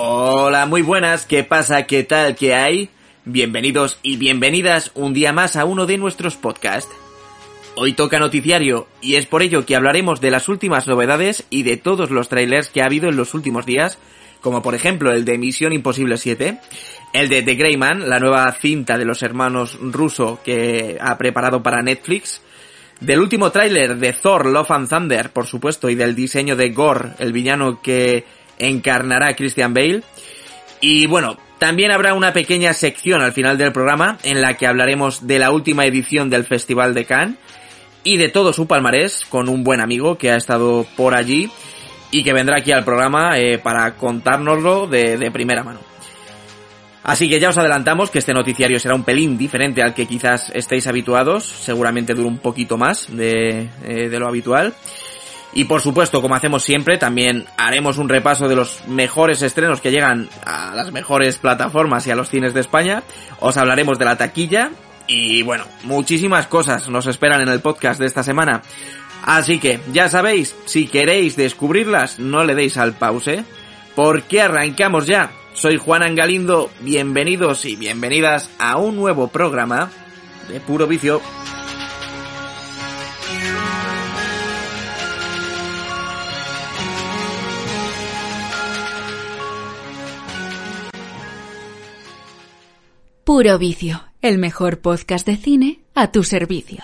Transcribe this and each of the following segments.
Hola, muy buenas, ¿qué pasa? ¿Qué tal? ¿Qué hay? Bienvenidos y bienvenidas un día más a uno de nuestros podcasts. Hoy toca noticiario y es por ello que hablaremos de las últimas novedades y de todos los trailers que ha habido en los últimos días, como por ejemplo el de Misión Imposible 7, el de The Greyman, la nueva cinta de los hermanos Russo que ha preparado para Netflix, del último tráiler de Thor Love and Thunder, por supuesto, y del diseño de Gore, el villano que encarnará a Christian Bale. Y bueno, también habrá una pequeña sección al final del programa en la que hablaremos de la última edición del Festival de Cannes y de todo su palmarés con un buen amigo que ha estado por allí y que vendrá aquí al programa eh, para contárnoslo de, primera mano. Así que ya os adelantamos que este noticiario será un pelín diferente al que quizás estéis habituados, seguramente dura un poquito más de, eh, de lo habitual. Y por supuesto, como hacemos siempre, también haremos un repaso de los mejores estrenos que llegan a las mejores plataformas y a los cines de España. Os hablaremos de la taquilla y bueno, muchísimas cosas nos esperan en el podcast de esta semana. Así que, ya sabéis, si queréis descubrirlas, no le deis al pause, porque arrancamos ya. Soy Juan Angalindo, bienvenidos y bienvenidas a un nuevo programa de Puro Vicio. Puro Vicio, el mejor podcast de cine a tu servicio.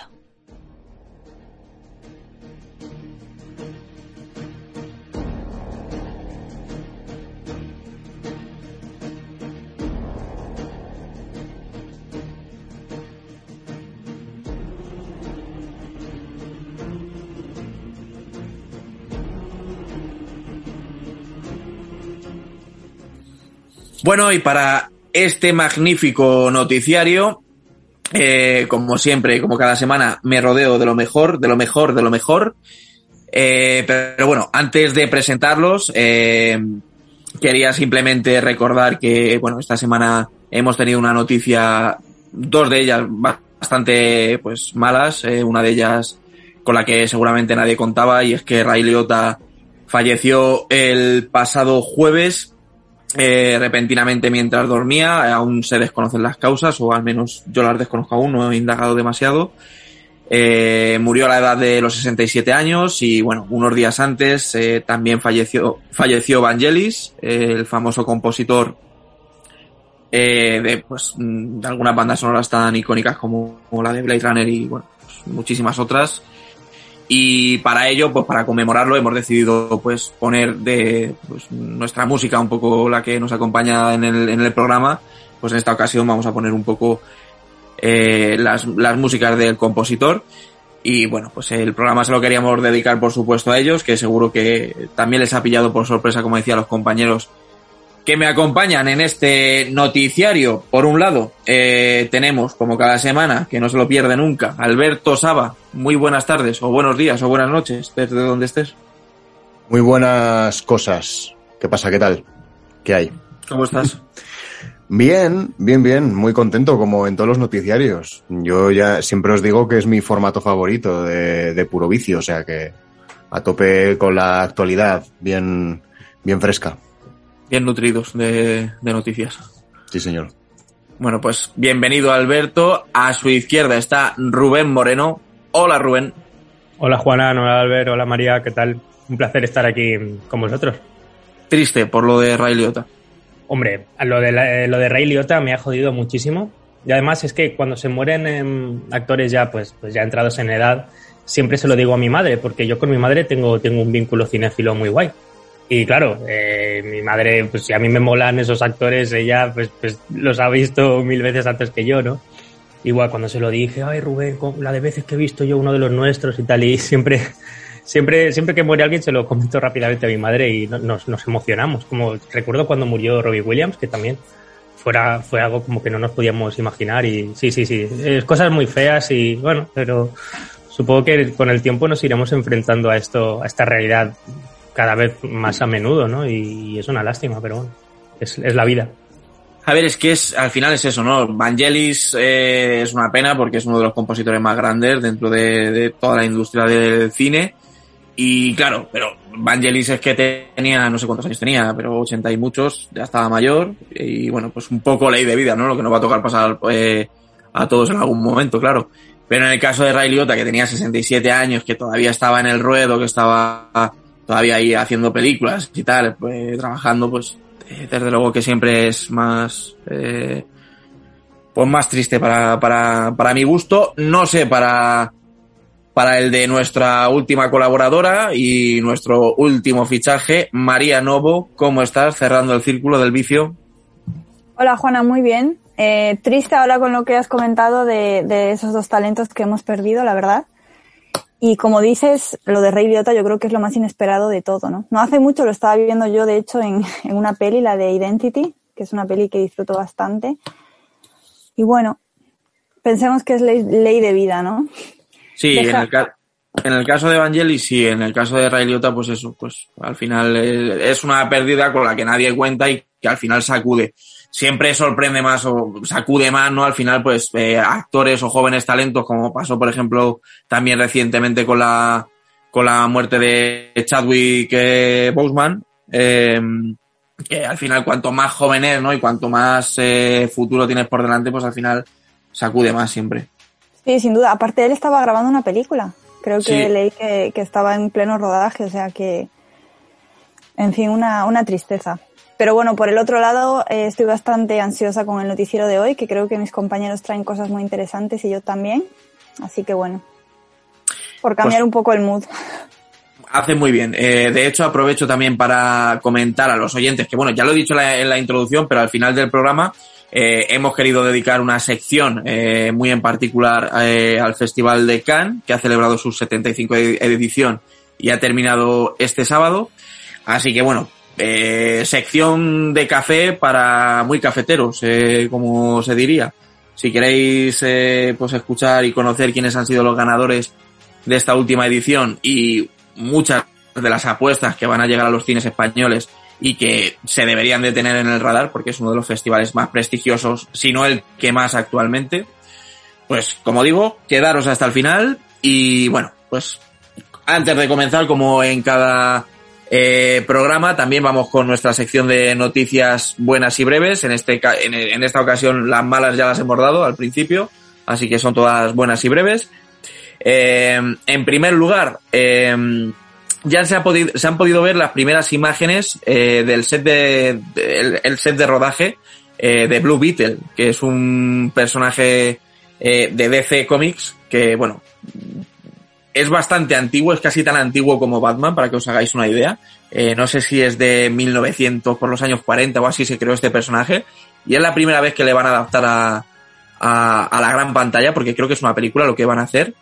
Bueno, y para este magnífico noticiario, eh, como siempre, como cada semana, me rodeo de lo mejor, de lo mejor, de lo mejor. Eh, pero bueno, antes de presentarlos, eh, quería simplemente recordar que, bueno, esta semana hemos tenido una noticia, dos de ellas bastante, pues, malas, eh, una de ellas con la que seguramente nadie contaba, y es que Ray Liotta falleció el pasado jueves, eh, repentinamente mientras dormía, aún se desconocen las causas, o al menos yo las desconozco aún, no he indagado demasiado. Eh, murió a la edad de los 67 años y bueno, unos días antes eh, también falleció, falleció Vangelis, el famoso compositor de, pues, mm, de algunas bandas sonoras tan icónicas como, como la de Blade Runner y bueno, pues, muchísimas otras. Y para ello, pues para conmemorarlo, hemos decidido pues poner de pues, nuestra música, un poco la que nos acompaña en el, en el programa. Pues en esta ocasión vamos a poner un poco eh, las, las músicas del compositor. Y bueno, pues el programa se lo queríamos dedicar, por supuesto, a ellos, que seguro que también les ha pillado por sorpresa, como decía los compañeros, que me acompañan en este noticiario. Por un lado, eh, tenemos, como cada semana, que no se lo pierde nunca, Alberto Saba. Muy buenas tardes, o buenos días, o buenas noches, desde donde estés. Muy buenas cosas. ¿Qué pasa? ¿Qué tal? ¿Qué hay? ¿Cómo estás? Bien, bien, bien, muy contento como en todos los noticiarios. Yo ya siempre os digo que es mi formato favorito de, de puro vicio, o sea que a tope con la actualidad, bien, bien fresca. Bien nutridos de, de noticias. Sí, señor. Bueno, pues bienvenido Alberto. A su izquierda está Rubén Moreno. Hola Rubén. Hola Juana, hola Albert, hola María, ¿qué tal? Un placer estar aquí con vosotros. Triste por lo de Ray Liotta. Hombre, lo de, la- eh, lo de Ray Liotta me ha jodido muchísimo. Y además es que cuando se mueren em, actores ya, pues, pues ya entrados en edad, siempre se lo digo a mi madre, porque yo con mi madre tengo, tengo un vínculo cinéfilo muy guay. Y claro, eh, mi madre, pues si a mí me molan esos actores, ella pues, pues los ha visto mil veces antes que yo, ¿no? Igual cuando se lo dije, ay Rubén, la de veces que he visto yo uno de los nuestros y tal, y siempre, siempre, siempre que muere alguien se lo comento rápidamente a mi madre y no- nos, nos emocionamos. Como recuerdo cuando murió Robbie Williams, que también fuera, fue algo como que no nos podíamos imaginar y sí, sí, sí, es cosas muy feas y bueno, pero supongo que con el tiempo nos iremos enfrentando a esto, a esta realidad cada vez más a menudo, ¿no? Y es una lástima, pero bueno, es, la vida. A ver, es que es, al final es eso, ¿no? Vangelis eh, es una pena porque es uno de los compositores más grandes dentro de, de toda la industria del cine. Y claro, pero Vangelis es que tenía, no sé cuántos años tenía, pero 80 y muchos, ya estaba mayor. Y bueno, pues un poco ley de vida, ¿no? Lo que nos va a tocar pasar eh, a todos en algún momento, claro. Pero en el caso de Ray Liotta, que tenía 67 años, que todavía estaba en el ruedo, que estaba todavía ahí haciendo películas y tal, pues trabajando, pues eh, desde luego que siempre es más, eh, pues más triste para, para, para mi gusto. No sé, para, para el de nuestra última colaboradora y nuestro último fichaje, María Novo, ¿cómo estás cerrando el círculo del vicio? Hola Juana, muy bien. Eh, triste ahora con lo que has comentado de, de, esos dos talentos que hemos perdido, la verdad. Y como dices, lo de Rey Liotta yo creo que es lo más inesperado de todo, ¿no? No hace mucho lo estaba viendo yo, de hecho, en, en una peli, la de Identity, que es una peli que disfruto bastante. Y bueno, pensemos que es ley, ley de vida, ¿no? Sí, Deja... en, el, en el, caso de Evangelis, sí, en el caso de Ray Liotta, pues eso, pues al final es una pérdida con la que nadie cuenta y que al final sacude siempre sorprende más o sacude más, ¿no? Al final, pues, eh, actores o jóvenes talentos, como pasó, por ejemplo, también recientemente con la, con la muerte de Chadwick eh, Boseman, eh, que al final, cuanto más joven es, ¿no? Y cuanto más eh, futuro tienes por delante, pues al final sacude más siempre. Sí, sin duda. Aparte, él estaba grabando una película. Creo que sí. leí que, que estaba en pleno rodaje, o sea que, en fin, una, una tristeza. Pero bueno, por el otro lado, eh, estoy bastante ansiosa con el noticiero de hoy, que creo que mis compañeros traen cosas muy interesantes y yo también. Así que bueno, por cambiar pues, un poco el mood. Hace muy bien. Eh, de hecho, aprovecho también para comentar a los oyentes que, bueno, ya lo he dicho en la, en la introducción, pero al final del programa eh, hemos querido dedicar una sección muy en particular al Festival de Cannes, que ha celebrado su 75 edición y ha terminado este sábado. Así que bueno, eh, sección de café para muy cafeteros, eh, como se diría. Si queréis eh, pues escuchar y conocer quiénes han sido los ganadores de esta última edición y muchas de las apuestas que van a llegar a los cines españoles y que se deberían de tener en el radar porque es uno de los festivales más prestigiosos, si no el que más actualmente. Pues como digo, quedaros hasta el final y bueno, pues antes de comenzar como en cada eh, programa. También vamos con nuestra sección de noticias buenas y breves. En, este, en, en, esta ocasión las malas ya las hemos dado al principio, así que son todas buenas y breves. Eh, en primer lugar, eh, ya se, ha podido, se han podido ver las primeras imágenes eh, del set de, el, el, set de rodaje eh, de Blue Beetle, que es un personaje eh, de DC Comics que, bueno, es bastante antiguo, es casi tan antiguo como Batman, para que os hagáis una idea. Eh, no sé si es de 1900, por los años 40 o así se creó este personaje. Y es la primera vez que le van a adaptar a, a, la gran pantalla, porque creo que es una película lo que van a hacer.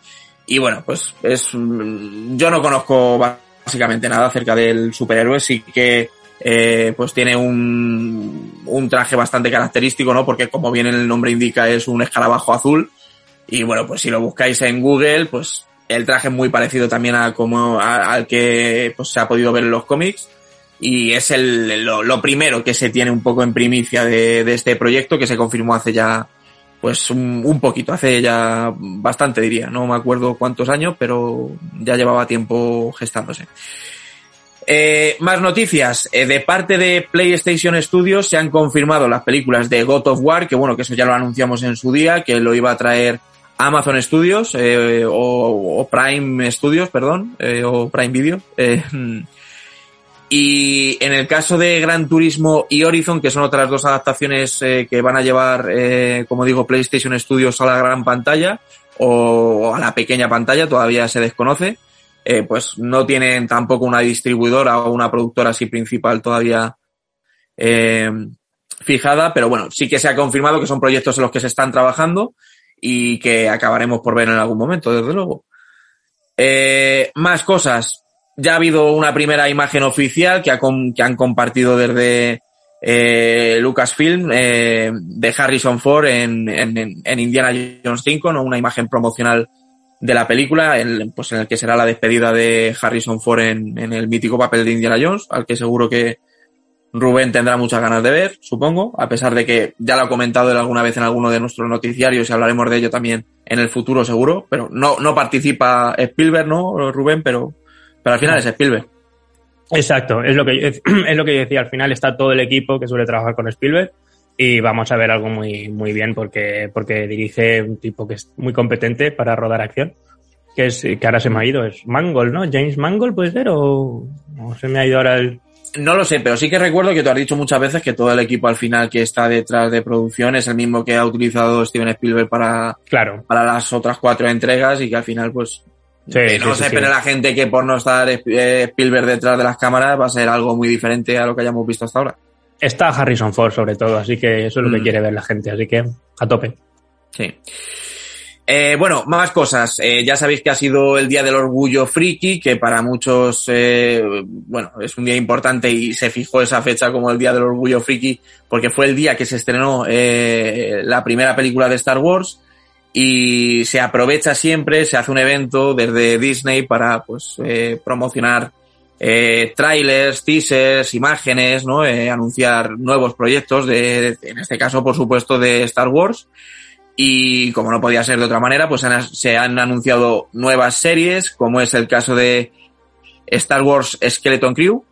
Y bueno, pues es, yo no conozco básicamente nada acerca del superhéroe, sí que eh, pues tiene un, un traje bastante característico, ¿no? Porque como bien el nombre indica es un escarabajo azul. Y bueno, pues si lo buscáis en Google, pues el traje es muy parecido también a como al que pues, se ha podido ver en los cómics y es el, lo, primero que se tiene un poco en primicia de, este proyecto que se confirmó hace ya pues un, un, poquito, hace ya bastante diría, no me acuerdo cuántos años, pero ya llevaba tiempo gestándose. Eh, más noticias. Eh, de parte de PlayStation Studios se han confirmado las películas de God of War, que bueno, que eso ya lo anunciamos en su día, que lo iba a traer Amazon Studios eh, o, o, Prime Studios, perdón, eh, o Prime Video. Eh, y en el caso de Gran Turismo y Horizon, que son otras dos adaptaciones eh, que van a llevar, eh, como digo, PlayStation Studios a la gran pantalla o a la pequeña pantalla, todavía se desconoce, eh, pues no tienen tampoco una distribuidora o una productora así principal todavía fijada, pero bueno, sí que se ha confirmado que son proyectos en los que se están trabajando y que acabaremos por ver en algún momento, desde luego. Eh, más cosas. Ya ha habido una primera imagen oficial que, ha que han compartido desde eh, Lucasfilm eh, de Harrison Ford en, en, en, Indiana Jones 5, ¿no? una imagen promocional de la película, en, pues en el que será la despedida de Harrison Ford en, en el mítico papel de Indiana Jones, al que seguro que, Rubén tendrá muchas ganas de ver, supongo, a pesar de que ya lo ha comentado él alguna vez en alguno de nuestros noticiarios y hablaremos de ello también en el futuro seguro, pero no, no participa Spielberg, ¿no, Rubén? Pero, Pero al final es Spielberg. Exacto, es lo que es lo que yo decía. Al final está todo el equipo que suele trabajar con Spielberg y vamos a ver algo muy, muy bien porque, porque dirige un tipo que es muy competente para rodar acción. Que es, que ahora se me ha ido, es Mangold, ¿no? James Mangold puede ser o, o se me ha ido ahora el, No lo sé, pero sí que recuerdo que tú has dicho muchas veces que todo el equipo al final que está detrás de producción es el mismo que ha utilizado Steven Spielberg para, claro. para las otras cuatro entregas y que al final, pues, Sí, que no sí, se sí, sí. la gente que por no estar eh, Spielberg detrás de las cámaras va a ser algo muy diferente a lo que hayamos visto hasta ahora. Está Harrison Ford sobre todo, así que eso es lo que Mm. quiere ver la gente, así que a tope. Sí. Eh, bueno, más cosas. Eh, ya sabéis que ha sido el Día del Orgullo Friki, que para muchos, eh, bueno, es un día importante y se fijó esa fecha como el Día del Orgullo Friki, porque fue el día que se estrenó eh, la primera película de Star Wars y se aprovecha siempre, se hace un evento desde Disney para pues eh, promocionar eh, trailers, teasers, imágenes, ¿no? Anunciar nuevos proyectos de, en este caso, por supuesto, de Star Wars. Y como no podía ser de otra manera, pues se han anunciado nuevas series, como es el caso de Star Wars Skeleton Crew.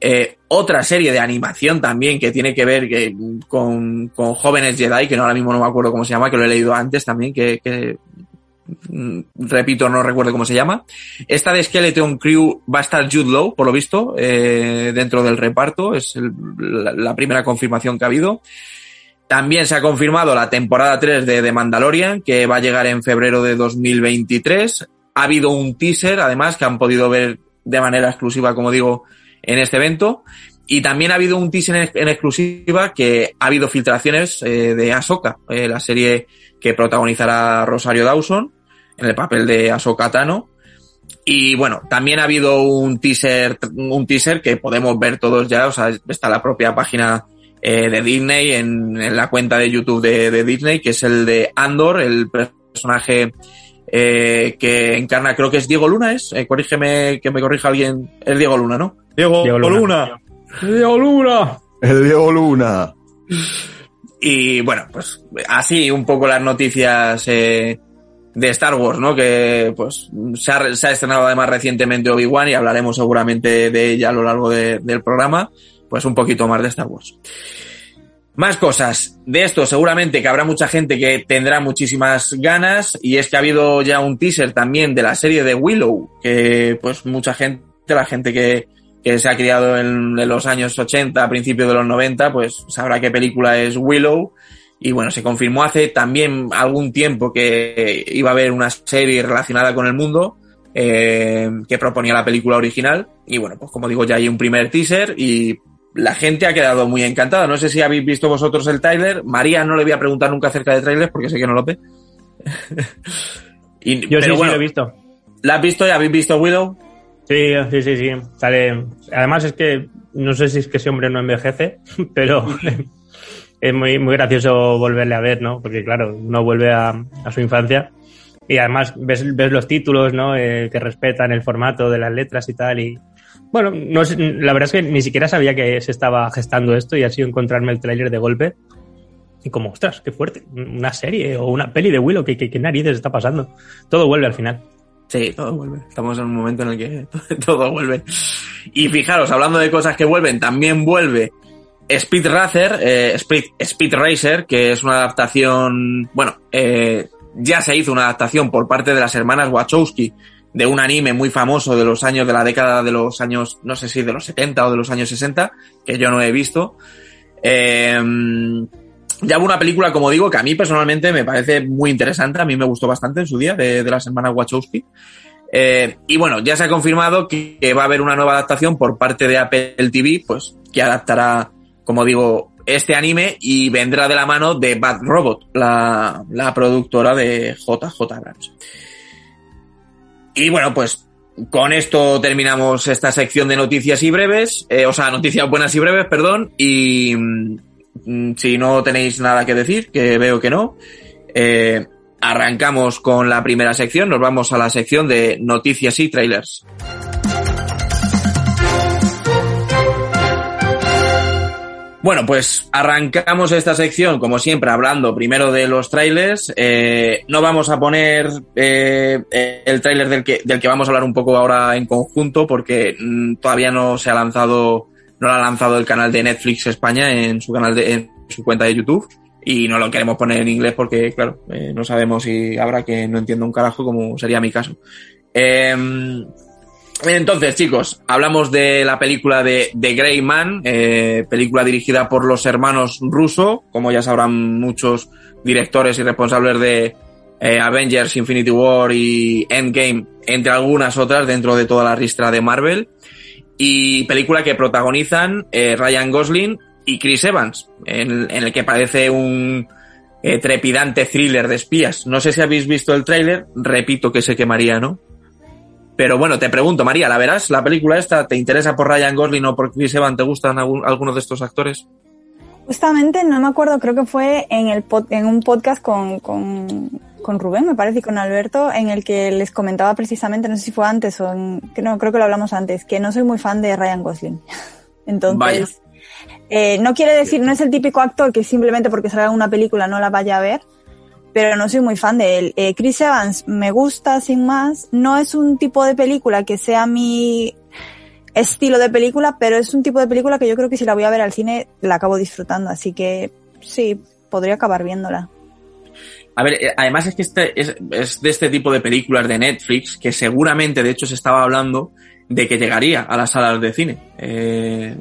Eh, otra serie de animación también que tiene que ver que, con, con jóvenes Jedi, que no, ahora mismo no me acuerdo cómo se llama, que lo he leído antes también, que, que mm, repito, no recuerdo cómo se llama. Esta de Skeleton Crew va a estar Jude Law, por lo visto, eh, dentro del reparto. Es el- la, la primera confirmación que ha habido. También se ha confirmado la temporada 3 de The Mandalorian, que va a llegar en febrero de 2023. Ha habido un teaser, además, que han podido ver de manera exclusiva, como digo, en este evento. Y también ha habido un teaser en, exclusiva que ha habido filtraciones eh, de Ahsoka, eh, la serie que protagonizará Rosario Dawson en el papel de Ahsoka Tano. Y bueno, también ha habido un teaser, un teaser que podemos ver todos ya, o sea, está la propia página eh, de Disney, en, en la cuenta de YouTube de, de Disney, que es el de Andor, el personaje eh, que encarna, creo que es Diego Luna, ¿es? Eh, corrígeme, que me corrija alguien, es Diego Luna, ¿no? Diego, Diego Luna. Diego Luna. El Diego Luna. Y bueno, pues así un poco las noticias eh, de Star Wars, ¿no? Que pues se ha, se ha estrenado además recientemente Obi-Wan y hablaremos seguramente de ella a lo largo de- del programa, pues un poquito más de Star Wars. Más cosas. De esto seguramente que habrá mucha gente que tendrá muchísimas ganas y es que ha habido ya un teaser también de la serie de Willow, que pues mucha gente, la gente que, que se ha criado en, los años 80, a principios de los 90, pues sabrá qué película es Willow. Y bueno, se confirmó hace también algún tiempo que iba a haber una serie relacionada con el mundo eh, que proponía la película original. Y bueno, pues como digo, ya hay un primer teaser y la gente ha quedado muy encantada. No sé si habéis visto vosotros el tráiler. María no le voy a preguntar nunca acerca de trailers porque sé que no lo ve. y, Yo sí, pero sí bueno, lo he visto. ¿la has visto y habéis visto Willow? Sí, sí, sí, sí. Sale. Además es que no sé si es que ese hombre no envejece, pero es muy, muy gracioso volverle a ver, ¿no? Porque claro, uno vuelve a, a su infancia y además ves, ves los títulos, ¿no? Eh, que respetan el formato de las letras y tal y bueno, no la verdad es que ni siquiera sabía que se estaba gestando esto y ha sido encontrarme el tráiler de golpe y como, ostras, qué fuerte, una serie o una peli de Willow, ¿qué, qué, qué narices está pasando? Todo vuelve al final. Sí, todo vuelve. Estamos en un momento en el que todo vuelve. Y fijaros, hablando de cosas que vuelven, también vuelve Speed Racer, eh, Speed, Speed Racer, que es una adaptación, bueno, eh, ya se hizo una adaptación por parte de las hermanas Wachowski de un anime muy famoso de los años, de la década de los años, no sé si de los 70 o de los años 60, que yo no he visto. Eh, ya hubo una película, como digo, que a mí personalmente me parece muy interesante, a mí me gustó bastante en su día, de, de las hermanas Wachowski. Eh, y bueno, ya se ha confirmado que, que va a haber una nueva adaptación por parte de Apple TV, pues que adaptará, como digo, este anime y vendrá de la mano de Bad Robot, la, la productora de JJ Abrams. Y bueno, pues con esto terminamos esta sección de noticias y breves, eh, o sea, noticias buenas y breves, perdón, y mm, si no tenéis nada que decir, que veo que no, eh, arrancamos con la primera sección, nos vamos a la sección de noticias y trailers. Bueno, pues arrancamos esta sección, como siempre, hablando primero de los trailers. Eh, no vamos a poner eh, el trailer del que, del que vamos a hablar un poco ahora en conjunto, porque mm, todavía no se ha lanzado, no lo ha lanzado el canal de Netflix España en su canal de, en su cuenta de YouTube. Y no lo queremos poner en inglés porque, claro, eh, no sabemos si habrá que no entienda un carajo, como sería mi caso. Eh, entonces, chicos, hablamos de la película de The Grey Man, eh, película dirigida por los hermanos Russo, como ya sabrán muchos directores y responsables de eh, Avengers, Infinity War y Endgame, entre algunas otras dentro de toda la ristra de Marvel. Y película que protagonizan eh, Ryan Gosling y Chris Evans, en, en el que parece un eh, trepidante thriller de espías. No sé si habéis visto el tráiler, repito que se quemaría, ¿no? Pero bueno, te pregunto, María, ¿la verás la película esta? ¿Te interesa por Ryan Gosling o por Chris Evans? ¿Te gustan algún, algunos de estos actores? Justamente, no me acuerdo, creo que fue en, el pod, en un podcast con, con, con, Rubén, me parece, y con Alberto, en el que les comentaba precisamente, no sé si fue antes o en, no, creo que lo hablamos antes, que no soy muy fan de Ryan Gosling. Entonces, eh, no quiere decir, no es el típico actor que simplemente porque salga una película no la vaya a ver, pero no soy muy fan de él. Eh, Chris Evans me gusta sin más. No es un tipo de película que sea mi estilo de película, pero es un tipo de película que yo creo que si la voy a ver al cine la acabo disfrutando. Así que sí, podría acabar viéndola. A ver, eh, además es que este es, es, de este tipo de películas de Netflix que seguramente, de hecho, se estaba hablando de que llegaría a las salas de cine. Eh,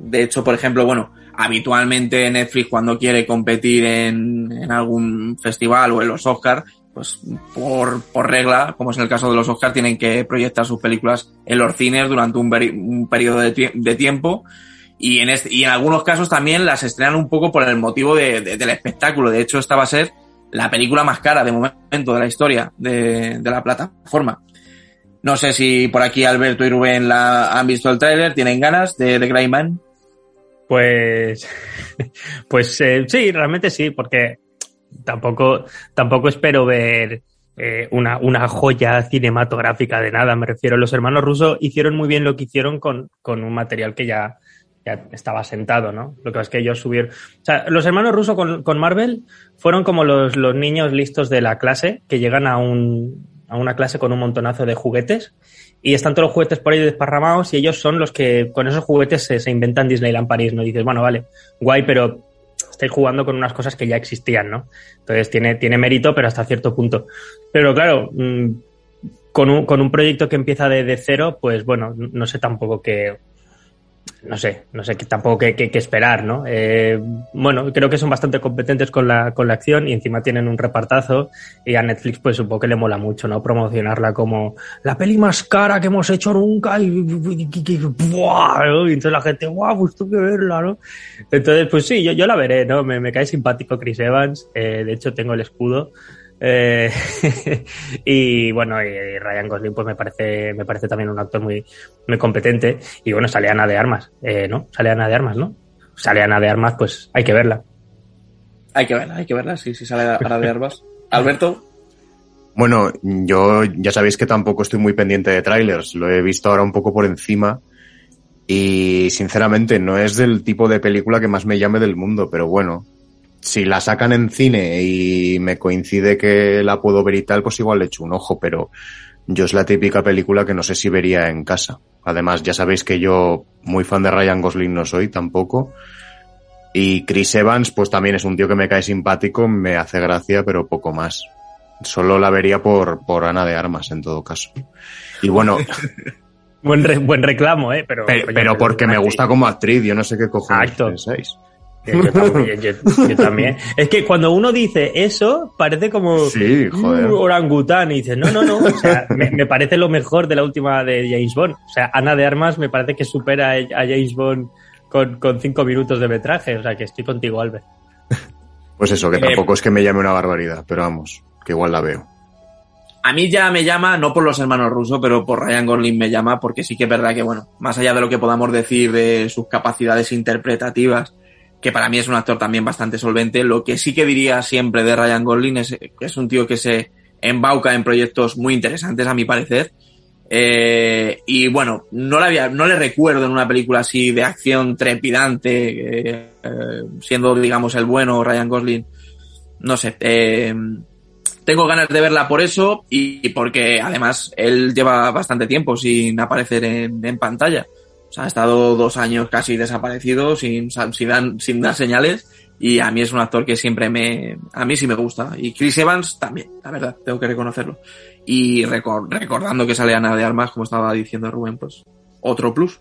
de hecho, por ejemplo, bueno, habitualmente Netflix cuando quiere competir en, en algún festival o en los Oscars, pues por, por, regla, como es el caso de los Oscars, tienen que proyectar sus películas en los cines durante un, un periodo de, de, tiempo. Y en, este, y en algunos casos también las estrenan un poco por el motivo de, de, del espectáculo. De hecho, esta va a ser la película más cara de momento de la historia de, de la plataforma. No sé si por aquí Alberto y Rubén la, han visto el tráiler, tienen ganas de The Greyman. Pues, pues eh, sí, realmente sí, porque tampoco, tampoco espero ver eh, una, una joya cinematográfica de nada. Me refiero, los hermanos rusos hicieron muy bien lo que hicieron con, con un material que ya, ya estaba sentado, ¿no? Lo que pasa es que ellos subieron. O sea, los hermanos rusos con, con Marvel fueron como los, los niños listos de la clase que llegan a un, a una clase con un montonazo de juguetes y están todos los juguetes por ahí desparramados y ellos son los que con esos juguetes se, inventan Disneyland París, ¿no? Dices, bueno, vale, guay, pero estáis jugando con unas cosas que ya existían, ¿no? Entonces tiene, tiene mérito, pero hasta cierto punto. Pero claro, mmm, con, un, con un proyecto que empieza de, de cero, pues bueno, no sé tampoco qué, no sé, no sé tampoco qué, qué, esperar, ¿no? Eh, bueno, creo que son bastante competentes con la, con la acción y encima tienen un repartazo y a Netflix pues supongo que le mola mucho, ¿no? Promocionarla como la peli más cara que hemos hecho nunca y, y, y, y entonces la gente, ¡guau! Pues tú que verla, ¿no? Entonces, pues sí, yo, yo la veré, ¿no? Me, me cae simpático Chris Evans, eh, de hecho tengo el escudo. Eh, y bueno, y Ryan Gosling pues me parece, me parece también un actor muy, muy competente. Y bueno, sale Ana de Armas, eh, ¿no? Sale Ana de Armas, ¿no? Sale Ana de Armas, pues hay que verla. Hay que verla, hay que verla, sí, sí sale Ana de Armas. Alberto. Bueno, yo ya sabéis que tampoco estoy muy pendiente de trailers, lo he visto ahora un poco por encima y sinceramente no es del tipo de película que más me llame del mundo, pero bueno, si la sacan en cine y me coincide que la puedo ver y tal, pues igual le echo un ojo, pero yo es la típica película que no sé si vería en casa. Además, ya sabéis que yo muy fan de Ryan Gosling no soy tampoco. Y Chris Evans, pues también es un tío que me cae simpático, me hace gracia, pero poco más. Solo la vería por, por Ana de Armas, en todo caso. Y bueno. buen, re, buen reclamo, ¿eh? Pero, pero, pero porque me gusta como actriz, yo no sé qué cojones pensáis. Yo, yo, yo, yo, también. Es que cuando uno dice eso, parece como sí, joder. un orangután y dices, no, no, no. O sea, me, me, parece lo mejor de la última de James Bond. O sea, Ana de Armas me parece que supera a James Bond con, con cinco minutos de metraje. O sea, que estoy contigo, Albert. Pues eso, que tampoco eh, es que me llame una barbaridad, pero vamos, que igual la veo. A mí ya me llama, no por los hermanos rusos, pero por Ryan Gosling me llama, porque sí que es verdad que, bueno, más allá de lo que podamos decir de sus capacidades interpretativas, que para mí es un actor también bastante solvente. Lo que sí que diría siempre de Ryan Gosling es que es un tío que se embauca en proyectos muy interesantes, a mi parecer. Eh, y bueno, no le, había, no le recuerdo en una película así de acción trepidante, eh, eh, siendo, digamos, el bueno Ryan Gosling. No sé, eh, tengo ganas de verla por eso y porque además él lleva bastante tiempo sin aparecer en pantalla. O sea, ha estado dos años casi desaparecido sin, sin, dar, sin dar señales y a mí es un actor que siempre me, a mí sí me gusta. Y Chris Evans también, la verdad, tengo que reconocerlo. Y record, recordando que sale Ana de Armas, como estaba diciendo Rubén, pues otro plus.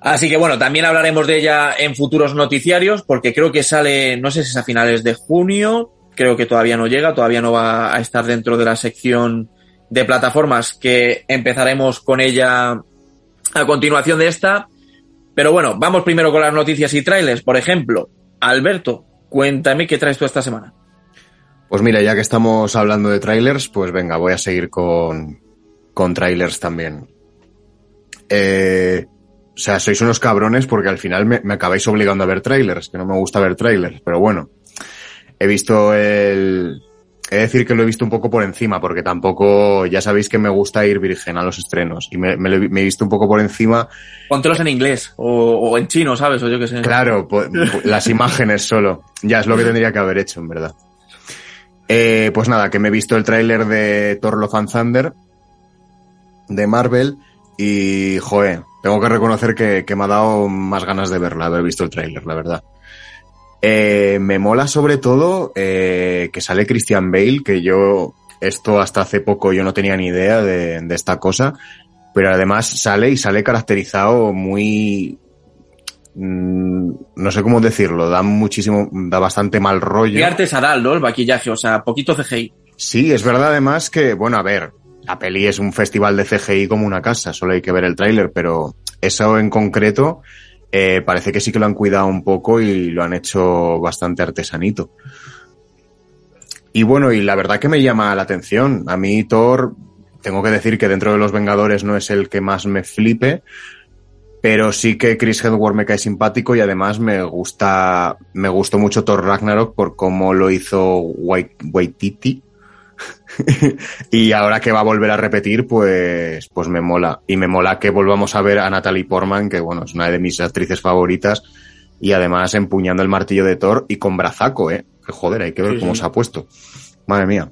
Así que bueno, también hablaremos de ella en futuros noticiarios, porque creo que sale, no sé si es a finales de junio, creo que todavía no llega, todavía no va a estar dentro de la sección de plataformas que empezaremos con ella a continuación de esta. Pero bueno, vamos primero con las noticias y trailers. Por ejemplo, Alberto, cuéntame qué traes tú esta semana. Pues mira, ya que estamos hablando de trailers, pues venga, voy a seguir con, con trailers también. Eh, o sea, sois unos cabrones porque al final me, me, acabáis obligando a ver trailers, que no me gusta ver trailers, pero bueno. He visto el... He de decir que lo he visto un poco por encima, porque tampoco, ya sabéis que me gusta ir virgen a los estrenos, y me, me, me he visto un poco por encima. Póntelos en inglés, o, o en chino, ¿sabes? O yo qué sé. Claro, pues, las imágenes solo. Ya es lo que tendría que haber hecho, en verdad. Eh, pues nada, que me he visto el tráiler de Thor Love and Thunder de Marvel y, joe, tengo que reconocer que, que, me ha dado más ganas de verla, haber visto el tráiler, la verdad. Eh, me mola sobre todo eh, que sale Christian Bale, que yo esto hasta hace poco yo no tenía ni idea de, de esta cosa, pero además sale y sale caracterizado muy, Mm, no sé cómo decirlo, da muchísimo, da bastante mal rollo. Y artesanal, ¿no? El maquillaje, o sea, poquito CGI. Sí, es verdad además que, bueno, a ver, la peli es un festival de CGI como una casa, solo hay que ver el tráiler, pero eso en concreto eh, parece que sí que lo han cuidado un poco y lo han hecho bastante artesanito. Y bueno, y la verdad que me llama la atención. A mí Thor, tengo que decir que dentro de los Vengadores no es el que más me flipe, pero sí que Chris Hemsworth me cae simpático y además me gusta, me gustó mucho Thor Ragnarok por cómo lo hizo Waititi. y ahora que va a volver a repetir, pues, pues me mola. Y me mola que volvamos a ver a Natalie Portman, que bueno, es una de mis actrices favoritas, y además empuñando el martillo de Thor y con brazaco, eh. Que joder, hay que ver sí, cómo sí. se ha puesto. Madre mía.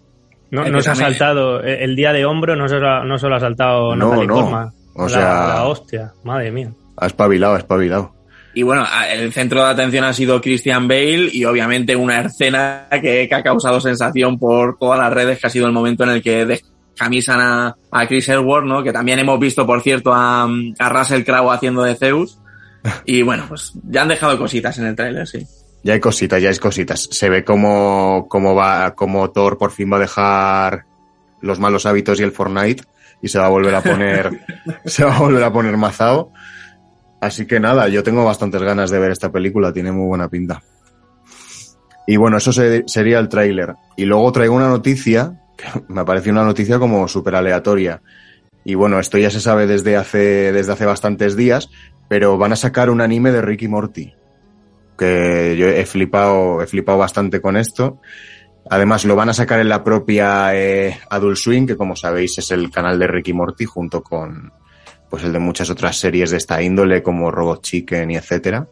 No, no se ha saltado, el día de hombro no se lo, no se lo ha saltado no, Natalie no. Portman. O la, sea, la hostia, madre mía. Ha espabilado, ha espabilado. Y bueno, el centro de atención ha sido Christian Bale y obviamente una escena que, que, ha causado sensación por todas las redes, que ha sido el momento en el que descamisan a, a Chris Hemsworth, ¿no? Que también hemos visto, por cierto, a, a Russell Crowe haciendo de Zeus. Y bueno, pues ya han dejado cositas en el tráiler, sí. Ya hay cositas, ya hay cositas. Se ve cómo, cómo va, cómo Thor por fin va a dejar los malos hábitos y el Fortnite y se va a volver a poner, se va a volver a poner mazao. Así que nada, yo tengo bastantes ganas de ver esta película, tiene muy buena pinta. Y bueno, eso se, sería el tráiler. Y luego traigo una noticia, que me parece una noticia como súper aleatoria. Y bueno, esto ya se sabe desde hace, desde hace bastantes días, pero van a sacar un anime de Ricky Morty. Que yo he flipado, he flipado bastante con esto. Además, lo van a sacar en la propia eh, Adult Swing, que como sabéis es el canal de Ricky Morty, junto con pues el de muchas otras series de esta índole, como Robot Chicken y etcétera.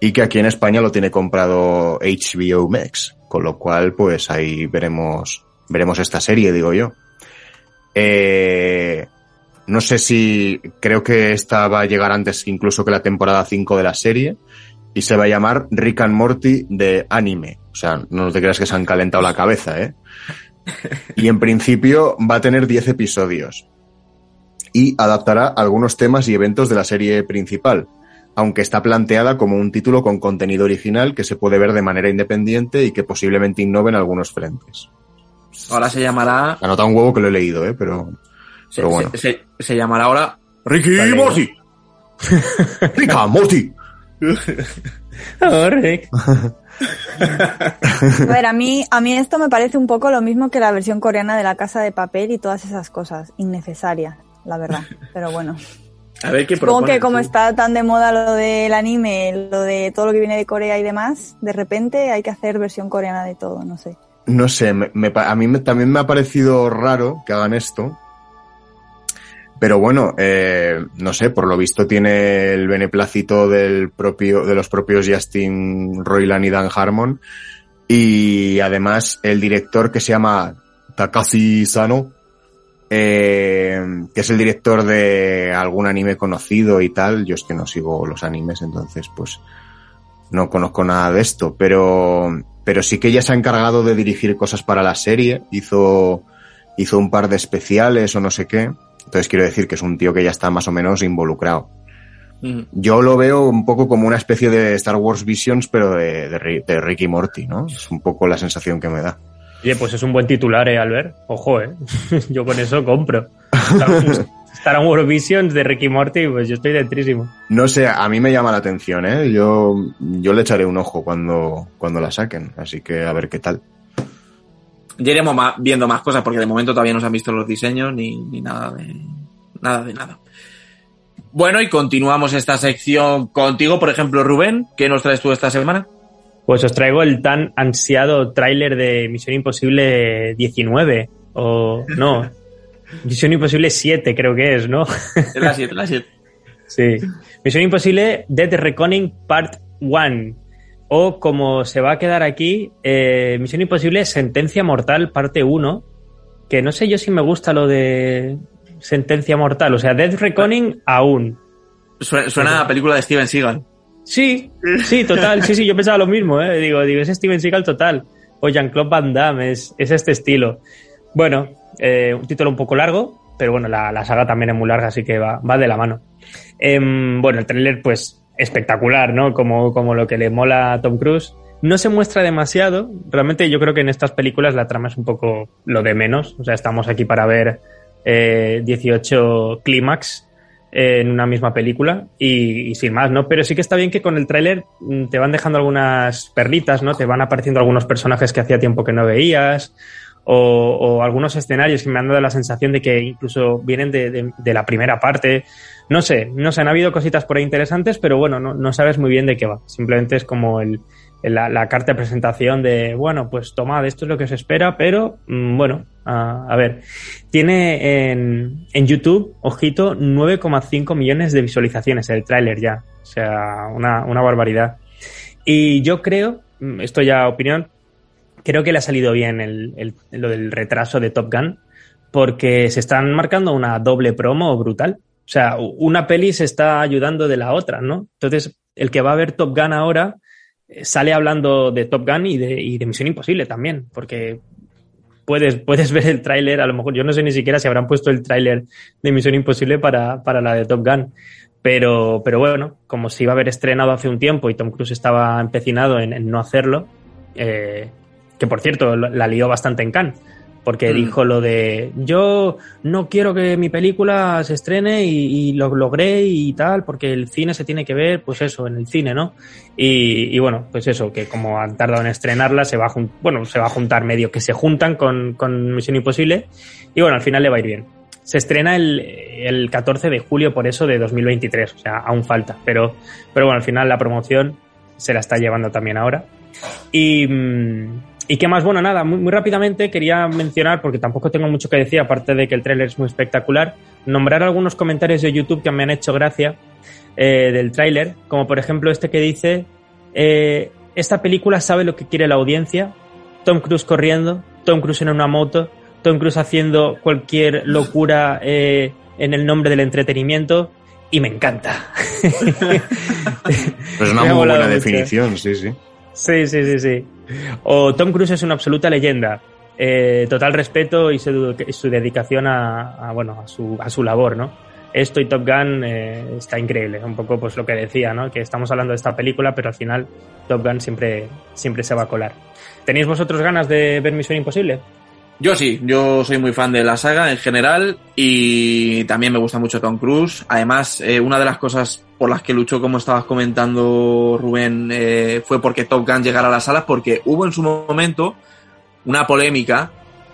Y que aquí en España lo tiene comprado HBO Max, con lo cual, pues ahí veremos, veremos esta serie, digo yo. Eh, no sé si creo que esta va a llegar antes incluso que la temporada 5 de la serie y se va a llamar Rick and Morty de anime. O sea, no te creas que se han calentado la cabeza, ¿eh? Y en principio va a tener 10 episodios y adaptará algunos temas y eventos de la serie principal, aunque está planteada como un título con contenido original que se puede ver de manera independiente y que posiblemente innove en algunos frentes. Ahora se llamará... Anota un huevo que lo he leído, ¿eh? Pero, se, pero bueno. Se, se, se, llamará ahora Ricky Morty. Ricky Morty. oh, Rick. A ver, a mí, a mí esto me parece un poco lo mismo que la versión coreana de La Casa de Papel y todas esas cosas, innecesarias, la verdad. Pero bueno. A ver qué Supongo que como tú? está tan de moda lo del anime, lo de todo lo que viene de Corea y demás, de repente hay que hacer versión coreana de todo, no sé. No sé, me, me, a mí me, también me ha parecido raro que hagan esto, Pero bueno, eh, no sé, por lo visto tiene el beneplácito del propio, de los propios Justin Roiland y Dan Harmon. Y además el director que se llama Takashi Sano, eh, que es el director de algún anime conocido y tal. Yo es que no sigo los animes, entonces pues no conozco nada de esto, pero, pero sí que ya se ha encargado de dirigir cosas para la serie. Hizo, hizo un par de especiales o no sé qué. Entonces quiero decir que es un tío que ya está más o menos involucrado. Mm. Yo lo veo un poco como una especie de Star Wars Visions, pero de, de, de Ricky Morty, ¿no? Es un poco la sensación que me da. Oye, pues es un buen titular, ¿eh, Albert? Ojo, ¿eh? yo con eso compro. Star- Wars Visions de Ricky Morty, pues yo estoy dentrísimo. No sé, a mí me llama la atención, ¿eh? Yo, yo le echaré un ojo cuando, cuando la saquen, así que a ver qué tal. Ya iremos ma- viendo más cosas porque de momento todavía no se han visto los diseños ni, ni nada de nada de nada. Bueno, y continuamos esta sección contigo, por ejemplo, Rubén, ¿qué nos traes tú esta semana? Pues os traigo el tan ansiado tráiler de Misión Imposible 19. O no, Misión Imposible 7 creo que es, ¿no? Es la 7, la 7. Sí. Misión Imposible Dead Reckoning Part 1. O como se va a quedar aquí, eh, Misión Imposible Sentencia Mortal Parte 1. Que no sé yo si me gusta lo de Sentencia Mortal. O sea, Dead Reckoning aún. Suena, suena a película de Steven Seagal. Sí, sí, total. Sí, sí, yo pensaba lo mismo, ¿eh? Digo, digo, es Steven Seagal total. O Jean-Claude Van Damme, es, es este estilo. Bueno, eh, un título un poco largo, pero bueno, la, la saga también es muy larga, así que va, va de la mano. Em, bueno, el tráiler, pues, espectacular, ¿no? Como, como lo que le mola a Tom Cruise. No se muestra demasiado. Realmente yo creo que en estas películas la trama es un poco lo de menos. O sea, estamos aquí para ver eh, 18 clímax eh, en una misma película y, sin más, ¿no? Pero sí que está bien que con el tráiler mm, te van dejando algunas perlitas, ¿no? Te van apareciendo algunos personajes que hacía tiempo que no veías o, algunos escenarios que me han dado la sensación de que incluso vienen de, de- la primera parte. No sé, no sé, han habido cositas por ahí interesantes, pero bueno, no, no sabes muy bien de qué va. Simplemente es como el- la, carta de presentación de, bueno, pues tomad, esto es lo que os espera, pero mm, bueno, a, a ver. Tiene en, YouTube, ojito, 9,5 millones de visualizaciones el tráiler ya. O sea, una, una barbaridad. Y yo creo, mm, esto ya opinión, creo que le ha salido bien el, el- lo del retraso de Top Gun, porque se están marcando una doble promo brutal. O sea, una peli se está ayudando de la otra, ¿no? Entonces, el que va a ver Top Gun ahora sale hablando de Top Gun y de, y de Misión Imposible también, porque puedes, puedes ver el tráiler, a lo mejor yo no sé ni siquiera si habrán puesto el tráiler de Misión Imposible para, para la de Top Gun. Pero, pero bueno, como se iba a haber estrenado hace un tiempo y Tom Cruise estaba empecinado en, no hacerlo, eh, que por cierto la lió bastante en Cannes, porque Mm. dijo lo de yo no quiero que mi película se estrene y, y lo logré y tal, porque el cine se tiene que ver, pues eso, en el cine, ¿no? Y, y bueno, pues eso, que como han tardado en estrenarla, se va a, bueno, se va a juntar medio que se juntan con, con Misión Imposible y bueno, al final le va a ir bien. Se estrena el, el 14 de julio, por eso, de 2023, o sea, aún falta, pero, pero bueno, al final la promoción se la está llevando también ahora. Y, mm, ¿y qué más? Bueno, nada, muy, muy rápidamente quería mencionar, porque tampoco tengo mucho que decir, aparte de que el tráiler es muy espectacular, nombrar algunos comentarios de YouTube que me han hecho gracia eh, del tráiler, como por ejemplo este que dice, eh, esta película sabe lo que quiere la audiencia, Tom Cruise corriendo, Tom Cruise en una moto, Tom Cruise haciendo cualquier locura eh, en el nombre del entretenimiento, y me encanta. Pues es una Me muy buena mucho. definición, sí, sí. Sí, sí, sí, sí. O Tom Cruise es una absoluta leyenda. Eh, total respeto y su, dedicación a, a, bueno, a, su, a su labor, ¿no? Esto y Top Gun eh, está increíble. Un poco pues lo que decía, ¿no? Que estamos hablando de esta película, pero al final Top Gun siempre, siempre se va a colar. ¿Tenéis vosotros ganas de ver Misión Imposible? Yo sí, yo soy muy fan de la saga en general y también me gusta mucho Tom Cruise. Además, eh, una de las cosas por las que luchó, como estabas comentando Rubén, eh, fue porque Top Gun llegara a las salas, porque hubo en su momento una polémica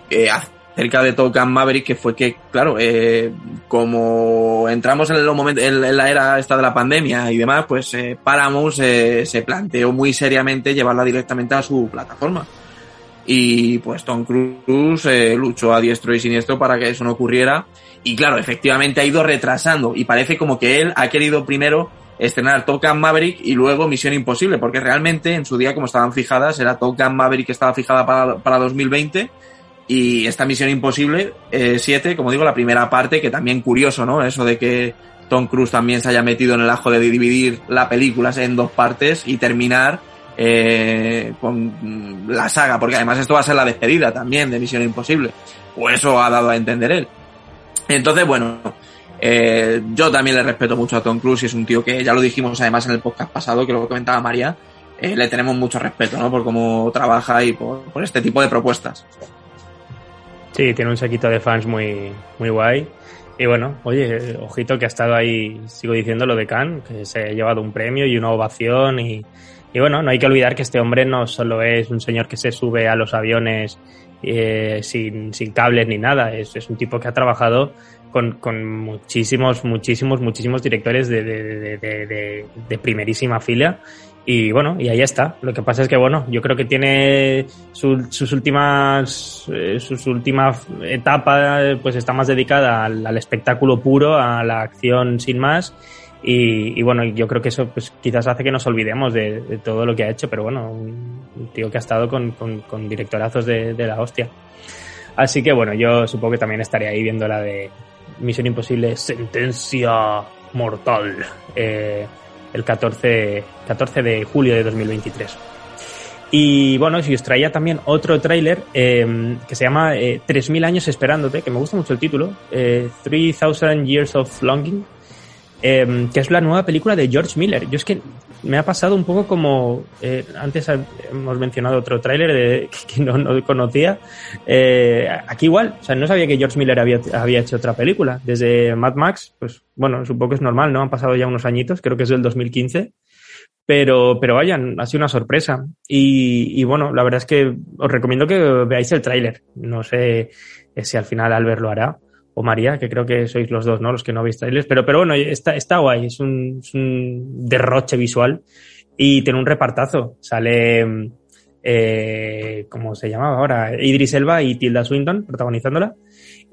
eh, acerca de Top Gun Maverick, que fue que, claro, eh, como entramos en, los momentos, en, en, la era esta de la pandemia y demás, pues eh, Paramount se planteó muy seriamente llevarla directamente a su plataforma. Y pues Tom Cruise eh, luchó a diestro y siniestro para que eso no ocurriera y claro, efectivamente ha ido retrasando y parece como que él ha querido primero estrenar Top Maverick y luego Misión Imposible, porque realmente en su día como estaban fijadas era Top Maverick que estaba fijada para, para 2020 y esta Misión Imposible 7, como digo, la primera parte, que también curioso, ¿no? Eso de que Tom Cruise también se haya metido en el ajo de dividir la película en dos partes y terminar eh, con la saga, porque además esto va a ser la despedida también de Misión Imposible, o eso ha dado a entender él. Entonces, bueno, eh, yo también le respeto mucho a Tom Cruise y es un tío que ya lo dijimos además en el podcast pasado, que lo comentaba María, eh, le tenemos mucho respeto, ¿no? Por cómo trabaja y por, este tipo de propuestas. Sí, tiene un sequito de fans muy, muy guay. Y bueno, oye, ojito que ha estado ahí, sigo diciendo lo de Khan, que se ha llevado un premio y una ovación. Y, y bueno, no hay que olvidar que este hombre no solo es un señor que se sube a los aviones eh, sin, sin cables ni nada, es, es un tipo que ha trabajado con, con muchísimos, muchísimos, muchísimos directores de, de, de, de, primerísima fila. Y bueno, y ahí está. Lo que pasa es que, bueno, yo creo que tiene su, sus últimas, eh, sus últimas etapas, pues está más dedicada al, al, espectáculo puro, a la acción sin más. Y, bueno, yo creo que eso pues quizás hace que nos olvidemos de, todo lo que ha hecho, pero bueno, un, tío que ha estado con, con, directorazos de, la hostia. Así que bueno, yo supongo que también estaré ahí viendo la de Misión Imposible Sentencia Mortal eh, el 14, 14 de julio de 2023. Y bueno, si os traía también otro tráiler eh, que se llama eh, 3000 años esperándote, que me gusta mucho el título, eh, 3000 Years of Longing, eh, que es la nueva película de George Miller. Yo es que me ha pasado un poco como eh, antes hemos mencionado otro tráiler que no, no conocía. Eh, aquí igual, o sea, no sabía que George Miller había, hecho otra película. Desde Mad Max, pues bueno, supongo que es normal, ¿no? Han pasado ya unos añitos, creo que es del 2015. Pero, pero vayan, ha sido una sorpresa. Y, y bueno, la verdad es que os recomiendo que veáis el tráiler. No sé si al final Albert lo hará o María, que creo que sois los dos, ¿no? Los que no veis trailers, pero, pero bueno, está, está guay, es un, es un derroche visual y tiene un repartazo. Sale, eh, ¿cómo se llamaba ahora? Idris Elba y Tilda Swinton protagonizándola.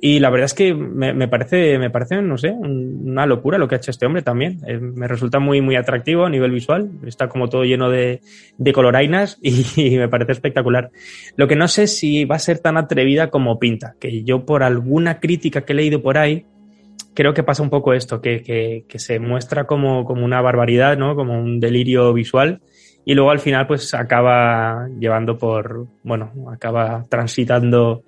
Y la verdad es que me, me, parece, me parece, no sé, una locura lo que ha hecho este hombre también. Eh, me resulta muy, muy atractivo a nivel visual. Está como todo lleno de, de colorainas y, y, me parece espectacular. Lo que no sé si va a ser tan atrevida como pinta, que yo por alguna crítica que he leído por ahí, creo que pasa un poco esto, que, que, que se muestra como, como una barbaridad, ¿no? Como un delirio visual y luego al final pues acaba llevando por, bueno, acaba transitando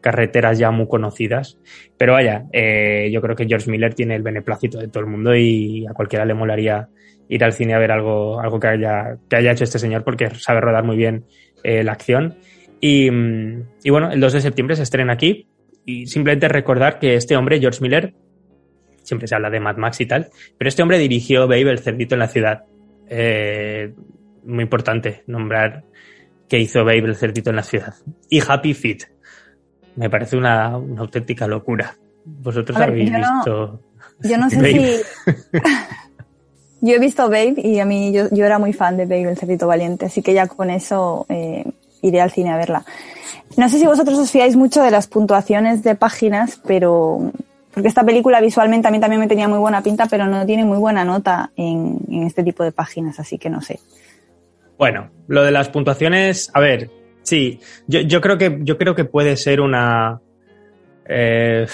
carreteras ya muy conocidas. Pero vaya, eh, yo creo que George Miller tiene el beneplácito de todo el mundo y a cualquiera le molaría ir al cine a ver algo, algo que haya, que haya hecho este señor porque sabe rodar muy bien eh, la acción. Y, y, bueno, el 2 de septiembre se estrena aquí y simplemente recordar que este hombre, George Miller, siempre se habla de Mad Max y tal, pero este hombre dirigió Babe, el cerdito en la ciudad. Eh, muy importante nombrar que hizo Babe, el cerdito en la ciudad. Y Happy Feet, me parece una, una auténtica locura. Vosotros ver, habéis yo visto. No, yo no sé Babe. si. yo he visto Babe y a mí yo, yo, era muy fan de Babe, el cerdito valiente, así que ya con eso eh, iré al cine a verla. No sé si vosotros os fiáis mucho de las puntuaciones de páginas, pero. Porque esta película visualmente a mí también me tenía muy buena pinta, pero no tiene muy buena nota en, en este tipo de páginas, así que no sé. Bueno, lo de las puntuaciones, a ver, Sí, yo, yo creo que yo creo que puede ser una eh,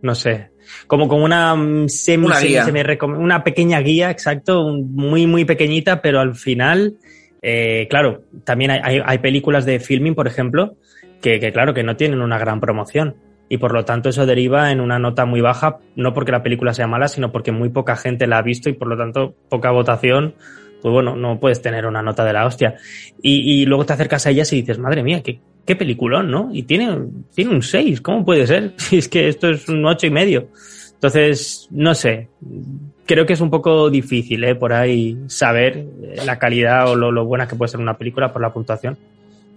no sé, como como una semi, una, guía. semi, una pequeña guía, exacto, muy muy pequeñita, pero al final, eh, claro, también hay, hay, hay, películas de filming, por ejemplo, que, que claro que no tienen una gran promoción y por lo tanto eso deriva en una nota muy baja, no porque la película sea mala, sino porque muy poca gente la ha visto y por lo tanto poca votación pues bueno, no puedes tener una nota de la hostia. Y, luego te acercas a ellas y dices, madre mía, qué, qué peliculón, ¿no? Y tiene, tiene un 6, ¿cómo puede ser? Es que esto es un ocho y medio. Entonces, no sé, creo que es un poco difícil, ¿eh? Por ahí saber la calidad o lo, lo buena que puede ser una película por la puntuación.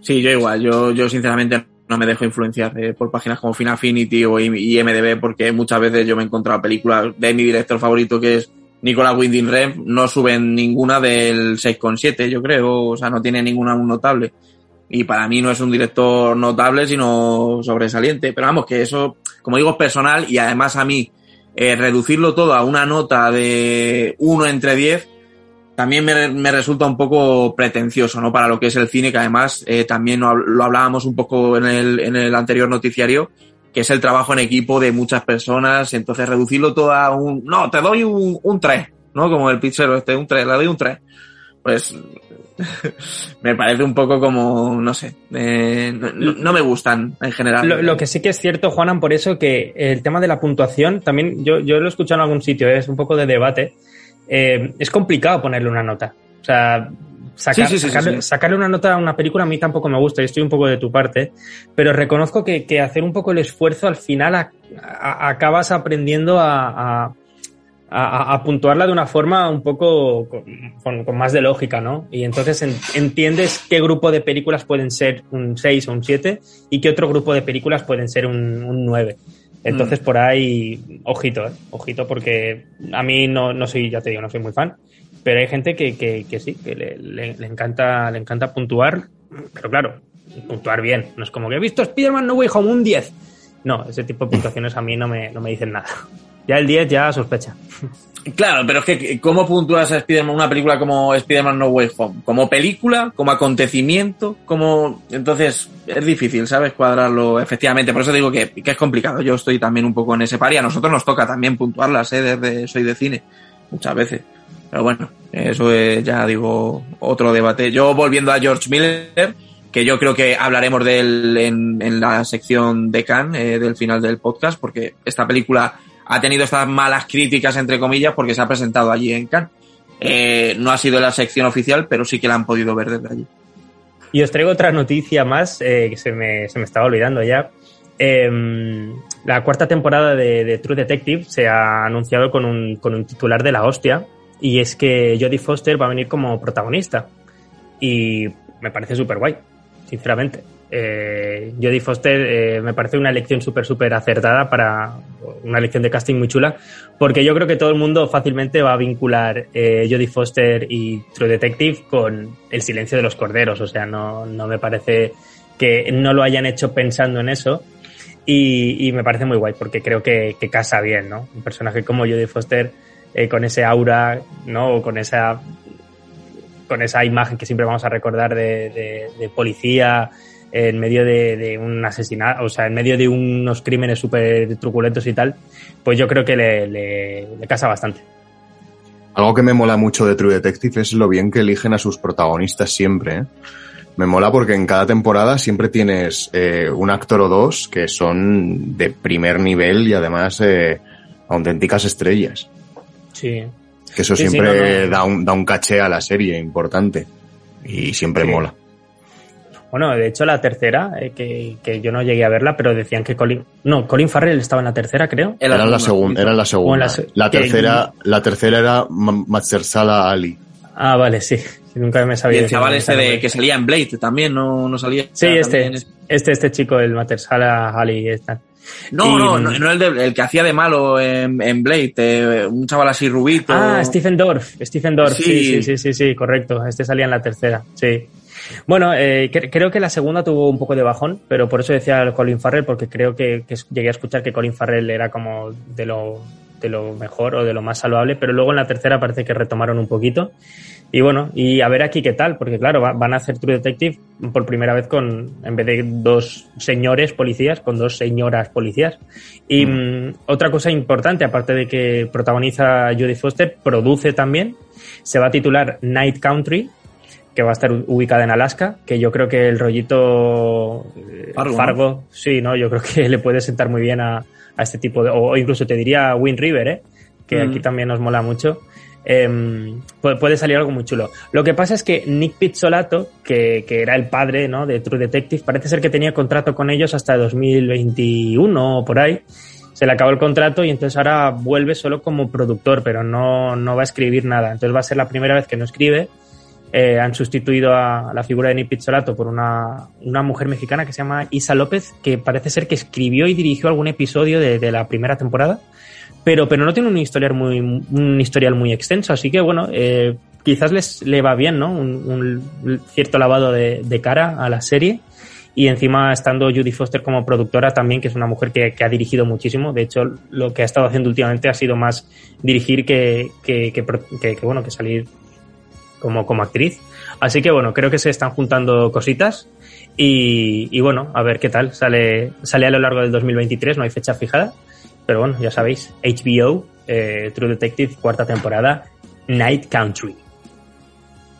Sí, yo igual, yo, yo sinceramente no me dejo influenciar eh, por páginas como Finaffinity o IMDB porque muchas veces yo me he encontrado películas de mi director favorito que es Nicolas Winding Rev no suben ninguna del 6,7, yo creo, o sea, no tiene ninguna notable. Y para mí no es un director notable, sino sobresaliente. Pero vamos, que eso, como digo, es personal y además a mí, eh, reducirlo todo a una nota de 1 entre 10, también me, me, resulta un poco pretencioso, ¿no? Para lo que es el cine, que además eh, también lo hablábamos un poco en el, en el anterior noticiario, que es el trabajo en equipo de muchas personas, entonces reducirlo todo a un, no, te doy un, un 3, ¿no? Como el pizzero este, un 3, le doy un 3. Pues me parece un poco como, no sé, eh, no, me gustan en general. Lo, lo, que sí que es cierto, Juanan, por eso que el tema de la puntuación, también yo, yo lo he escuchado en algún sitio, es un poco de debate, eh, es complicado ponerle una nota. O sea, sacar, sí, sí, sacarle, sacarle, una nota a una película a mí tampoco me gusta y estoy un poco de tu parte, pero reconozco que, que hacer un poco el esfuerzo al final a, a, acabas aprendiendo a, a, puntuarla de una forma un poco con, con, con, más de lógica, ¿no? Y entonces en, entiendes qué grupo de películas pueden ser un 6 o un 7 y qué otro grupo de películas pueden ser un, un 9. Entonces mm. por ahí, ojito, ¿eh? ojito, porque a mí no, no soy, ya te digo, no soy muy fan, pero hay gente que, que, que sí, que le, le, encanta, le encanta puntuar, pero claro, puntuar bien. No es como que he visto Spider-Man No Way Home un 10. No, ese tipo de puntuaciones a mí no me, no me dicen nada. Ya el 10 ya sospecha. Claro, pero es que ¿cómo puntúas a Spider-Man una película como Spider-Man No Way Home? ¿Como película? ¿Como acontecimiento? como Entonces es difícil, ¿sabes? Cuadrarlo efectivamente. Por eso digo que, que, es complicado. Yo estoy también un poco en ese par y a nosotros nos toca también puntuarlas, ¿eh? Desde Soy de Cine. Muchas veces. Pero bueno, eso es ya digo otro debate. Yo volviendo a George Miller, que yo creo que hablaremos de él en, en la sección de Cannes, eh, del final del podcast, porque esta película ha tenido estas malas críticas, entre comillas, porque se ha presentado allí en Cannes. Eh, no ha sido la sección oficial, pero sí que la han podido ver desde allí. Y os traigo otra noticia más eh, que se me, se me, estaba olvidando ya. Eh, la cuarta temporada de, de, True Detective se ha anunciado con un, con un titular de la hostia y es que Jodie Foster va a venir como protagonista. Y me parece súper guay, sinceramente eh, Jodie Foster eh, me parece una elección súper, súper acertada para una elección de casting muy chula, porque yo creo que todo el mundo fácilmente va a vincular eh, Jodie Foster y True Detective con El silencio de los corderos, o sea, no, no me parece que no lo hayan hecho pensando en eso. Y, me parece muy guay, porque creo que, que, casa bien, ¿no? Un personaje como Jodie Foster, eh, con ese aura, ¿no? Con esa, con esa imagen que siempre vamos a recordar de, policía, en medio de, un asesinato, o sea, en medio de unos crímenes súper truculentos y tal, pues yo creo que le, casa bastante. Algo que me mola mucho de True Detective es lo bien que eligen a sus protagonistas siempre. ¿eh? Me mola porque en cada temporada siempre tienes eh, un actor o dos que son de primer nivel y además auténticas estrellas. Sí. Que eso sí, siempre sí, no, no. Da, un, da un caché a la serie importante y siempre sí. mola. Bueno, de hecho la tercera, eh, que, que, yo no llegué a verla, pero decían que Colin... No, Colin Farrell estaba en la tercera, creo. Era, era la, segunda, era la segunda. La, la, tercera, que... la tercera era Mazersala Ali. Ah, vale, sí. Nunca me sabía. Y el chaval este de, que salía en Blade también, no, no salía. Sí, este, este, este chico, el Mazersala Ali, está. No, y... no, no, no el, de, el, que hacía de malo en, en Blade, eh, un chaval así rubito. Ah, Stephen Dorff, Stephen Dorff, sí. Sí, sí, sí, sí, sí, correcto. Este salía en la tercera, sí. Bueno, eh, que, creo que la segunda tuvo un poco de bajón, pero por eso decía Colin Farrell, porque creo que, que, llegué a escuchar que Colin Farrell era como de lo, de lo mejor o de lo más saludable, pero luego en la tercera parece que retomaron un poquito. Y bueno, y a ver aquí qué tal, porque claro, van a hacer True Detective por primera vez con, en vez de dos señores policías, con dos señoras policías. Y mm. Mm, otra cosa importante, aparte de que protagoniza Jodie Foster, produce también, se va a titular Night Country, que va a estar ubicada en Alaska, que yo creo que el rollito Fargo, Fargo ¿no? sí, ¿no? Yo creo que le puede sentar muy bien a, a este tipo de, o incluso te diría Wind River, ¿eh? Que mm. aquí también nos mola mucho. Eh, puede salir algo muy chulo. Lo que pasa es que Nick Pizzolato, que, que, era el padre ¿no? de True Detective, parece ser que tenía contrato con ellos hasta 2021 o por ahí. Se le acabó el contrato y entonces ahora vuelve solo como productor, pero no, no va a escribir nada. Entonces va a ser la primera vez que no escribe eh, han sustituido a la figura de Nick Pizzolato por una, una, mujer mexicana que se llama Isa López, que parece ser que escribió y dirigió algún episodio de, de la primera temporada, pero, pero no tiene un historial muy, un historial muy extenso, así que bueno, eh, quizás les le va bien, ¿no? Un, un cierto lavado de, de, cara a la serie. Y encima estando Judy Foster como productora también, que es una mujer que, que, ha dirigido muchísimo. De hecho, lo que ha estado haciendo últimamente ha sido más dirigir que, que, que bueno, que salir como, como actriz. Así que bueno, creo que se están juntando cositas. Y, y, bueno, a ver qué tal. Sale, sale a lo largo del 2023, no hay fecha fijada. Pero bueno, ya sabéis, HBO, eh, True Detective, cuarta temporada, Night Country.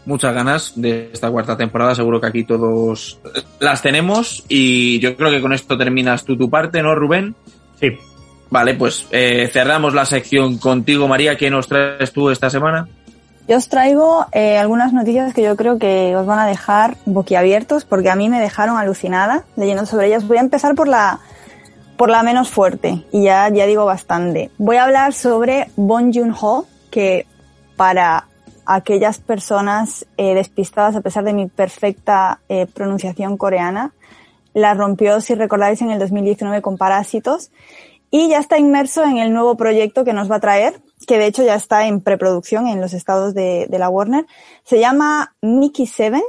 Muchas ganas de esta cuarta temporada, seguro que aquí todos las tenemos y yo creo que con esto terminas tú tu parte, ¿no, Rubén? Sí. Vale, pues eh, cerramos la sección contigo, María. ¿Qué nos traes tú esta semana? Yo os traigo eh, algunas noticias que yo creo que os van a dejar boquiabiertos porque a mí me dejaron alucinada leyendo sobre ellas. Voy a empezar por la, por la menos fuerte y ya, ya digo bastante. Voy a hablar sobre Bon Joon-ho, que para aquellas personas eh, despistadas, a pesar de mi perfecta eh, pronunciación coreana, la rompió, si recordáis, en el 2019 con Parásitos y ya está inmerso en el nuevo proyecto que nos va a traer, que de hecho ya está en preproducción en los estados de, de la Warner. Se llama Mickey Seven,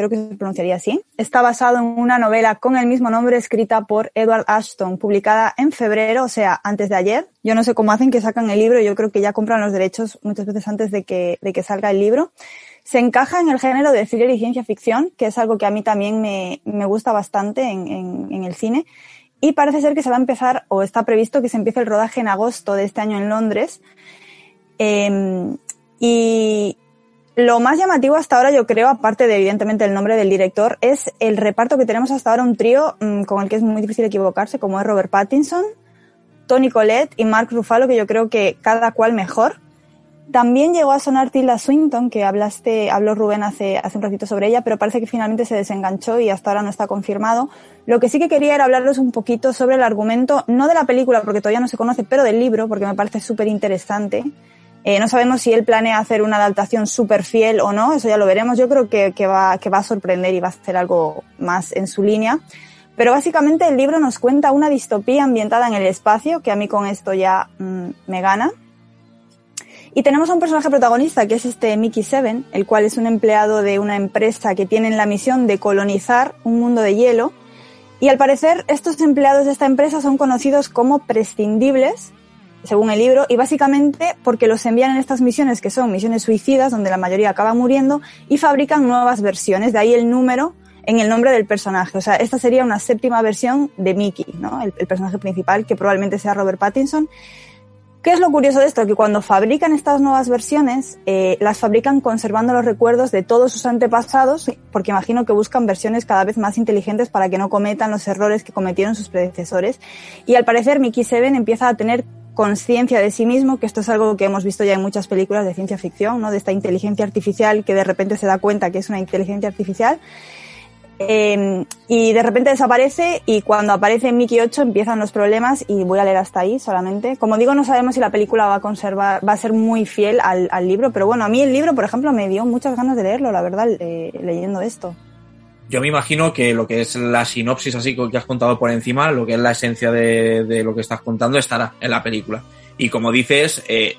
creo que se pronunciaría así. Está basado en una novela con el mismo nombre escrita por Edward Ashton, publicada en febrero, o sea, antes de ayer. Yo no sé cómo hacen que sacan el libro, yo creo que ya compran los derechos muchas veces antes de que, de que salga el libro. Se encaja en el género de thriller y ciencia ficción, que es algo que a mí también me, me gusta bastante en, en, el cine. Y parece ser que se va a empezar, o está previsto que se empiece el rodaje en agosto de este año en Londres. Eh, y, lo más llamativo hasta ahora, yo creo, aparte de evidentemente el nombre del director, es el reparto que tenemos hasta ahora, un trío mmm, con el que es muy difícil equivocarse, como es Robert Pattinson, Tony Collette y Mark Ruffalo, que yo creo que cada cual mejor. También llegó a sonar Tilda Swinton, que hablaste, habló Rubén hace, hace un ratito sobre ella, pero parece que finalmente se desenganchó y hasta ahora no está confirmado. Lo que sí que quería era hablarles un poquito sobre el argumento, no de la película, porque todavía no se conoce, pero del libro, porque me parece súper interesante. Eh, no sabemos si él planea hacer una adaptación súper fiel o no, eso ya lo veremos. Yo creo que, va, que va a sorprender y va a hacer algo más en su línea. Pero básicamente el libro nos cuenta una distopía ambientada en el espacio, que a mí con esto ya mmm, me gana. Y tenemos a un personaje protagonista que es este Mickey Seven, el cual es un empleado de una empresa que tiene la misión de colonizar un mundo de hielo. Y al parecer estos empleados de esta empresa son conocidos como prescindibles según el libro, y básicamente porque los envían en estas misiones que son misiones suicidas, donde la mayoría acaba muriendo, y fabrican nuevas versiones, de ahí el número en el nombre del personaje. O sea, esta sería una séptima versión de Mickey, ¿no? El, personaje principal, que probablemente sea Robert Pattinson. ¿Qué es lo curioso de esto? Que cuando fabrican estas nuevas versiones, eh, las fabrican conservando los recuerdos de todos sus antepasados, porque imagino que buscan versiones cada vez más inteligentes para que no cometan los errores que cometieron sus predecesores. Y al parecer Mickey Seven empieza a tener conciencia de sí mismo, que esto es algo que hemos visto ya en muchas películas de ciencia ficción, ¿no? De esta inteligencia artificial que de repente se da cuenta que es una inteligencia artificial. Eh, y de repente desaparece y cuando aparece Mickey 8 empiezan los problemas y voy a leer hasta ahí solamente. Como digo, no sabemos si la película va a conservar, va a ser muy fiel al, libro, pero bueno, a mí el libro, por ejemplo, me dio muchas ganas de leerlo, la verdad, eh, leyendo esto yo me imagino que lo que es la sinopsis así que has contado por encima, lo que es la esencia de, de lo que estás contando estará en la película. Y como dices, eh,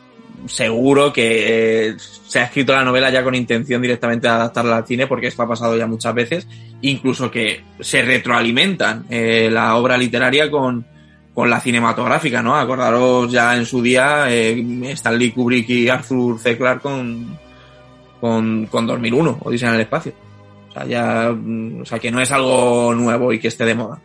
seguro que eh, se ha escrito la novela ya con intención directamente de adaptarla al cine porque esto ha pasado ya muchas veces, incluso que se retroalimentan eh, la obra literaria con, con la cinematográfica, ¿no? Acordaros ya en su día eh, Stanley Kubrick y Arthur C. Clarke con, con, con 2001, Odisea en el espacio. O sea, ya, o sea, que no es algo nuevo y que esté de moda.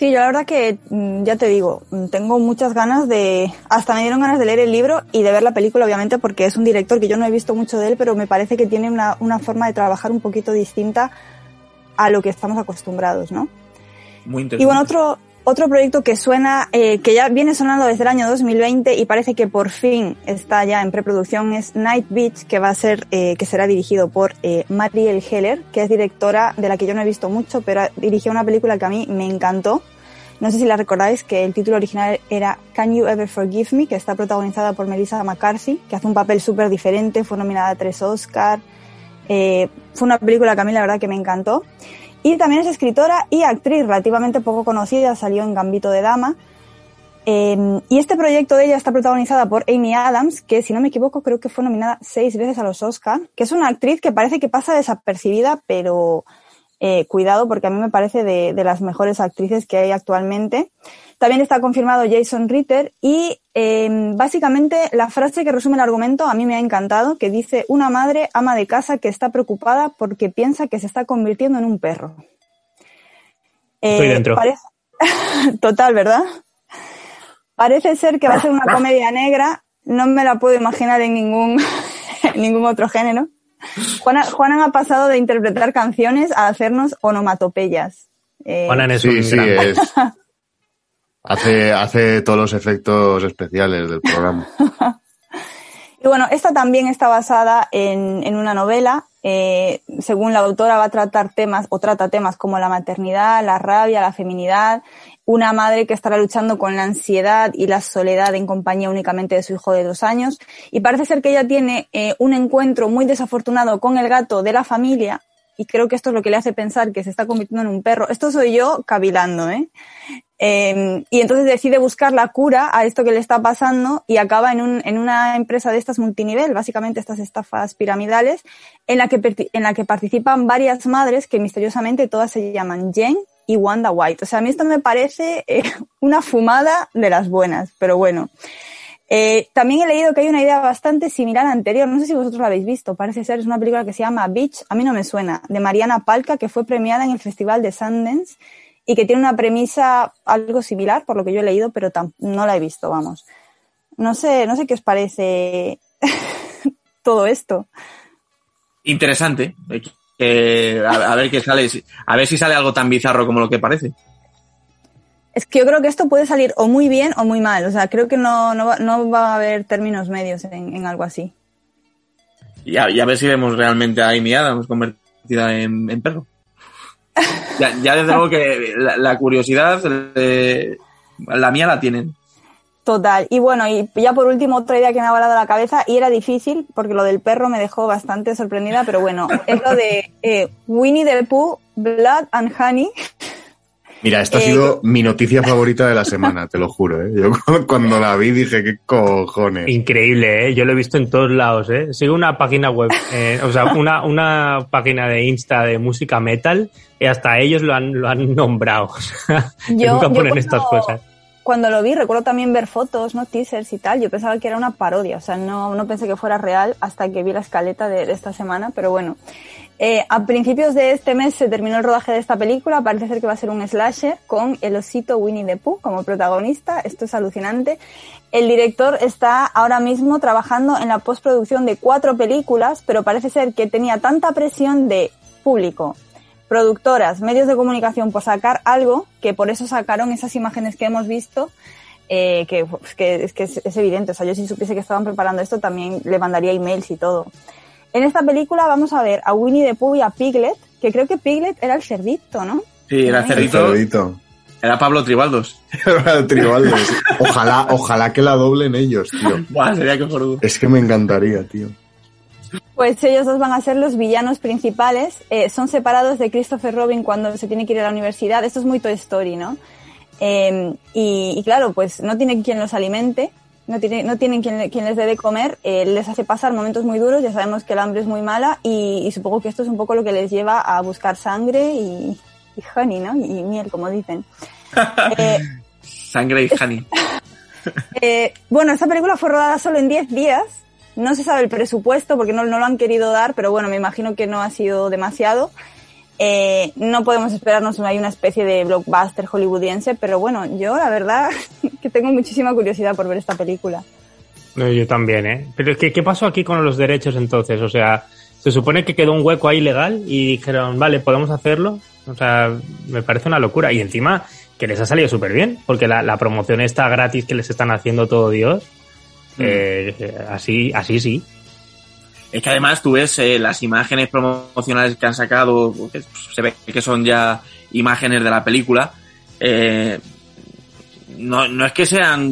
Sí, yo la verdad que, ya te digo, tengo muchas ganas de, hasta me dieron ganas de leer el libro y de ver la película, obviamente, porque es un director que yo no he visto mucho de él, pero me parece que tiene una, una forma de trabajar un poquito distinta a lo que estamos acostumbrados, ¿no? Muy interesante. Y bueno, otro, otro proyecto que suena, eh, que ya viene sonando desde el año 2020 y parece que por fin está ya en preproducción es Night Beach, que va a ser, eh, que será dirigido por eh, Mariel Heller, que es directora de la que yo no he visto mucho, pero dirigió una película que a mí me encantó. No sé si la recordáis, que el título original era Can You Ever Forgive Me, que está protagonizada por Melissa McCarthy, que hace un papel súper diferente, fue nominada a tres Oscar. Eh, fue una película que a mí la verdad que me encantó. Y también es escritora y actriz relativamente poco conocida, salió en Gambito de Dama. Eh, y este proyecto de ella está protagonizada por Amy Adams, que si no me equivoco creo que fue nominada seis veces a los Oscar, que es una actriz que parece que pasa desapercibida, pero eh, cuidado porque a mí me parece de, de, las mejores actrices que hay actualmente. También está confirmado Jason Ritter y eh, básicamente la frase que resume el argumento a mí me ha encantado, que dice una madre ama de casa que está preocupada porque piensa que se está convirtiendo en un perro. Estoy dentro. Parece... Total, ¿verdad? Parece ser que va a ser una comedia negra. No me la puedo imaginar en ningún, en ningún otro género. Juana, Juanan ha pasado de interpretar canciones a hacernos onomatopeyas. Eh, Juanan es sí, un sí, gran... es. Hace, hace todos los efectos especiales del programa. y bueno, esta también está basada en, en una novela. Eh, según la autora va a tratar temas o trata temas como la maternidad, la rabia, la feminidad, una madre que estará luchando con la ansiedad y la soledad en compañía únicamente de su hijo de dos años. Y parece ser que ella tiene eh, un encuentro muy desafortunado con el gato de la familia. Y creo que esto es lo que le hace pensar que se está convirtiendo en un perro. Esto soy yo cavilando, ¿eh? Eh, y entonces decide buscar la cura a esto que le está pasando y acaba en, un, en una empresa de estas multinivel, básicamente estas estafas piramidales, en la, que, en la que participan varias madres que misteriosamente todas se llaman Jen y Wanda White. O sea, a mí esto me parece eh, una fumada de las buenas, pero bueno. Eh, también he leído que hay una idea bastante similar a la anterior, no sé si vosotros la habéis visto, parece ser, es una película que se llama Beach, a mí no me suena, de Mariana Palca, que fue premiada en el Festival de Sundance y que tiene una premisa algo similar, por lo que yo he leído, pero no la he visto, vamos. No sé, no sé qué os parece todo esto. Interesante. Eh, a, a, ver qué sale, a ver si sale algo tan bizarro como lo que parece. Es que yo creo que esto puede salir o muy bien o muy mal. O sea, creo que no, no, va, no va a haber términos medios en, en algo así. Y a, y a, ver si vemos realmente a Amy Adams convertida en, en perro. Ya, ya, desde luego que la, la curiosidad, eh, la mía la tienen. Total. Y bueno, y ya por último, otra idea que me ha volado la cabeza, y era difícil, porque lo del perro me dejó bastante sorprendida, pero bueno, es lo de eh, Winnie the Pooh, Blood and Honey. Mira, esta eh, ha sido mi noticia favorita de la semana, te lo juro. ¿eh? Yo cuando la vi dije, ¿qué cojones? Increíble, ¿eh? yo lo he visto en todos lados. ¿eh? Sigo una página web, eh, o sea, una, una página de Insta de música metal y hasta ellos lo han, lo han nombrado. Yo, nunca ponen yo cuando, estas cosas. Cuando lo vi, recuerdo también ver fotos, ¿no? Teasers y tal. Yo pensaba que era una parodia, o sea, no, no pensé que fuera real hasta que vi la escaleta de, de esta semana, pero bueno. Eh, a principios de este mes se terminó el rodaje de esta película. Parece ser que va a ser un slasher con el osito Winnie the Pooh como protagonista. Esto es alucinante. El director está ahora mismo trabajando en la postproducción de cuatro películas, pero parece ser que tenía tanta presión de público, productoras, medios de comunicación por sacar algo que por eso sacaron esas imágenes que hemos visto. Eh, que, que, es, que es, es evidente, o sea, yo si supiese que estaban preparando esto también le mandaría emails y todo. En esta película vamos a ver a Winnie the Pooh y a Piglet, que creo que Piglet era el cerdito, ¿no? Sí, era el cerdito. cerdito. Era Pablo Tribaldos. Era Tribaldos. Ojalá, ojalá que la doblen ellos, tío. Buah, sería que. Es que me encantaría, tío. Pues ellos dos van a ser los villanos principales. Eh, son separados de Christopher Robin cuando se tiene que ir a la universidad. Esto es muy Toy Story, ¿no? Eh, y, y, claro, pues no tienen quien los alimente no, tiene, no tienen quien, quien, les dé de comer, eh, les hace pasar momentos muy duros, ya sabemos que el hambre es muy mala y, y, supongo que esto es un poco lo que les lleva a buscar sangre y, y honey, ¿no? Y, miel, como dicen. eh, sangre y honey. eh, bueno, esta película fue rodada solo en 10 días, no se sabe el presupuesto porque no, no lo han querido dar, pero bueno, me imagino que no ha sido demasiado. Eh, no podemos esperarnos hay una especie de blockbuster hollywoodiense, pero bueno, yo la verdad que tengo muchísima curiosidad por ver esta película. No, yo también, ¿eh? Pero ¿qué, ¿qué pasó aquí con los derechos entonces? O sea, se supone que quedó un hueco ahí legal y dijeron, vale, podemos hacerlo. O sea, me parece una locura. Y encima que les ha salido súper bien, porque la, la, promoción está gratis que les están haciendo todo Dios. Mm. Eh, así, así sí. Es que además tú ves eh, las imágenes promocionales que han sacado, que se ve que son ya imágenes de la película. Eh, no, no es que sean,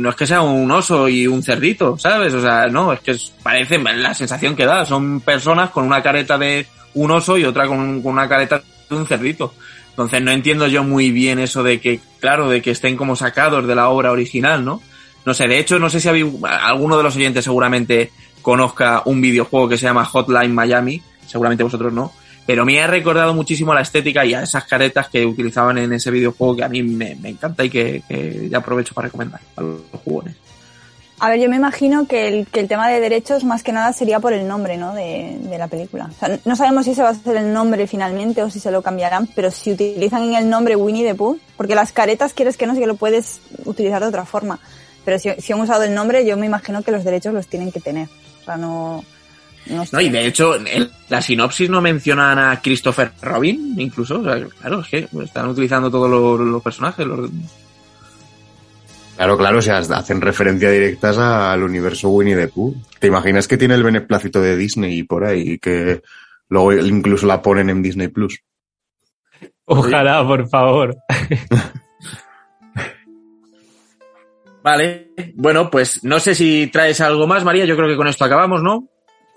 no es que sea un oso y un cerdito, ¿sabes? O sea, no, es que parece la sensación que da. Son personas con una careta de un oso y otra con, con una careta de un cerdito. Entonces no entiendo yo muy bien eso de que, claro, de que estén como sacados de la obra original, ¿no? No sé, de hecho, no sé si alguno de los oyentes seguramente conozca un videojuego que se llama Hotline Miami, seguramente vosotros no, pero me ha recordado muchísimo la estética y a esas caretas que utilizaban en ese videojuego que a mí me, encanta y que, ya aprovecho para recomendar a los jugones. A ver, yo me imagino que el, que el tema de derechos más que nada sería por el nombre, ¿no? De, de, la película. O sea, no sabemos si se va a hacer el nombre finalmente o si se lo cambiarán, pero si utilizan en el nombre Winnie the Pooh, porque las caretas quieres que no sé que lo puedes utilizar de otra forma. Pero si, si han usado el nombre, yo me imagino que los derechos los tienen que tener. O sea, no, no, y de hecho, la sinopsis no mencionan a Christopher Robin, incluso. claro, es que están utilizando todos los, personajes. Claro, claro, o sea, hacen referencia directas al universo Winnie the Pooh. ¿Te imaginas que tiene el beneplácito de Disney por ahí y que luego incluso la ponen en Disney Plus? Ojalá, por favor. vale, bueno, pues no sé si traes algo más, María. Yo creo que con esto acabamos, ¿no?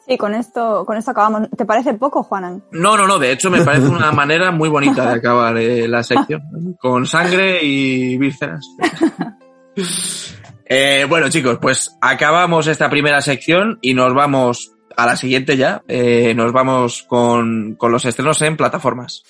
Sí, con esto, con esto acabamos. ¿Te parece poco, Juanan? No, no, no. De hecho, me parece una manera muy bonita de acabar eh, la sección. Con sangre y vísceras. Eh, bueno, chicos, pues acabamos esta primera sección y nos vamos a la siguiente ya. Eh, nos vamos con, con los estrenos en plataformas.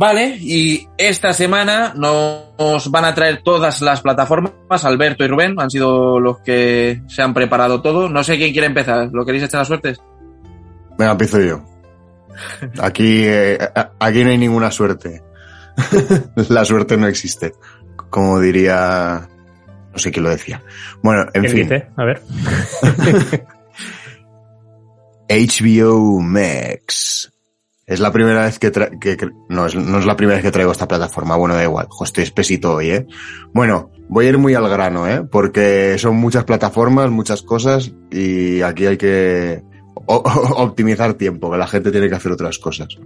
Vale, y esta semana nos van a traer todas las plataformas. Alberto y Rubén han sido los que se han preparado todo. No sé quién quiere empezar. ¿Lo queréis echar a suertes? Venga, empiezo yo. Aquí, eh, aquí no hay ninguna suerte. La suerte no existe. Como diría. No sé quién lo decía. Bueno, en fin. Dice? A ver. HBO Max es la primera vez que, que, no, es, no es la primera vez que traigo esta plataforma. Bueno, da igual. Estoy espesito hoy, ¿eh? Bueno, voy a ir muy al grano, ¿eh? Porque son muchas plataformas, muchas cosas y aquí hay que optimizar tiempo, que la gente tiene que hacer otras cosas.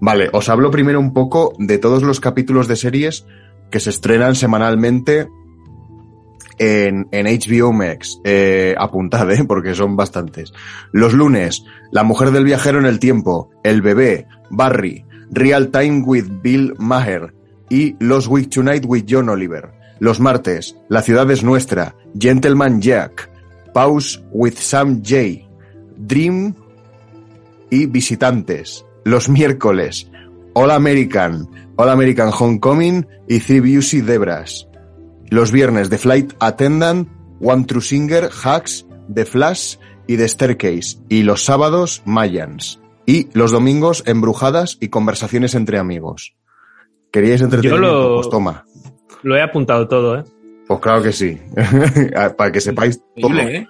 Vale, os hablo primero un poco de todos los capítulos de series que se estrenan semanalmente en, en HBO Max. Eh, apuntad, ¿eh? porque son bastantes. Los lunes, La mujer del viajero en el tiempo, El bebé, Barry, Real Time with Bill Maher y Los Week Tonight with John Oliver. Los martes, La ciudad es nuestra, Gentleman Jack, Pause with Sam J, Dream y Visitantes. Los miércoles, All American, All American Homecoming y Three Debras. Los viernes The Flight Attendant, One True Singer, Hacks, The Flash y The Staircase. Y los sábados Mayans. Y los domingos Embrujadas y Conversaciones entre amigos. ¿Queríais entretenimiento? Lo, pues toma. Lo he apuntado todo, ¿eh? Pues claro que sí. Para que sepáis todo. ¿eh?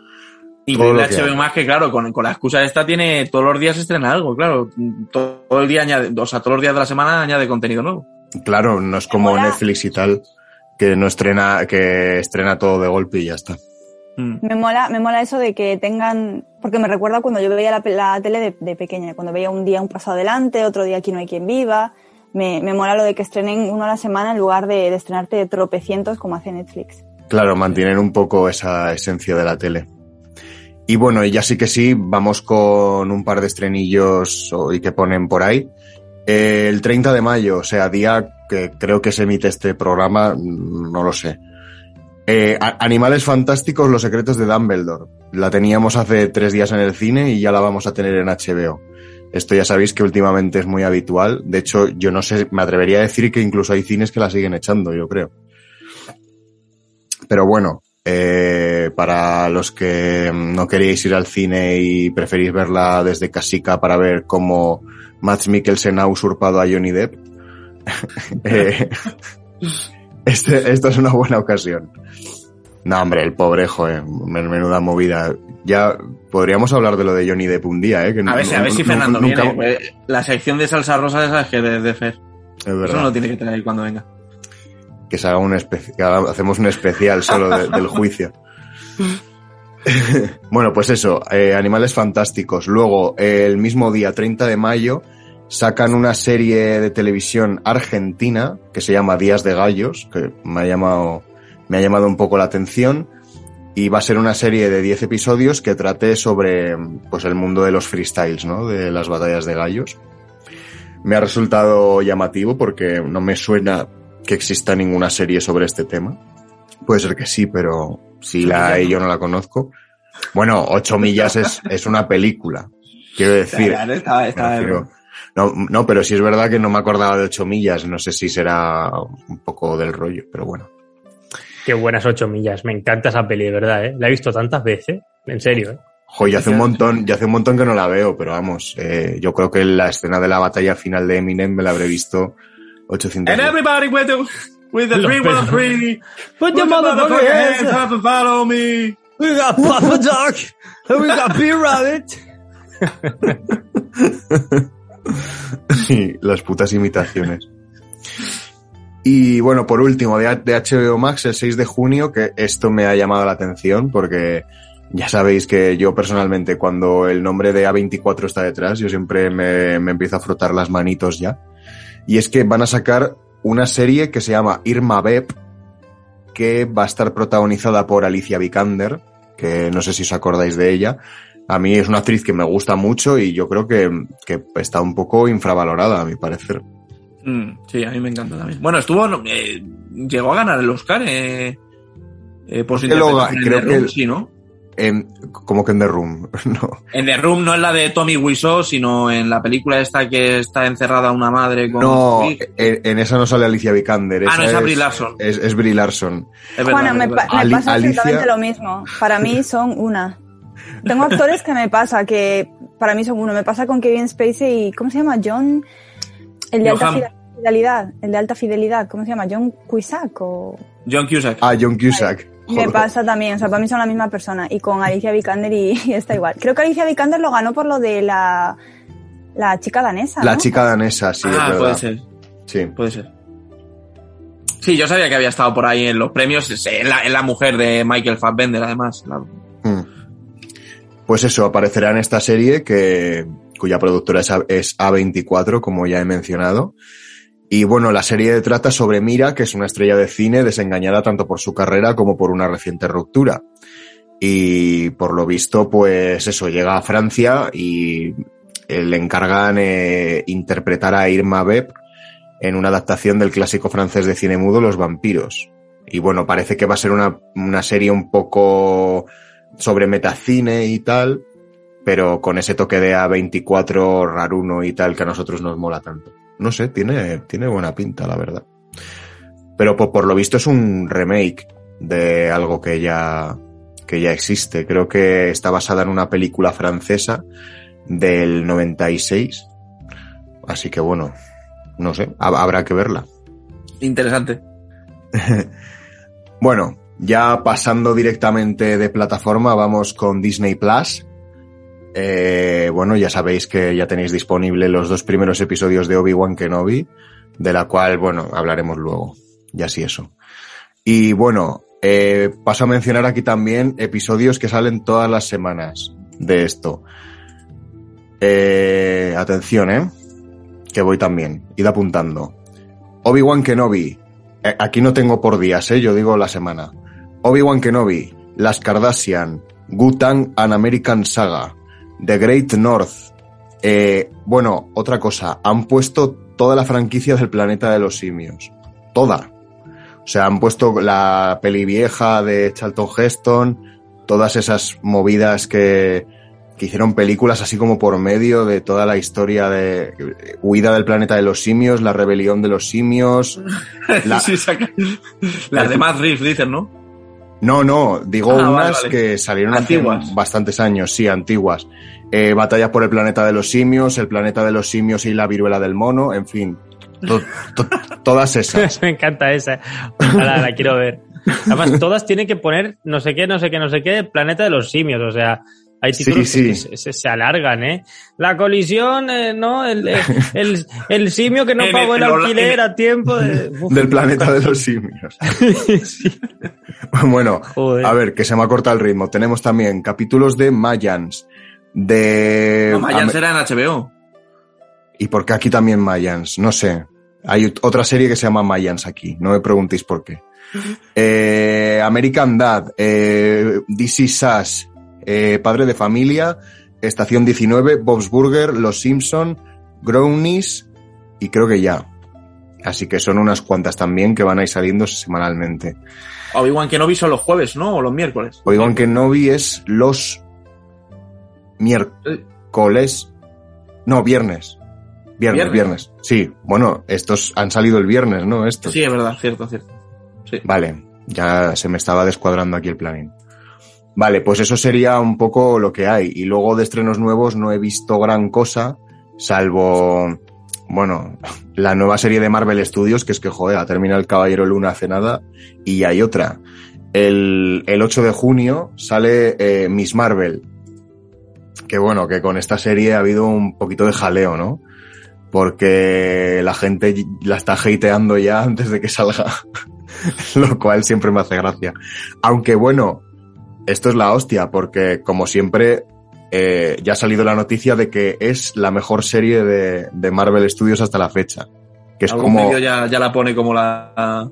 Y todo HBO más que, claro, con, con, la excusa esta tiene todos los días estrena algo, claro. Todo el día añade, o sea, todos los días de la semana añade contenido nuevo. Claro, no es como Netflix y tal que no estrena, que estrena todo de golpe y ya está. Mm. Me mola, me mola eso de que tengan, porque me recuerda cuando yo veía la, tele de, pequeña, cuando veía un día un paso adelante, otro día aquí no hay quien viva. Me, me mola lo de que estrenen uno a la semana en lugar de, de estrenarte tropecientos como hace Netflix. Claro, mantienen un poco esa esencia de la tele. Y bueno, y ya sí que sí, vamos con un par de estrenillos hoy que ponen por ahí. El 30 de mayo, o sea, día que creo que se emite este programa, no lo sé. Eh, Animales Fantásticos, Los Secretos de Dumbledore. La teníamos hace tres días en el cine y ya la vamos a tener en HBO. Esto ya sabéis que últimamente es muy habitual. De hecho, yo no sé, me atrevería a decir que incluso hay cines que la siguen echando, yo creo. Pero bueno, eh, para los que no queríais ir al cine y preferís verla desde casica para ver cómo Matt Mikkelsen ha usurpado a Johnny Depp. Eh, este, esta es una buena ocasión. No, hombre, el pobre, joder, menuda movida. Ya podríamos hablar de lo de Johnny Depp un día, ¿eh? a ver, a ver si Fernando viene. Eh, la sección de salsa rosa esa es que de, de Fer. Es verdad. Eso no lo tiene que tener cuando venga. Que se haga un especial, hacemos un especial solo del juicio. bueno, pues eso, eh, Animales Fantásticos. Luego, el mismo día, 30 de mayo, sacan una serie de televisión argentina que se llama Días de Gallos, que me ha llamado, me ha llamado un poco la atención. Y va a ser una serie de 10 episodios que trate sobre pues, el mundo de los freestyles, ¿no? De las batallas de gallos. Me ha resultado llamativo porque no me suena que exista ninguna serie sobre este tema. Puede ser que sí, pero si la hay yo no la conozco. Bueno, ocho millas es, es una película. Quiero decir. Claro, refiero- no, no, pero sí es verdad que no me acordaba de ocho millas. No sé si será un poco del rollo, pero bueno. Qué buenas ocho millas. Me encanta esa peli, de verdad, ¿eh? La he visto tantas veces. En serio, ¿eh? Jo, ya hace un montón, ya hace un montón que no la veo, pero vamos, eh, yo creo que la escena de la batalla final de Eminem me la habré visto 800 And veces. everybody with the, with the Los 313. Put your motherfucking hands up. and follow me. We got Papa Doc. And we got Beer Sí, las putas imitaciones. Y bueno, por último, de, HBO Max, el 6 de junio, que esto me ha llamado la atención porque ya sabéis que yo personalmente cuando el nombre de A24 está detrás, yo siempre me, me empiezo a frotar las manitos ya. Y es que van a sacar una serie que se llama Irma Beb, que va a estar protagonizada por Alicia Vikander, que no sé si os acordáis de ella. A mí es una actriz que me gusta mucho y yo creo que, que está un poco infravalorada, a mi parecer. Mm, sí, a mí me encanta también. Bueno, estuvo, eh, llegó a ganar el Oscar, eh, eh, por Que en creo The que Room, el- sí, ¿no? En, como que en The Room, no. En The Room no es la de Tommy Wiseau, sino en la película esta que está encerrada una madre con... No, Sí, en, en esa no sale Alicia Vikander. Ah, no, esa es Brie Larson. Es, es Brie Larson. es verdad, Juana, me, pa- pasa Alicia- absolutamente lo mismo. Para mí son una. Tengo actores que me pasa que para mí son uno. Me pasa con Kevin Spacey y ¿cómo se llama? John el de alta Johan. fidelidad, el de alta fidelidad, ¿cómo se llama? John Cuisac o John Cusack. Ah, John Cusack. me pasa también, o sea, para mí son la misma persona y con Alicia Vikander y, y está igual. Creo que Alicia Vikander lo ganó por lo de la la chica danesa, La ¿no? chica danesa, sí, ah, verdad. puede ser, Sí. puede ser. Sí, yo sabía que había estado por ahí en los premios. Es es la, es la mujer de Michael Fassbender, además. La- Mm. Pues eso, aparecerá en esta serie que, cuya productora es, A- es A24, como ya he mencionado. Y bueno, la serie trata sobre Mira, que es una estrella de cine desengañada tanto por su carrera como por una reciente ruptura. Y por lo visto, pues eso, llega a Francia y eh, le encargan eh, interpretar a Irma Beb en una adaptación del clásico francés de cine mudo Los vampiros. Y bueno, parece que va a ser una, una serie un poco sobre metacine y tal, pero con ese toque de A24 raruno y tal que a nosotros nos mola tanto. No sé, tiene, tiene buena pinta, la verdad. Pero por, por lo visto es un remake de algo que ya, que ya existe. Creo que está basada en una película francesa del 96. Así que bueno, no sé, hab- habrá que verla. Interesante. Bueno, ya pasando directamente de plataforma, vamos con Disney Plus. Eh, bueno, ya sabéis que ya tenéis disponible los dos primeros episodios de Obi-Wan Kenobi, de la cual, bueno, hablaremos luego. Ya sí eso. Y bueno, eh, paso a mencionar aquí también episodios que salen todas las semanas de esto. Eh, atención, ¿eh? Que voy también. Id apuntando. Obi-Wan Kenobi. Eh, Aquí no tengo por días, ¿eh? Yo digo la semana. Obi-Wan Kenobi. Las Kardashian. Gutang An American Saga. The Great North. Eh, bueno, otra cosa. Han puesto toda la franquicia del planeta de los simios. Toda. O sea, han puesto la peli vieja de Charlton Heston, todas esas movidas que, que hicieron películas así como por medio de toda la historia de huida del planeta de los simios, la rebelión de los simios. La- Sí, saca- Las de Matt Reeves, dicen, ¿no? No, no, digo Ah, unas vale. que salieron Antiguas. hace bastantes años, sí, antiguas. Eh, Batalla por el planeta de los simios, el planeta de los simios y la viruela del mono, en fin, to- to- todas esas. Me encanta esa. Ojalá la quiero ver. Además, todas tienen que poner no sé qué, no sé qué, no sé qué, planeta de los simios. O sea, hay Sí, títulos sí. que se, se- se alargan, ¿eh? La colisión, eh, ¿no? El, el, el- el simio que no En pagó el- el en el- alquiler a tiempo. de- Uf, Del planeta de los simios. sí. Bueno, Joder. a ver, que se me ha cortado el ritmo. Tenemos también capítulos de Mayans, de... No, Mayan Ame- será en HBO. ¿Y por qué aquí también Mayans? No sé. Hay ot- otra serie que se llama Mayans aquí, no me preguntéis por qué. Eh, American Dad, eh, DC Sass, eh, Padre de Familia, Estación 19, Bob's Burger, Los Simpson, Grownies y creo que ya. Así que son unas cuantas también que van a ir saliendo semanalmente. Obi-Wan Kenobi son los jueves, ¿no? O los miércoles. Obi-Wan Kenobi es los miércoles. No, viernes. Viernes, ¿Viernes? viernes. Sí, bueno, estos han salido el viernes, ¿no? Estos. Sí, es verdad, cierto, cierto. Sí. Vale, ya se me estaba descuadrando aquí el planning. Vale, pues eso sería un poco lo que hay. Y luego de estrenos nuevos no he visto gran cosa, salvo, bueno, la nueva serie de Marvel Studios, que es que, joder, ha el Caballero Luna hace nada, y hay otra. El, el 8 de junio sale eh, Miss Marvel. Que bueno, que con esta serie ha habido un poquito de jaleo, ¿no? Porque la gente la está hateando ya antes de que salga. Lo cual siempre me hace gracia. Aunque bueno, esto es la hostia, porque como siempre, eh, ya ha salido la noticia de que es la mejor serie de, de Marvel Studios hasta la fecha. Que es Algún como. medio ya, ya la pone como la...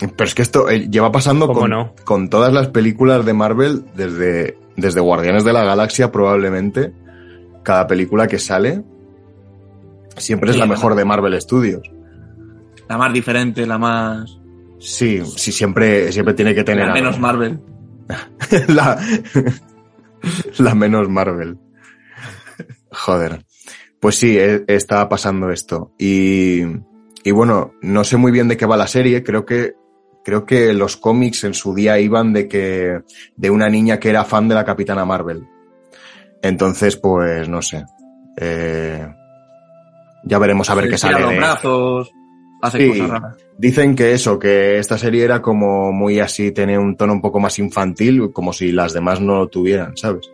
Pero es que esto eh, lleva pasando ¿Cómo con, no? con todas las películas de Marvel desde, desde Guardianes de la Galaxia, probablemente. Cada película que sale siempre es la mejor de Marvel Studios. La más diferente, la más... Sí, sí, siempre, siempre tiene que tener La algo. menos Marvel. la, la menos Marvel. Joder. Pues sí, eh, está pasando esto. Y, y bueno, no sé muy bien de qué va la serie. Creo que, creo que los cómics en su día iban de que, de una niña que era fan de la Capitana Marvel. Entonces, pues, no sé. Eh, ya veremos a ver qué sale. los de- brazos, hace Sí. cosas raras. Dicen que eso, que esta serie era como muy así, tenía un tono un poco más infantil, como si las demás no lo tuvieran, ¿sabes?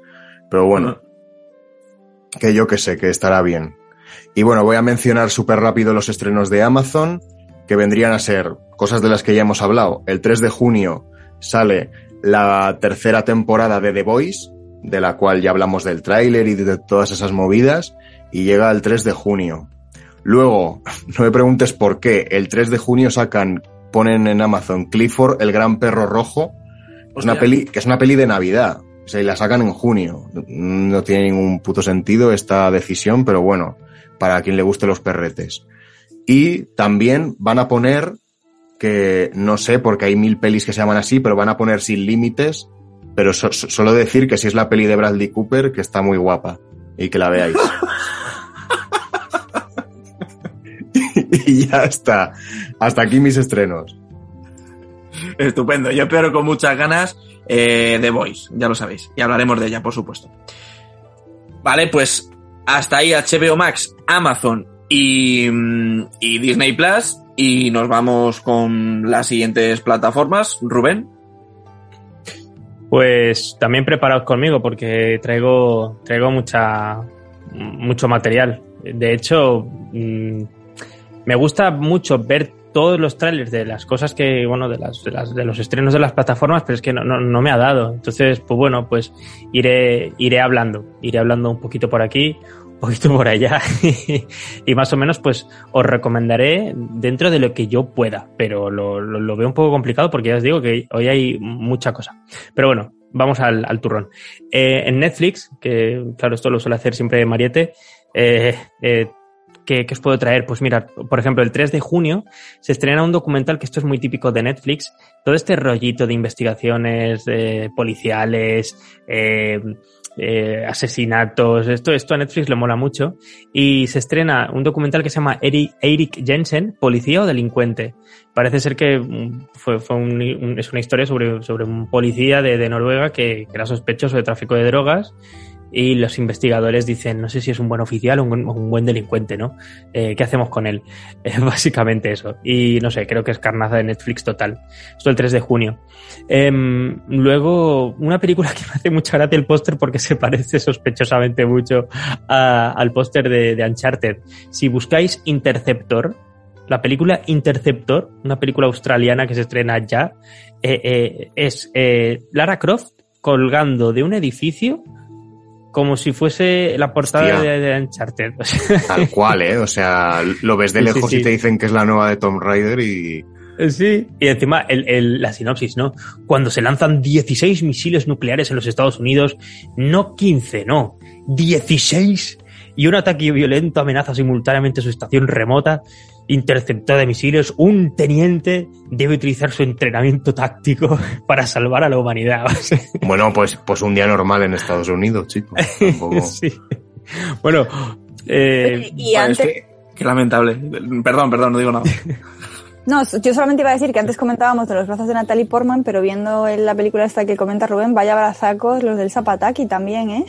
Pero bueno, que yo que sé, que estará bien. Y bueno, voy a mencionar súper rápido los estrenos de Amazon, que vendrían a ser cosas de las que ya hemos hablado. El 3 de junio sale la tercera temporada de The Voice, de la cual ya hablamos del tráiler y de todas esas movidas, y llega el 3 de junio. Luego, no me preguntes por qué, el 3 de junio sacan, ponen en Amazon Clifford, el gran perro rojo, es una peli, que es una peli de Navidad. O sea, y la sacan en junio. No tiene ningún puto sentido esta decisión, pero bueno, para quien le guste los perretes. Y también van a poner, que no sé, porque hay mil pelis que se llaman así, pero van a poner sin límites, pero so- so- solo decir que si es la peli de Bradley Cooper, que está muy guapa, y que la veáis. y ya está. Hasta aquí mis estrenos. Estupendo. Yo espero con muchas ganas eh, The Voice, ya lo sabéis. Y hablaremos de ella, por supuesto. Vale, pues hasta ahí HBO Max, Amazon y, mm, y Disney Plus. Y nos vamos con las siguientes plataformas. Rubén. Pues también preparaos conmigo porque traigo, traigo mucha, mucho material. De hecho, mm, me gusta mucho ver todos los trailers de las cosas que, bueno, de, las, de, las- de los estrenos de las plataformas, pero es que no, no, no me ha dado. Entonces, pues bueno, pues iré, iré hablando, iré hablando un poquito por aquí, un poquito por allá y más o menos pues os recomendaré dentro de lo que yo pueda, pero lo, lo, veo un poco complicado porque ya os digo que hoy hay mucha cosa. Pero bueno, vamos al, al turrón. Eh, en Netflix, que claro, esto lo suele hacer siempre Mariette, eh, eh, ¿qué, qué os puedo traer? Pues mirad, por ejemplo, el 3 de junio se estrena un documental que esto es muy típico de Netflix, todo este rollito de investigaciones eh, policiales, eh, eh, asesinatos, esto, esto a Netflix le mola mucho, y se estrena un documental que se llama Eric, Jensen, Policía o Delincuente. Parece ser que mm, fue, fue un- es una historia sobre, sobre un policía de, de Noruega que, que era sospechoso de tráfico de drogas y los investigadores dicen, no sé si es un buen oficial o un, buen- delincuente, ¿no? Eh, ¿Qué hacemos con él? Eh, básicamente eso. Y no sé, creo que es carnaza de Netflix total. Esto el 3 de junio. Em, luego, una película que me hace mucha gracia el póster porque se parece sospechosamente mucho al póster de, de Uncharted. Si buscáis Interceptor, la película Interceptor, una película australiana que se estrena ya, eh, eh, es Lara Croft colgando de un edificio como si fuese la portada de, de Uncharted. Tal cual, ¿eh? O sea, lo ves de sí, lejos sí. y te dicen que es la nueva de Tomb Raider y, Sí, y encima el, el- la sinopsis, ¿no? Cuando se lanzan 16 misiles nucleares en los Estados Unidos, no 15, no, 16. Y un ataque violento amenaza simultáneamente su estación remota, interceptada de misiles. Un teniente debe utilizar su entrenamiento táctico para salvar a la humanidad. Bueno, pues, pues un día normal en Estados Unidos, chicos. Tampoco- sí. Bueno, eh, y es que- qué lamentable. Perdón, perdón, no digo nada. no, yo solamente iba a decir que antes comentábamos de los brazos de Natalie Portman, pero viendo en la película esta que comenta Rubén, vaya brazacos los del Zapataki también, ¿eh?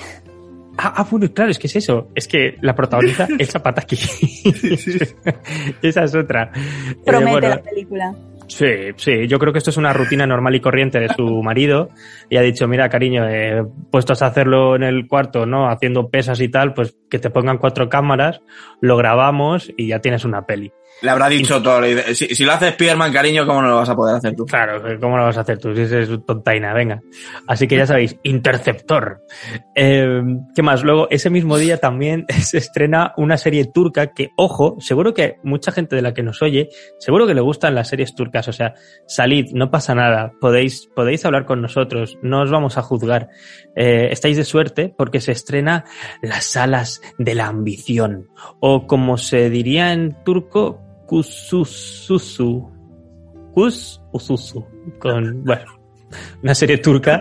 Ah, ah, bueno, claro, es que es eso. Es que la protagoniza el Zapataki. Esa es otra. Eh, Promete bueno, la película. sí, sí, yo creo que esto es una rutina normal y corriente de su marido. Y ha dicho, mira, cariño, eh, puestos a hacerlo en el cuarto, ¿no? Haciendo pesas y tal, pues que te pongan cuatro cámaras, lo grabamos y ya tienes una peli. Le habrá dicho todo. Si, si lo hace Spiderman, cariño, ¿cómo no lo vas a poder hacer tú? Claro, ¿cómo lo vas a hacer tú? Si eres tontaina, venga. Así que ya sabéis, Interceptor. Eh, ¿Qué más? Luego, ese mismo día también se estrena una serie turca que, ojo, seguro que mucha gente de la que nos oye, seguro que le gustan las series turcas. O sea, salid, no pasa nada. Podéis, podéis hablar con nosotros, no os vamos a juzgar. Eh, estáis de suerte porque se estrena Las alas de la ambición. O como se diría en turco, Kusususu. Kus. Con, bueno, una serie turca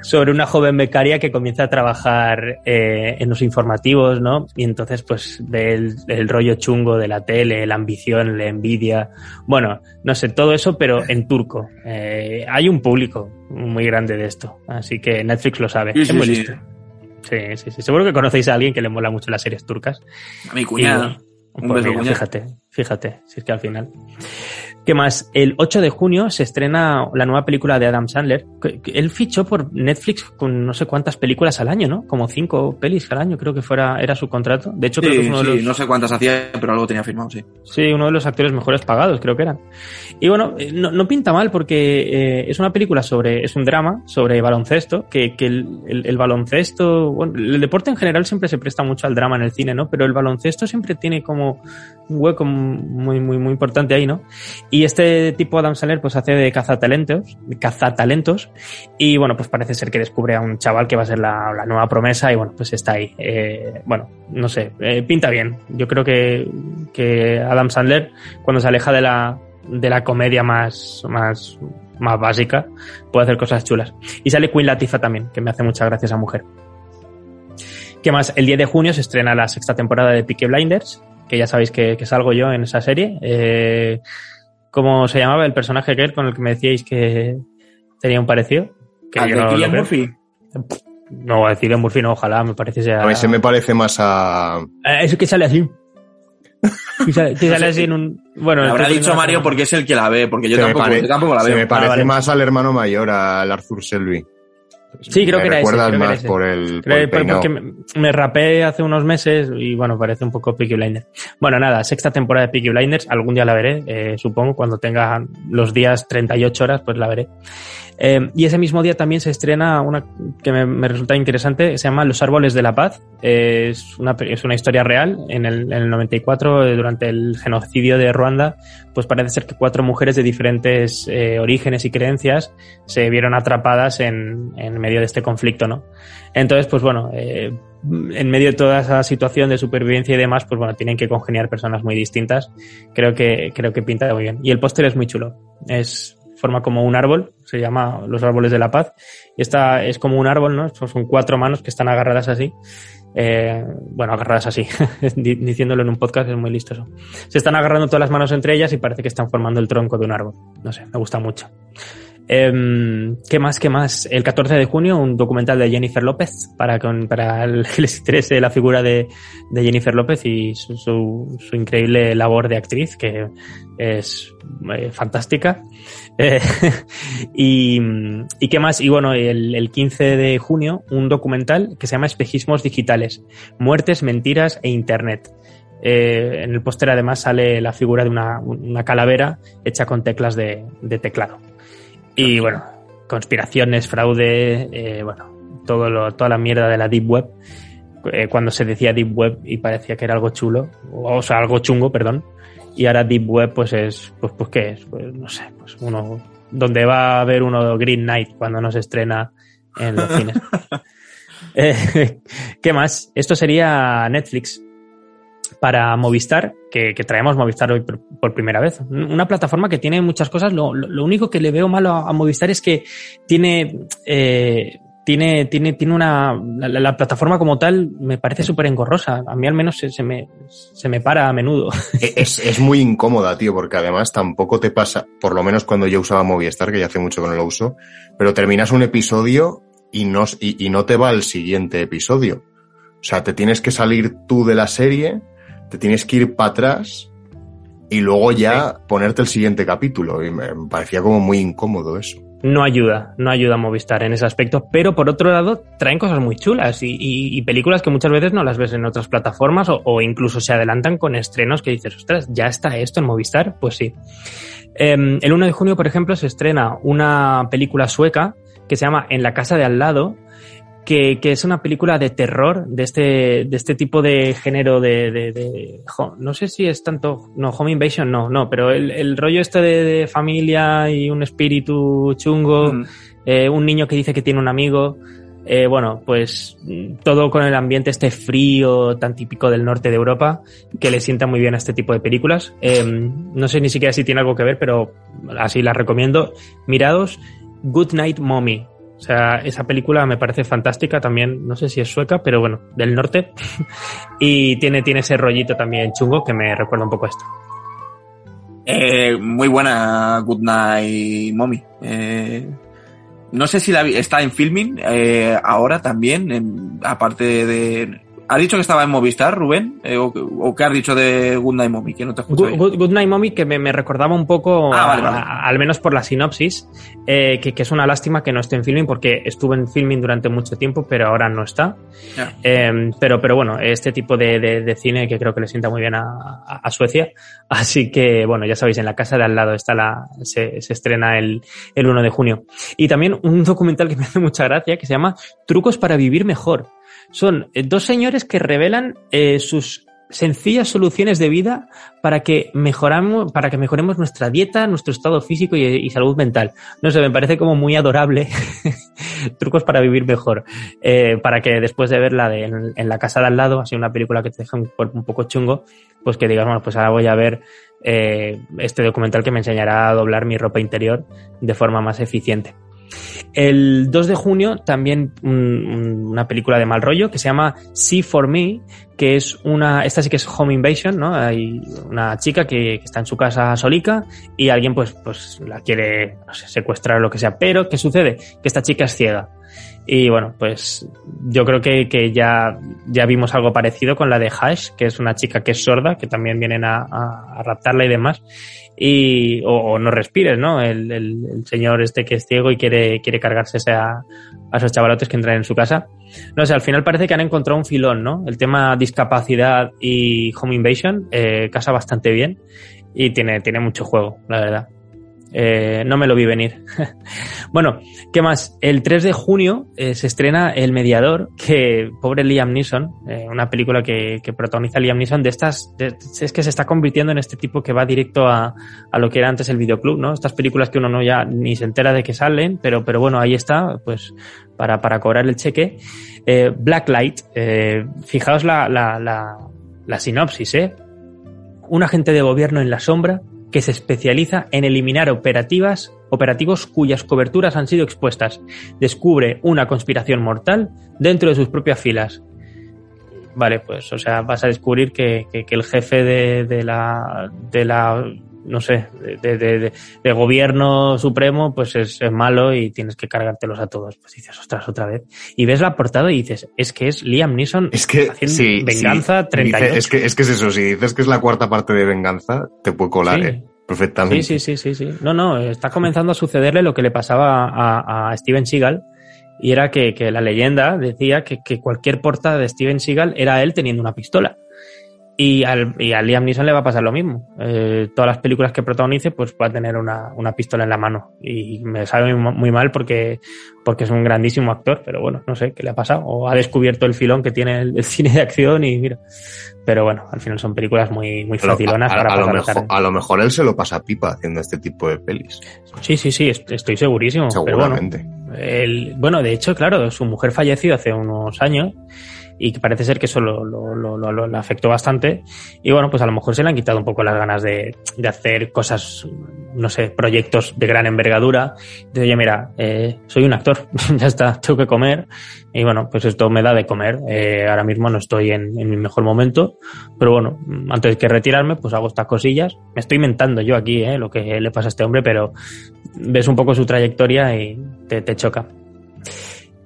sobre una joven becaria que comienza a trabajar eh, en los informativos, ¿no? Y entonces, pues, ve el, el rollo chungo de la tele, la ambición, la envidia. Bueno, no sé, todo eso, pero en turco. Eh, hay un público muy grande de esto, así que Netflix lo sabe. Sí, es sí, muy sí. listo. Sí, sí, sí. Seguro que conocéis a alguien que le mola mucho las series turcas. A mi cuñada. Y, Un pues beso, mira, fíjate, fíjate, si es que al final. ¿Qué más? El 8 de junio se estrena la nueva película de Adam Sandler. Él fichó por Netflix con no sé cuántas películas al año, ¿no? Como cinco pelis al año, creo que fuera, era su contrato. De hecho, creo que Sí, es uno de sí, los, no sé cuántas hacía, pero algo tenía firmado, sí. Sí, uno de los actores mejores pagados, creo que eran. Y bueno, eh, no, no pinta mal porque eh, es una película sobre, es un drama sobre baloncesto, que, que el, el- el baloncesto, bueno, el deporte en general siempre se presta mucho al drama en el cine, ¿no? Pero el baloncesto siempre tiene como un hueco muy, muy, muy importante ahí, ¿no? Y este tipo Adam Sandler pues hace de cazatalentos, cazatalentos, y bueno, pues parece ser que descubre a un chaval que va a ser la, nueva promesa y bueno, pues está ahí. Eh, bueno, no sé, eh, pinta bien. Yo creo que, que Adam Sandler, cuando se aleja de la, de la comedia más, más, más básica, puede hacer cosas chulas. Y sale Queen Latifah también, que me hace mucha gracia esa mujer. ¿Qué más? El 10 de junio se estrena la sexta temporada de Peaky Blinders, que ya sabéis que, que salgo yo en esa serie. Eh, ¿Cómo se llamaba el personaje aquel con el que me decíais que tenía un parecido? Que ¿Al de no Cillian. Murphy? No a en Murphy, no, ojalá, me parece sea... A mí se me parece más a... Eh, Eso que sale así. Que sale, que sale así en un... Bueno, Me habrá dicho Mario porque es el que la ve, porque yo se me tampoco, pare- yo tampoco la se veo. me parece Ah, vale. más al hermano mayor, al Arthur Selby. Sí, creo Me que era ese, recuerdas que era más ese. por el, por Creo- el peinado. porque me, me rapé hace unos meses y bueno, parece un poco Peaky Blinders. Bueno, nada, sexta temporada de Peaky Blinders, algún día la veré, eh, supongo, cuando tenga los días 38 horas, pues la veré. Eh, y ese mismo día también se estrena una que me, me resulta interesante, se llama Los Árboles de la Paz. Eh, es, una, es una historia real. En el, en el 94, eh, durante el genocidio de Ruanda, pues parece ser que cuatro mujeres de diferentes eh, orígenes y creencias se vieron atrapadas en, en medio de este conflicto, ¿no? Entonces, pues bueno, eh, en medio de toda esa situación de supervivencia y demás, pues bueno, tienen que congeniar personas muy distintas. Creo que, creo que pinta muy bien. Y el póster es muy chulo. Es, forma como un árbol, se llama Los Árboles de la Paz. Y esta es como un árbol, ¿no? Son cuatro manos que están agarradas así. Eh, bueno, agarradas así, Di- diciéndolo en un podcast es muy listo eso. Se están agarrando todas las manos entre ellas y parece que están formando el tronco de un árbol. No sé, me gusta mucho. Em, ¿Qué más? ¿Qué más? El 14 de junio, un documental de Jennifer López para, para el que les interese la figura de, de Jennifer López y su, su- increíble labor de actriz, que es eh, fantástica. Eh, y, ¿Y qué más? Y bueno, el, el 15 de junio, un documental que se llama Espejismos Digitales, Muertes, Mentiras e Internet. Eh, en el póster además sale la figura de una, una calavera hecha con teclas de teclado. Y bueno, conspiraciones, fraude, eh, bueno, todo lo, toda la mierda de la Deep Web. Eh, cuando se decía Deep Web y parecía que era algo chulo, o sea, algo chungo, perdón. Y ahora Deep Web, pues es, pues, pues ¿qué es? Pues no sé, pues uno, donde va a haber uno Green Knight cuando no se estrena en los cines. Eh, ¿Qué más? Esto sería Netflix para Movistar, que, que traemos Movistar hoy por, primera vez. Una plataforma que tiene muchas cosas. Lo, lo, único que le veo malo a, Movistar es que tiene, eh, tiene, tiene, tiene una. La, la, plataforma como tal me parece súper engorrosa. A mí al menos se, se, me, se me para a menudo. Es, es muy incómoda, tío, porque además tampoco te pasa, por lo menos cuando yo usaba Movistar, que ya hace mucho que no lo uso, pero terminas un episodio y no, y no te va al siguiente episodio. O sea, te tienes que salir tú de la serie, te tienes que ir para atrás y luego ya sí. ponerte el siguiente capítulo. Y me parecía como muy incómodo eso. No ayuda, no ayuda a Movistar en ese aspecto, pero por otro lado traen cosas muy chulas y, y, y películas que muchas veces no las ves en otras plataformas o, o, incluso se adelantan con estrenos que dices, ostras, ¿ya está esto en Movistar? Pues sí. Eh, el 1 de junio, por ejemplo, se estrena una película sueca que se llama En la casa de al lado, que, que, es una película de terror de este, de este tipo de género de, de, de, no sé si es tanto, no, Home Invasion no, no, pero el, el rollo este de, de, familia y un espíritu chungo, mm. eh, un niño que dice que tiene un amigo, eh, bueno, pues todo con el ambiente este frío tan típico del norte de Europa que le sienta muy bien a este tipo de películas. Eh, no sé ni siquiera si tiene algo que ver, pero así las recomiendo. Mirados Good Night Mommy. O sea, esa película me parece fantástica también, no sé si es sueca, pero bueno, del norte. y tiene, tiene ese rollito también chungo que me recuerda un poco a esto. Eh, muy buena Good Night Mommy. Eh, no sé si está en filming eh, ahora también, aparte de, ¿Ha dicho que estaba en Movistar, Rubén? Eh, o, o, qué has dicho de Good Night Mommy? Que no te Good, Good, Good, Night Mommy, que me, me recordaba un poco, ah, vale, vale. A, a, al menos por la sinopsis, eh, que, que, es una lástima que no esté en filming, porque estuvo en filming durante mucho tiempo, pero ahora no está. Yeah. Eh, pero, pero bueno, este tipo de, de, de, cine que creo que le sienta muy bien a, a, Suecia. Así que, bueno, ya sabéis, en la casa de al lado está la, se, se estrena el, el 1 de junio. Y también un documental que me hace mucha gracia, que se llama Trucos para vivir mejor son eh, dos señores que revelan eh, sus sencillas soluciones de vida para que mejoramos, para que mejoremos nuestra dieta, nuestro estado físico y, salud mental. No sé, me parece como muy adorable. Trucos para vivir mejor. Eh, para que después de verla de, en, en, la casa de al lado, así una película que te deja un cuerpo un poco chungo, pues que digas, bueno, pues ahora voy a ver eh, este documental que me enseñará a doblar mi ropa interior de forma más eficiente. El 2 de junio también un, una película de mal rollo que se llama See for Me, que es una, esta sí que es Home Invasion, ¿no? Hay una chica que, está en su casa solica y alguien pues, pues la quiere, secuestrar o lo que sea. Pero, ¿qué sucede? Que esta chica es ciega. Y bueno, pues yo creo que, que ya, ya vimos algo parecido con la de Hash, que es una chica que es sorda, que también vienen a, a, raptarla y demás y o, no respires, ¿no? El, el, el, señor este que es ciego y quiere, quiere cargarse a, a esos chavalotes que entran en su casa. No sé, al final parece que han encontrado un filón, ¿no? El tema discapacidad y home invasion eh, casa bastante bien y tiene, tiene mucho juego, la verdad. Eh, no me lo vi venir. bueno, ¿qué más? El 3 de junio eh, se estrena El Mediador, que pobre Liam Neeson, eh, una película que, que, protagoniza Liam Neeson, de estas, es que se está convirtiendo en este tipo que va directo a, a, lo que era antes el videoclub, ¿no? Estas películas que uno no ya ni se entera de que salen, pero, pero bueno, ahí está, pues para, para cobrar el cheque. Eh, Blacklight, fijaos la, la, la, la sinopsis, ¿eh? Un agente de gobierno en la sombra que se especializa en eliminar operativas, operativos cuyas coberturas han sido expuestas. Descubre una conspiración mortal dentro de sus propias filas. Vale, pues, o sea, vas a descubrir que, que, el jefe de, de, la, de la, no sé, de, de, de gobierno supremo, pues es, es, malo y tienes que cargártelos a todos. Pues dices, ostras, otra vez. Y ves la portada y dices, es que es Liam Neeson es que, haciendo sí, Venganza sí. 38. Dice, es, que, es que es eso, si dices que es la cuarta parte de Venganza, te puede colar, sí. ¿eh? perfectamente. Sí, sí, sí, sí, sí. No, no, está comenzando a sucederle lo que le pasaba a, a Steven Seagal, y era que, que la leyenda decía que, que, cualquier portada de Steven Seagal era él teniendo una pistola. Y al, y a Liam Neeson le va a pasar lo mismo. Eh, todas las películas que protagonice, pues va a tener una, una pistola en la mano. Y me sabe muy, muy mal porque, porque es un grandísimo actor, pero bueno, no sé qué le ha pasado. O ha descubierto el filón que tiene el, el cine de acción y mira. Pero bueno, al final son películas muy, muy lo- facilonas a- para a lo pasar la mejor, tarde. a lo mejor él se lo pasa pipa haciendo este tipo de pelis. Sí, sí, sí, est- estoy segurísimo. Pero bueno, Seguramente. el- bueno, de hecho, claro, su mujer falleció hace unos años y que parece ser que eso lo, lo, afectó bastante. Y bueno, pues a lo mejor se le han quitado un poco las ganas de, de hacer cosas, no sé, proyectos de gran envergadura. De oye, mira, eh, soy un actor, ya está, tengo que comer. Y bueno, pues esto me da de comer. Eh, ahora mismo no estoy en, en mi mejor momento, pero bueno, antes que retirarme, pues hago estas cosillas. Me estoy inventando yo aquí, eh, lo que le pasa a este hombre, pero ves un poco su trayectoria y te, te choca.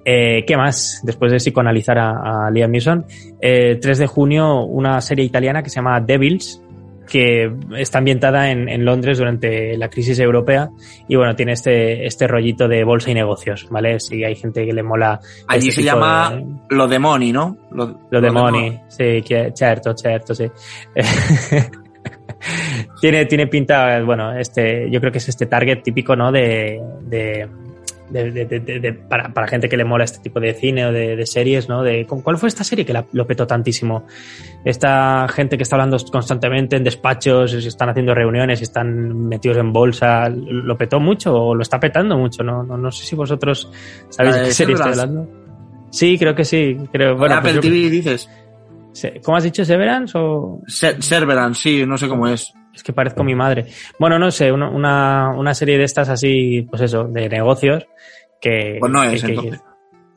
Eh, ¿Qué más? Después de psicoanalizar a, a Liam Neeson, eh, 3 de junio una serie italiana que se llama Devils, que está ambientada en, en Londres durante la crisis europea y bueno, tiene este, este rollito de bolsa y negocios, ¿vale? Si hay gente que le mola... Allí este se tipo llama de- Lo de Money, ¿no? Lo, lo de Money, sí, que- certo, certo, sí. tiene, tiene pinta, bueno, este, yo creo que es este target típico, ¿no? De, de, de- de- de- de- para, para gente que le mola este tipo de cine o de, de series, ¿no? De, ¿con- ¿Cuál fue esta serie que la- lo petó tantísimo? Esta gente que está hablando constantemente en despachos, están haciendo reuniones, y están metidos en bolsa, ¿lo petó mucho o lo está petando mucho? No, no, no sé si vosotros sabéis de qué serie Severance. hablando. Sí, creo que sí. Creo, bueno, Apple pues yo- TV dices. ¿Cómo has dicho Severance o...? Se- sí, no sé cómo es. Es que parezco mi madre. Bueno, no sé, una, una, una serie de estas así, pues eso, de negocios que... Pues no que- es, que- entonces.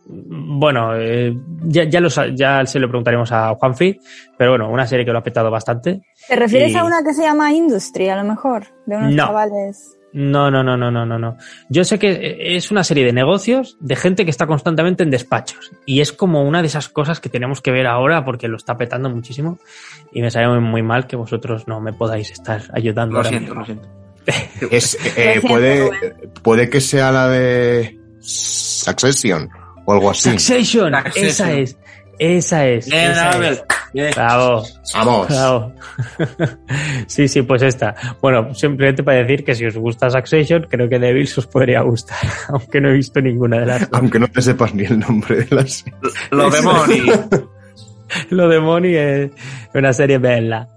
bueno, eh, ya, ya, lo sa- ya se lo preguntaremos a Juanfi, pero bueno, una serie que lo ha petado bastante. ¿Te refieres Y- a una que se llama Industry, a lo mejor? De unos No. chavales. No, no, no, no, no, no, no. Yo sé que es una serie de negocios de gente que está constantemente en despachos. Y es como una de esas cosas que tenemos que ver ahora porque lo está petando muchísimo. Y me sabe muy, mal que vosotros no me podáis estar ayudando. Lo ahora siento, mismo. lo siento. Es, eh, puede, puede que sea la de Succession o algo así. Succession, Succession. esa es. Esa es. Bien, esa Abel, bien. Bravo. Vamos. Bravo. sí, sí, pues esta. Bueno, simplemente para decir que si os gusta Succession, creo que Devils os podría gustar, aunque no he visto ninguna de las. Aunque no te sepas ni el nombre de la serie. Lo de Money. Lo de Money es una serie bella.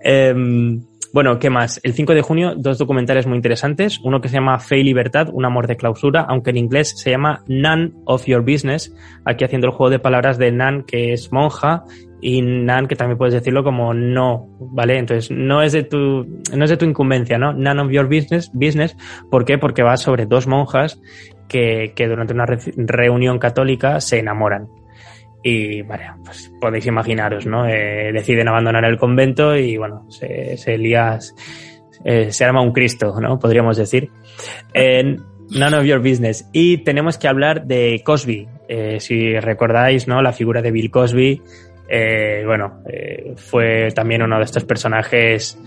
Em, bueno, ¿qué más? El 5 de junio, dos documentales muy interesantes. Uno que se llama Fe y Libertad, un amor de clausura, aunque en inglés se llama None of Your Business. Aquí haciendo el juego de palabras de Nan, que es monja, y Nan, que también puedes decirlo como no, ¿vale? Entonces, no es de tu, no es de tu incumbencia, ¿no? None of Your Business, business. ¿Por qué? Porque va sobre dos monjas que, que durante una re- reunión católica se enamoran. Y vale, pues podéis imaginaros, ¿no? Eh, deciden abandonar el convento y bueno, se, se eh, se arma un Cristo, ¿no? Podríamos decir. None of your business. Y tenemos que hablar de Cosby. Eh, si recordáis, ¿no? La figura de Bill Cosby. bueno, fue también uno de estos personajes.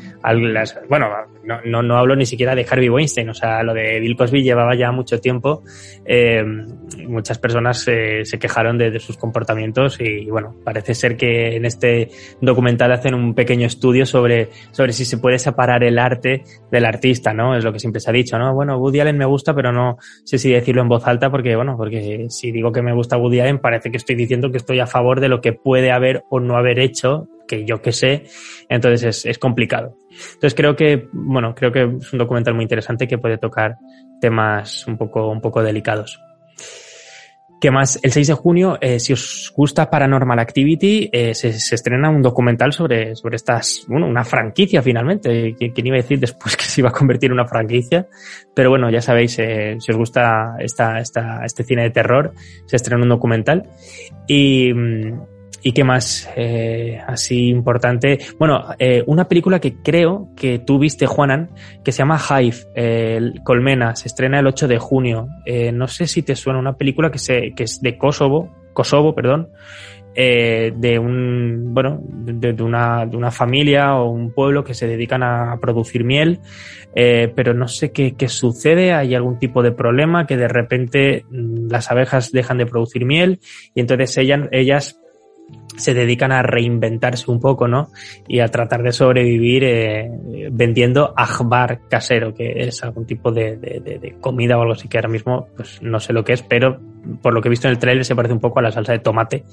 Bueno, no, no, no hablo ni siquiera de Harvey Weinstein, o sea, lo de Bill Cosby llevaba ya mucho tiempo. Eh, muchas personas eh, se quejaron de, de sus comportamientos y bueno, parece ser que en este documental hacen un pequeño estudio sobre, sobre si se puede separar el arte del artista, ¿no? Es lo que siempre se ha dicho, ¿no? Bueno, Woody Allen me gusta, pero no sé si decirlo en voz alta porque, bueno, porque si digo que me gusta Woody Allen parece que estoy diciendo que estoy a favor de lo que puede haber o no haber hecho, que yo que sé, entonces es, es complicado. Entonces creo que, bueno, creo que es un documental muy interesante que puede tocar temas un poco, un poco delicados. ¿Qué más? El 6 de junio, eh, si os gusta Paranormal Activity, eh, se, se estrena un documental sobre, sobre estas, bueno, una franquicia finalmente. ¿Qui- ¿Quién iba a decir después que se iba a convertir en una franquicia? Pero bueno, ya sabéis, eh, si os gusta esta, esta, este cine de terror, se estrena un documental. Y, mm, ¿Y qué más eh, así importante? Bueno, eh, una película que creo que tú viste, Juanan, que se llama Hive, eh, Colmena, se estrena el 8 de junio. Eh, no sé si te suena una película que, se, que es de Kosovo, Kosovo, perdón, eh, de un, bueno, de, de una, de una familia o un pueblo que se dedican a producir miel, eh, pero no sé qué, qué sucede, hay algún tipo de problema que de repente mm, las abejas dejan de producir miel y entonces ellas, ellas se dedican a reinventarse un poco, ¿no? Y a tratar de sobrevivir eh, vendiendo ajbar casero, que es algún tipo de, de, comida o algo así que ahora mismo pues no sé lo que es, pero por lo que he visto en el trailer se parece un poco a la salsa de tomate.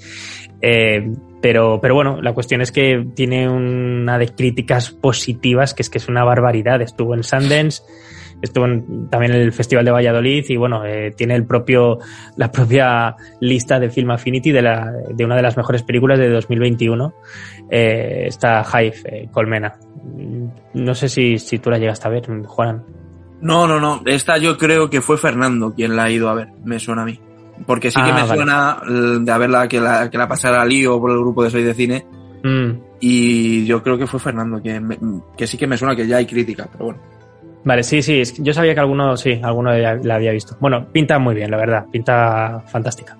Eh, pero, pero bueno, la cuestión es que tiene una de críticas positivas, que es que es una barbaridad. Estuvo en Sundance estuvo en, también en el Festival de Valladolid y bueno, eh, tiene el propio, la propia lista de Film Affinity de, la, de una de las mejores películas de 2021. Eh, está Hive, eh, Colmena. No sé si, si tú la llegaste a ver, Juan. No, no, no. Esta yo creo que fue Fernando quien la ha ido a ver, me suena a mí. Porque sí que Ah, me vale. suena de haberla que la, que la pasara a Lío por el grupo de Soy de Cine. Mm, Y yo creo que fue Fernando quien me- que sí que me suena que ya hay crítica, pero bueno. Vale, sí, sí, yo sabía que alguno, sí, alguno la había visto. Bueno, pinta muy bien, la verdad, pinta fantástica.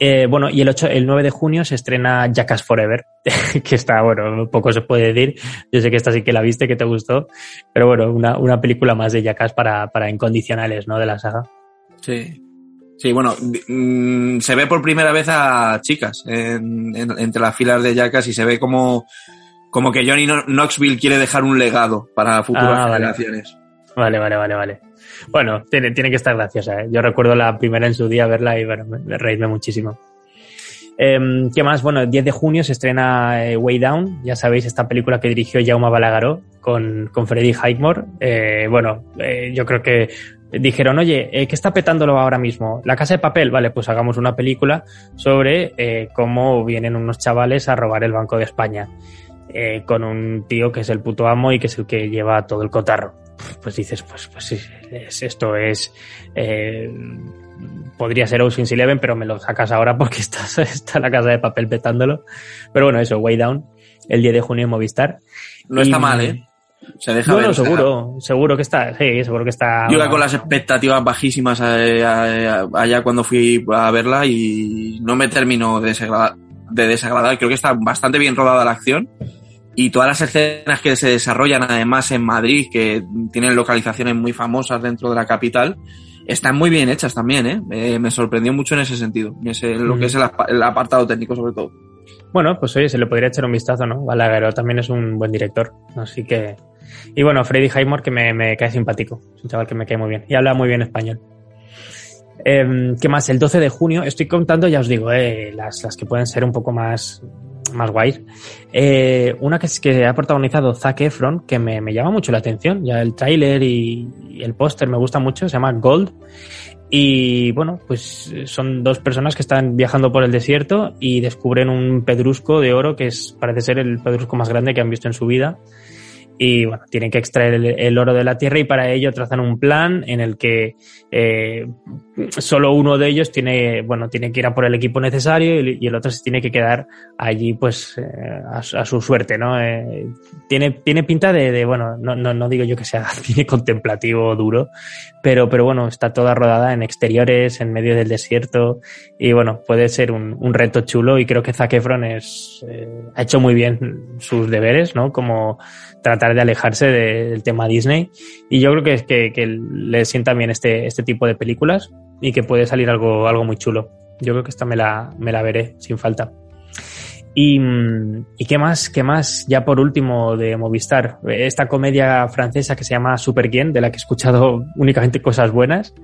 Eh, bueno, y el 8, el 9 de junio se estrena Jackass Forever, que está, bueno, poco se puede decir. Yo sé que esta sí que la viste, que te gustó, pero bueno, una, una película más de Jackass para, para incondicionales, ¿no? De la saga. Sí. Sí, bueno, mm, se ve por primera vez a chicas en- entre las filas de Jackass y se ve como, como que Johnny Kno- Knoxville quiere dejar un legado para futuras Ah, vale. generaciones. Vale, vale, vale, vale. Bueno, tiene, tiene que estar graciosa, ¿eh? Yo recuerdo la primera en su día verla y bueno, me, me reírme muchísimo. Em, ¿Qué más? Bueno, el 10 de junio se estrena eh, Way Down, ya sabéis, esta película que dirigió Jaume Balagueró con, con Freddie Highmore. Eh, bueno, yo creo que dijeron, oye, ¿qué está petándolo ahora mismo? La casa de papel, vale, pues hagamos una película sobre cómo vienen unos chavales a robar el Banco de España. Eh, con un tío que es el puto amo y que es el que lleva todo el cotarro. Pues dices, pues, pues es- esto es... eh, podría ser Ocean's Eleven, pero me lo sacas ahora porque está, está la casa de papel petándolo. Pero bueno, eso, Way Down, el 10 de junio en Movistar. No está Y- mal, ¿eh? Se deja No, ver. no, seguro, seguro que está, sí, seguro que está... Yo iba con las expectativas bajísimas eh, a- a- allá cuando fui a verla y no me terminó de desagradar, de desagradar. Creo que está bastante bien rodada la acción y todas las escenas que se desarrollan además en Madrid, que tienen localizaciones muy famosas dentro de la capital, están muy bien hechas también, ¿eh? Eh, me sorprendió mucho en ese sentido, en ese- lo Mm. que es el, apa- el apartado técnico sobre todo. Bueno, pues oye, se le podría echar un vistazo, ¿no? Balagueró también es un buen director, así que... Y bueno, Freddy Highmore que me, me cae simpático, es un chaval que me cae muy bien y habla muy bien español. Em, ¿Qué más? El 12 de junio, estoy contando, ya os digo, eh, las, las que pueden ser un poco más, más guays. Eh, una que, que ha protagonizado Zac Efron, que me, me llama mucho la atención, ya el tráiler y, y el póster me gusta mucho, se llama Gold. Y bueno, pues eh, son dos personas que están viajando por el desierto y descubren un pedrusco de oro que es, parece ser el pedrusco más grande que han visto en su vida. Y bueno, tienen que extraer el, oro de la tierra y para ello trazan un plan en el que eh, solo uno de ellos tiene, bueno, tiene que ir a por el equipo necesario y, el otro se tiene que quedar allí, pues, eh, a, su- suerte, ¿no? Eh, tiene, tiene pinta de, de, bueno, no, no, no digo yo que sea cine contemplativo duro, pero, pero bueno, está toda rodada en exteriores, en medio del desierto y bueno, puede ser un, un reto chulo y creo que Zac Efron es, eh, ha hecho muy bien sus deberes, ¿no? Como tratar de alejarse de- del tema Disney y yo creo que, que, que le sienta bien este, este tipo de películas y que puede salir algo, algo muy chulo. Yo creo que esta me la, me la veré sin falta. Y, mm, ¿Y qué más? ¿Qué más? Ya por último de Movistar, esta comedia francesa que se llama Super Quién, de la que he escuchado únicamente cosas buenas.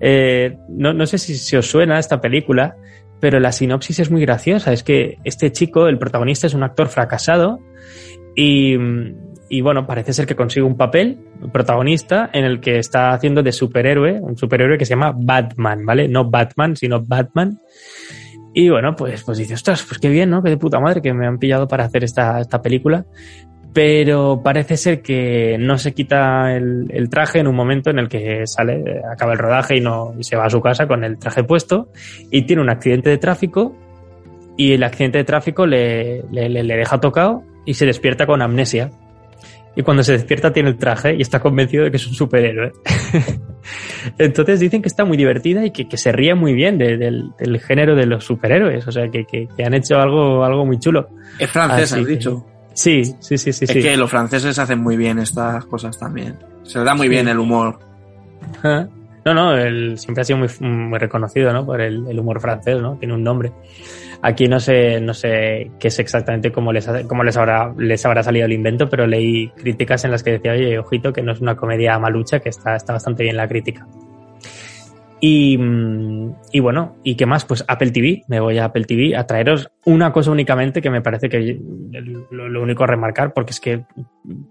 Eh, no, no sé si, si os suena esta película, pero la sinopsis es muy graciosa. Es que este chico, el protagonista, es un actor fracasado y, y bueno, parece ser que consigue un papel protagonista en el que está haciendo de superhéroe, un superhéroe que se llama Batman, ¿vale? No Batman, sino Batman. Y bueno, pues, pues dice, ostras, pues qué bien, ¿no? Qué de puta madre que me han pillado para hacer esta, esta película. Pero parece ser que no se quita el, traje en un momento en el que sale, acaba el rodaje y no se va a su casa con el traje puesto y tiene un accidente de tráfico y el accidente de tráfico le, le- le deja tocado y se despierta con amnesia. Y cuando se despierta tiene el traje y está convencido de que es un superhéroe. Entonces dicen que está muy divertida y que, que se ríe muy bien de- del, del género de los superhéroes. O sea, que, que- que han hecho algo, algo muy chulo. Es francés, Así has dicho. Sí, sí, sí, sí. es sí. que los franceses hacen muy bien estas cosas también. Se les da muy bien el humor. Ajá. No, no, él siempre ha sido muy, muy reconocido, ¿no? Por el, el humor francés, ¿no? Tiene un nombre. Aquí no sé, no sé qué es exactamente cómo les, les habrá, les habrá salido el invento, pero leí críticas en las que decía, oye, ojito, que no es una comedia malucha, que está, está bastante bien la crítica. Y, mm, y, bueno, ¿y qué más? Pues Apple TV, me voy a Apple TV a traeros una cosa únicamente que me parece que lo, lo, único a remarcar, porque es que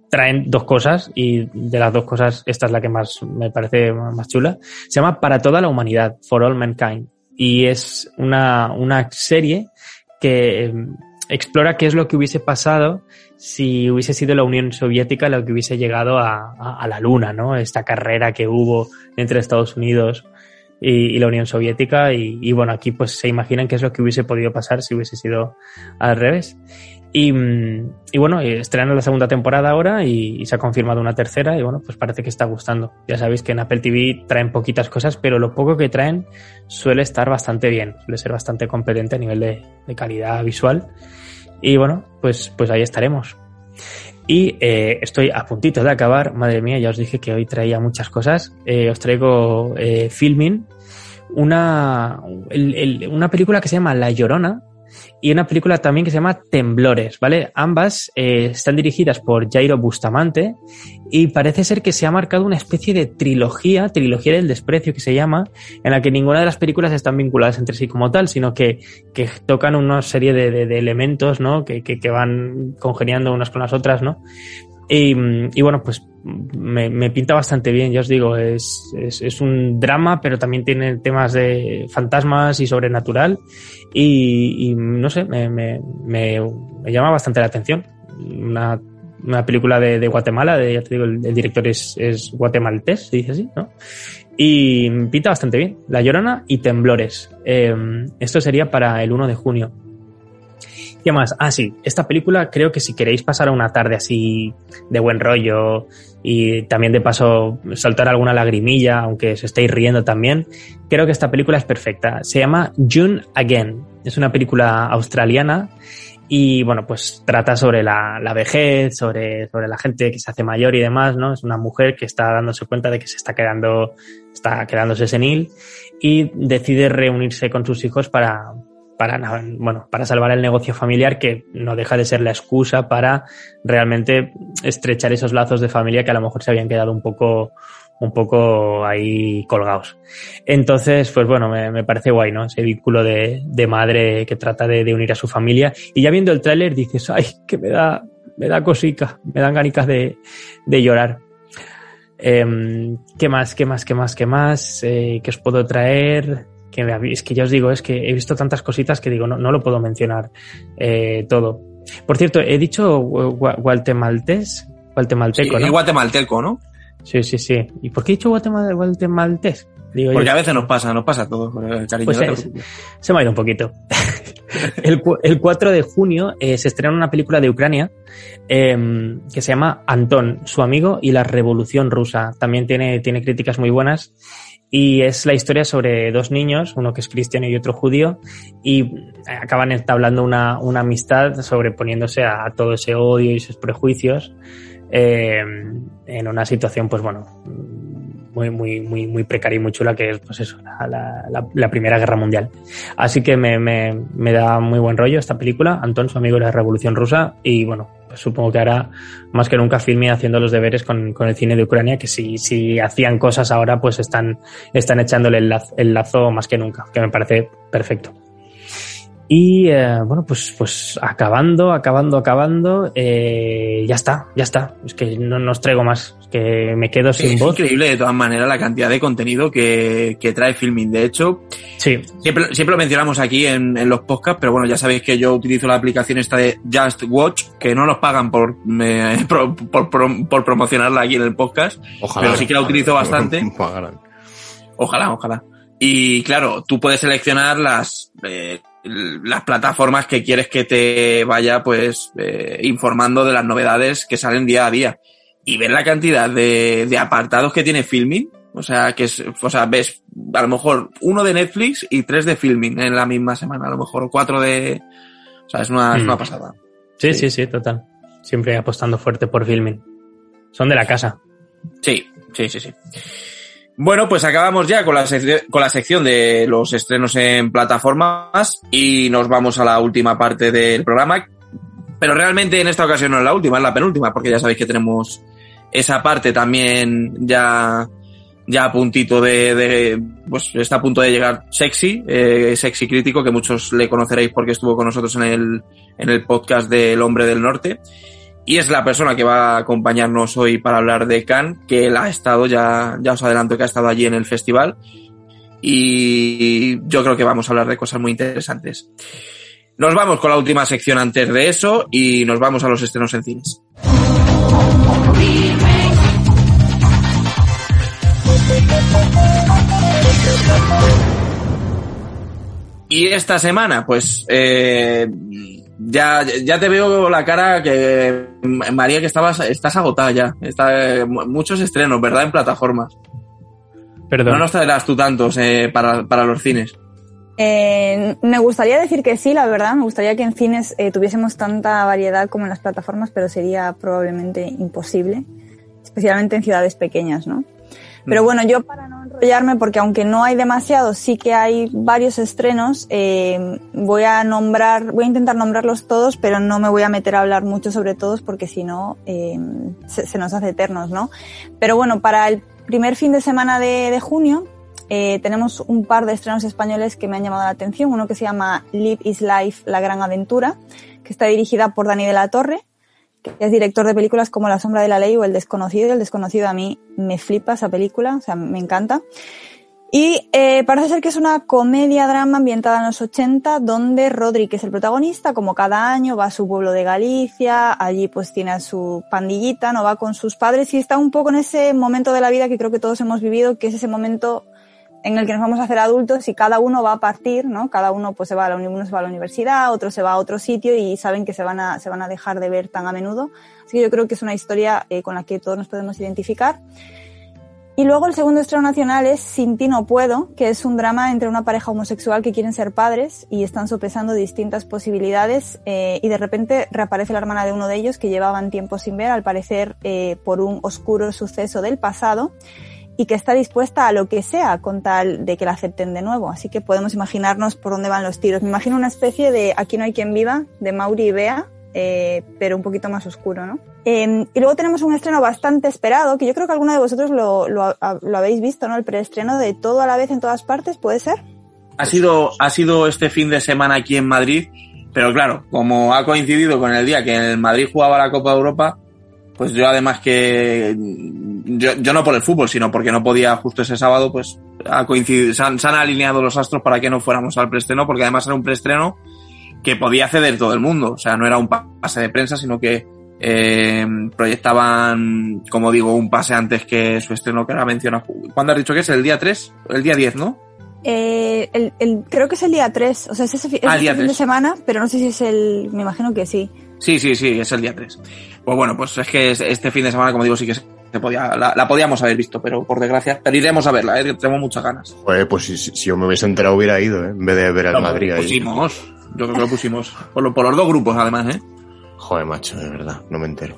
traen dos cosas y de las dos cosas esta es la que más me parece más chula. Se llama Para toda la humanidad, For All Mankind. Y es una, una serie que mm, explora qué es lo que hubiese pasado si hubiese sido la Unión Soviética la que hubiese llegado a, a, a la Luna, ¿no? Esta carrera que hubo entre Estados Unidos y, y la Unión Soviética y, y, bueno, aquí pues se imaginan qué es lo que hubiese podido pasar si hubiese sido al revés. Y, y bueno, estrenan la segunda temporada ahora y, se ha confirmado una tercera y bueno, pues parece que está gustando. Ya sabéis que en Apple TV traen poquitas cosas, pero lo poco que traen suele estar bastante bien, suele ser bastante competente a nivel de, calidad visual. Y bueno, pues, pues ahí estaremos. Y eh, estoy a puntito de acabar. Madre mía, ya os dije que hoy traía muchas cosas. Eh, os traigo eh, Filming, una, una película que se llama La Llorona y una película también que se llama Temblores, ¿vale? Ambas eh, están dirigidas por Jairo Bustamante y parece ser que se ha marcado una especie de trilogía, trilogía del desprecio que se llama, en la que ninguna de las películas están vinculadas entre sí como tal, sino que, que tocan una serie de, elementos, ¿no? Que, que, que, van congeniando unas con las otras, ¿no? Y, bueno, pues me, pinta bastante bien, ya os digo, es, es, un drama, pero también tiene temas de fantasmas y sobrenatural. Y, no sé, me, me, me, llama bastante la atención. Una, una película de, Guatemala, de, ya te digo, el, el director es, es, guatemaltés, se dice así, ¿no? Y pinta bastante bien. La Llorona y Temblores. Eh, esto sería para el 1 de junio. ¿Qué más? Ah, sí, esta película creo que si queréis pasar una tarde así de buen rollo y también de paso saltar alguna lagrimilla, aunque os estéis riendo también, creo que esta película es perfecta. Se llama June Again. Es una película australiana y bueno, pues trata sobre la, la, vejez, sobre, sobre la gente que se hace mayor y demás, ¿no? Es una mujer que está dándose cuenta de que se está quedando, está quedándose senil y decide reunirse con sus hijos para, para, bueno, para salvar el negocio familiar que no deja de ser la excusa para realmente estrechar esos lazos de familia que a lo mejor se habían quedado un poco, un poco ahí colgados. Entonces, pues bueno, me, me parece guay, ¿no? Ese vínculo de, de madre que trata de, unir a su familia. Y ya viendo el tráiler dices, ay, que me da, me da cosica, me dan ganicas de, de llorar. Eh, ¿Qué más, qué más, qué más, qué más? Eh, ¿Qué os puedo traer? Que es que ya os digo, es que he visto tantas cositas que digo, no, no lo puedo mencionar eh, todo. Por cierto, he dicho guatemaltés, guatemalteco, sí, ¿no? guatemalteco, ¿no? Sí, sí, sí. ¿Y por qué he dicho guatemaltés? Digo, Porque yo, a veces nos pasa, nos pasa todo, cariño. Pues se, se, me ha ido un poquito. el, el, 4 de junio eh, se estrena una película de Ucrania eh, que se llama Antón, su amigo y la revolución rusa. También tiene, tiene críticas muy buenas y es la historia sobre dos niños, uno que es cristiano y otro judío, y acaban entablando una, una amistad sobreponiéndose a, a, todo ese odio y sus prejuicios eh, en una situación, pues bueno, muy, muy, muy, muy precaria y muy chula que es, pues eso, la, la, la Primera Guerra Mundial. Así que me, me, me, da muy buen rollo esta película, Antón, su amigo de la Revolución Rusa, y bueno, supongo que ahora más que nunca filme haciendo los deberes con, con el cine de Ucrania, que si, si hacían cosas ahora, pues están, están echándole el lazo más que nunca, que me parece perfecto. Y eh, bueno, pues, pues acabando, acabando, acabando, eh, ya está, ya está. Es que no, no os traigo más, es que me quedo sin es voz. Es increíble de todas maneras la cantidad de contenido que, que trae Filming. De hecho, sí. siempre, siempre lo mencionamos aquí en, en, los podcasts, pero bueno, ya sabéis que yo utilizo la aplicación esta de Just Watch, que no nos pagan por, me, por, por, por, por, promocionarla aquí en el podcast, ojalá, pero sí que la utilizo bastante. Ojalá, ojalá. ojalá. Y claro, tú puedes seleccionar las, eh, las plataformas que quieres que te vaya pues eh, informando de las novedades que salen día a día. Y ver la cantidad de, de apartados que tiene Filming. O sea que es o sea ves a lo mejor uno de Netflix y tres de Filming en la misma semana. A lo mejor o cuatro de o sea es una, mm. es una pasada. Sí, sí. sí sí total. Siempre apostando fuerte por Filming. Son de la casa. Sí sí sí sí Bueno, pues acabamos ya con la, con la sección de los estrenos en plataformas y nos vamos a la última parte del programa. Pero realmente en esta ocasión no es la última, es la penúltima, porque ya sabéis que tenemos esa parte también ya ya a puntito de, de, pues está a punto de llegar Sexy, eh, Sexy Crítico, que muchos le conoceréis porque estuvo con nosotros en el, en el podcast del Hombre del Norte. Y es la persona que va a acompañarnos hoy para hablar de Cannes, que él ha estado, ya, ya os adelanto que ha estado allí en el festival. Y yo creo que vamos a hablar de cosas muy interesantes. Nos vamos con la última sección antes de eso y nos vamos a los estrenos en cines. Y esta semana, pues eh, ya, ya te veo la cara que María que estabas, estás agotada ya. Está, muchos estrenos, ¿verdad? En plataformas. Perdón. No nos traerás tú tantos eh, para, para los cines. Eh, me gustaría decir que sí, la verdad. Me gustaría que en cines eh, tuviésemos tanta variedad como en las plataformas, pero sería probablemente imposible, especialmente en ciudades pequeñas, ¿no? Pero bueno, yo para no enrollarme, porque aunque no hay demasiado, sí que hay varios estrenos, eh, voy a nombrar, voy a intentar nombrarlos todos, pero no me voy a meter a hablar mucho sobre todos porque si no, eh, se, se, nos hace eternos, ¿no? Pero bueno, para el primer fin de semana de, de junio, eh, tenemos un par de estrenos españoles que me han llamado la atención. Uno que se llama Live is Life, La Gran Aventura, que está dirigida por Dani de la Torre, es director de películas como La Sombra de la Ley o El Desconocido. El Desconocido a mí me flipa esa película, o sea, me encanta. Y eh, parece ser que es una comedia-drama ambientada en los 80, donde Rodri, que es el protagonista, como cada año va a su pueblo de Galicia, allí pues tiene a su pandillita, no va con sus padres y está un poco en ese momento de la vida que creo que todos hemos vivido, que es ese momento en el que nos vamos a hacer adultos y cada uno va a partir, ¿no? Cada uno pues se va a la, uno se va a la universidad, otro se va a otro sitio y saben que se van a, se van a dejar de ver tan a menudo. Así que yo creo que es una historia eh, con la que todos nos podemos identificar. Y luego el segundo estreno nacional es Sin ti no puedo, que es un drama entre una pareja homosexual que quieren ser padres y están sopesando distintas posibilidades eh, y de repente reaparece la hermana de uno de ellos que llevaban tiempo sin ver, al parecer eh, por un oscuro suceso del pasado y que está dispuesta a lo que sea con tal de que la acepten de nuevo. Así que podemos imaginarnos por dónde van los tiros. Me imagino una especie de Aquí no hay quien viva, de Mauri y eh, pero un poquito más oscuro, ¿no? Eh, y luego tenemos un estreno bastante esperado, que yo creo que alguno de vosotros lo, lo, lo, habéis visto, ¿no? El preestreno de Todo a la vez en todas partes, ¿puede ser? Ha sido, ha sido este fin de semana aquí en Madrid, pero claro, como ha coincidido con el día que en Madrid jugaba la Copa de Europa, pues yo además que yo, yo, no por el fútbol, sino porque no podía justo ese sábado, pues ha coincidido, se han, se han alineado los astros para que no fuéramos al preestreno, porque además era un preestreno que podía acceder todo el mundo, o sea, no era un pase de prensa, sino que eh, proyectaban, como digo, un pase antes que su estreno que era mencionado. ¿Cuándo has dicho que es? ¿El día 3? El día 10, ¿no? Eh, el, el, creo que es el día 3, o sea, es ese, es Ah, ese día fin 3. de semana, pero no sé si es el, me imagino que sí. Sí, sí, sí, es el día 3. Pues bueno, pues es que este fin de semana, como digo, sí que se podía, la, la podíamos haber visto, pero por desgracia, pero iremos a verla, ¿eh? tenemos muchas ganas. Joder, pues si, si, yo me hubiese enterado hubiera ido, ¿eh? en vez de ver al Madrid ahí. pusimos, yo creo que lo pusimos, por, lo, por los dos grupos además, ¿eh? Joder, macho, de verdad, no me entero.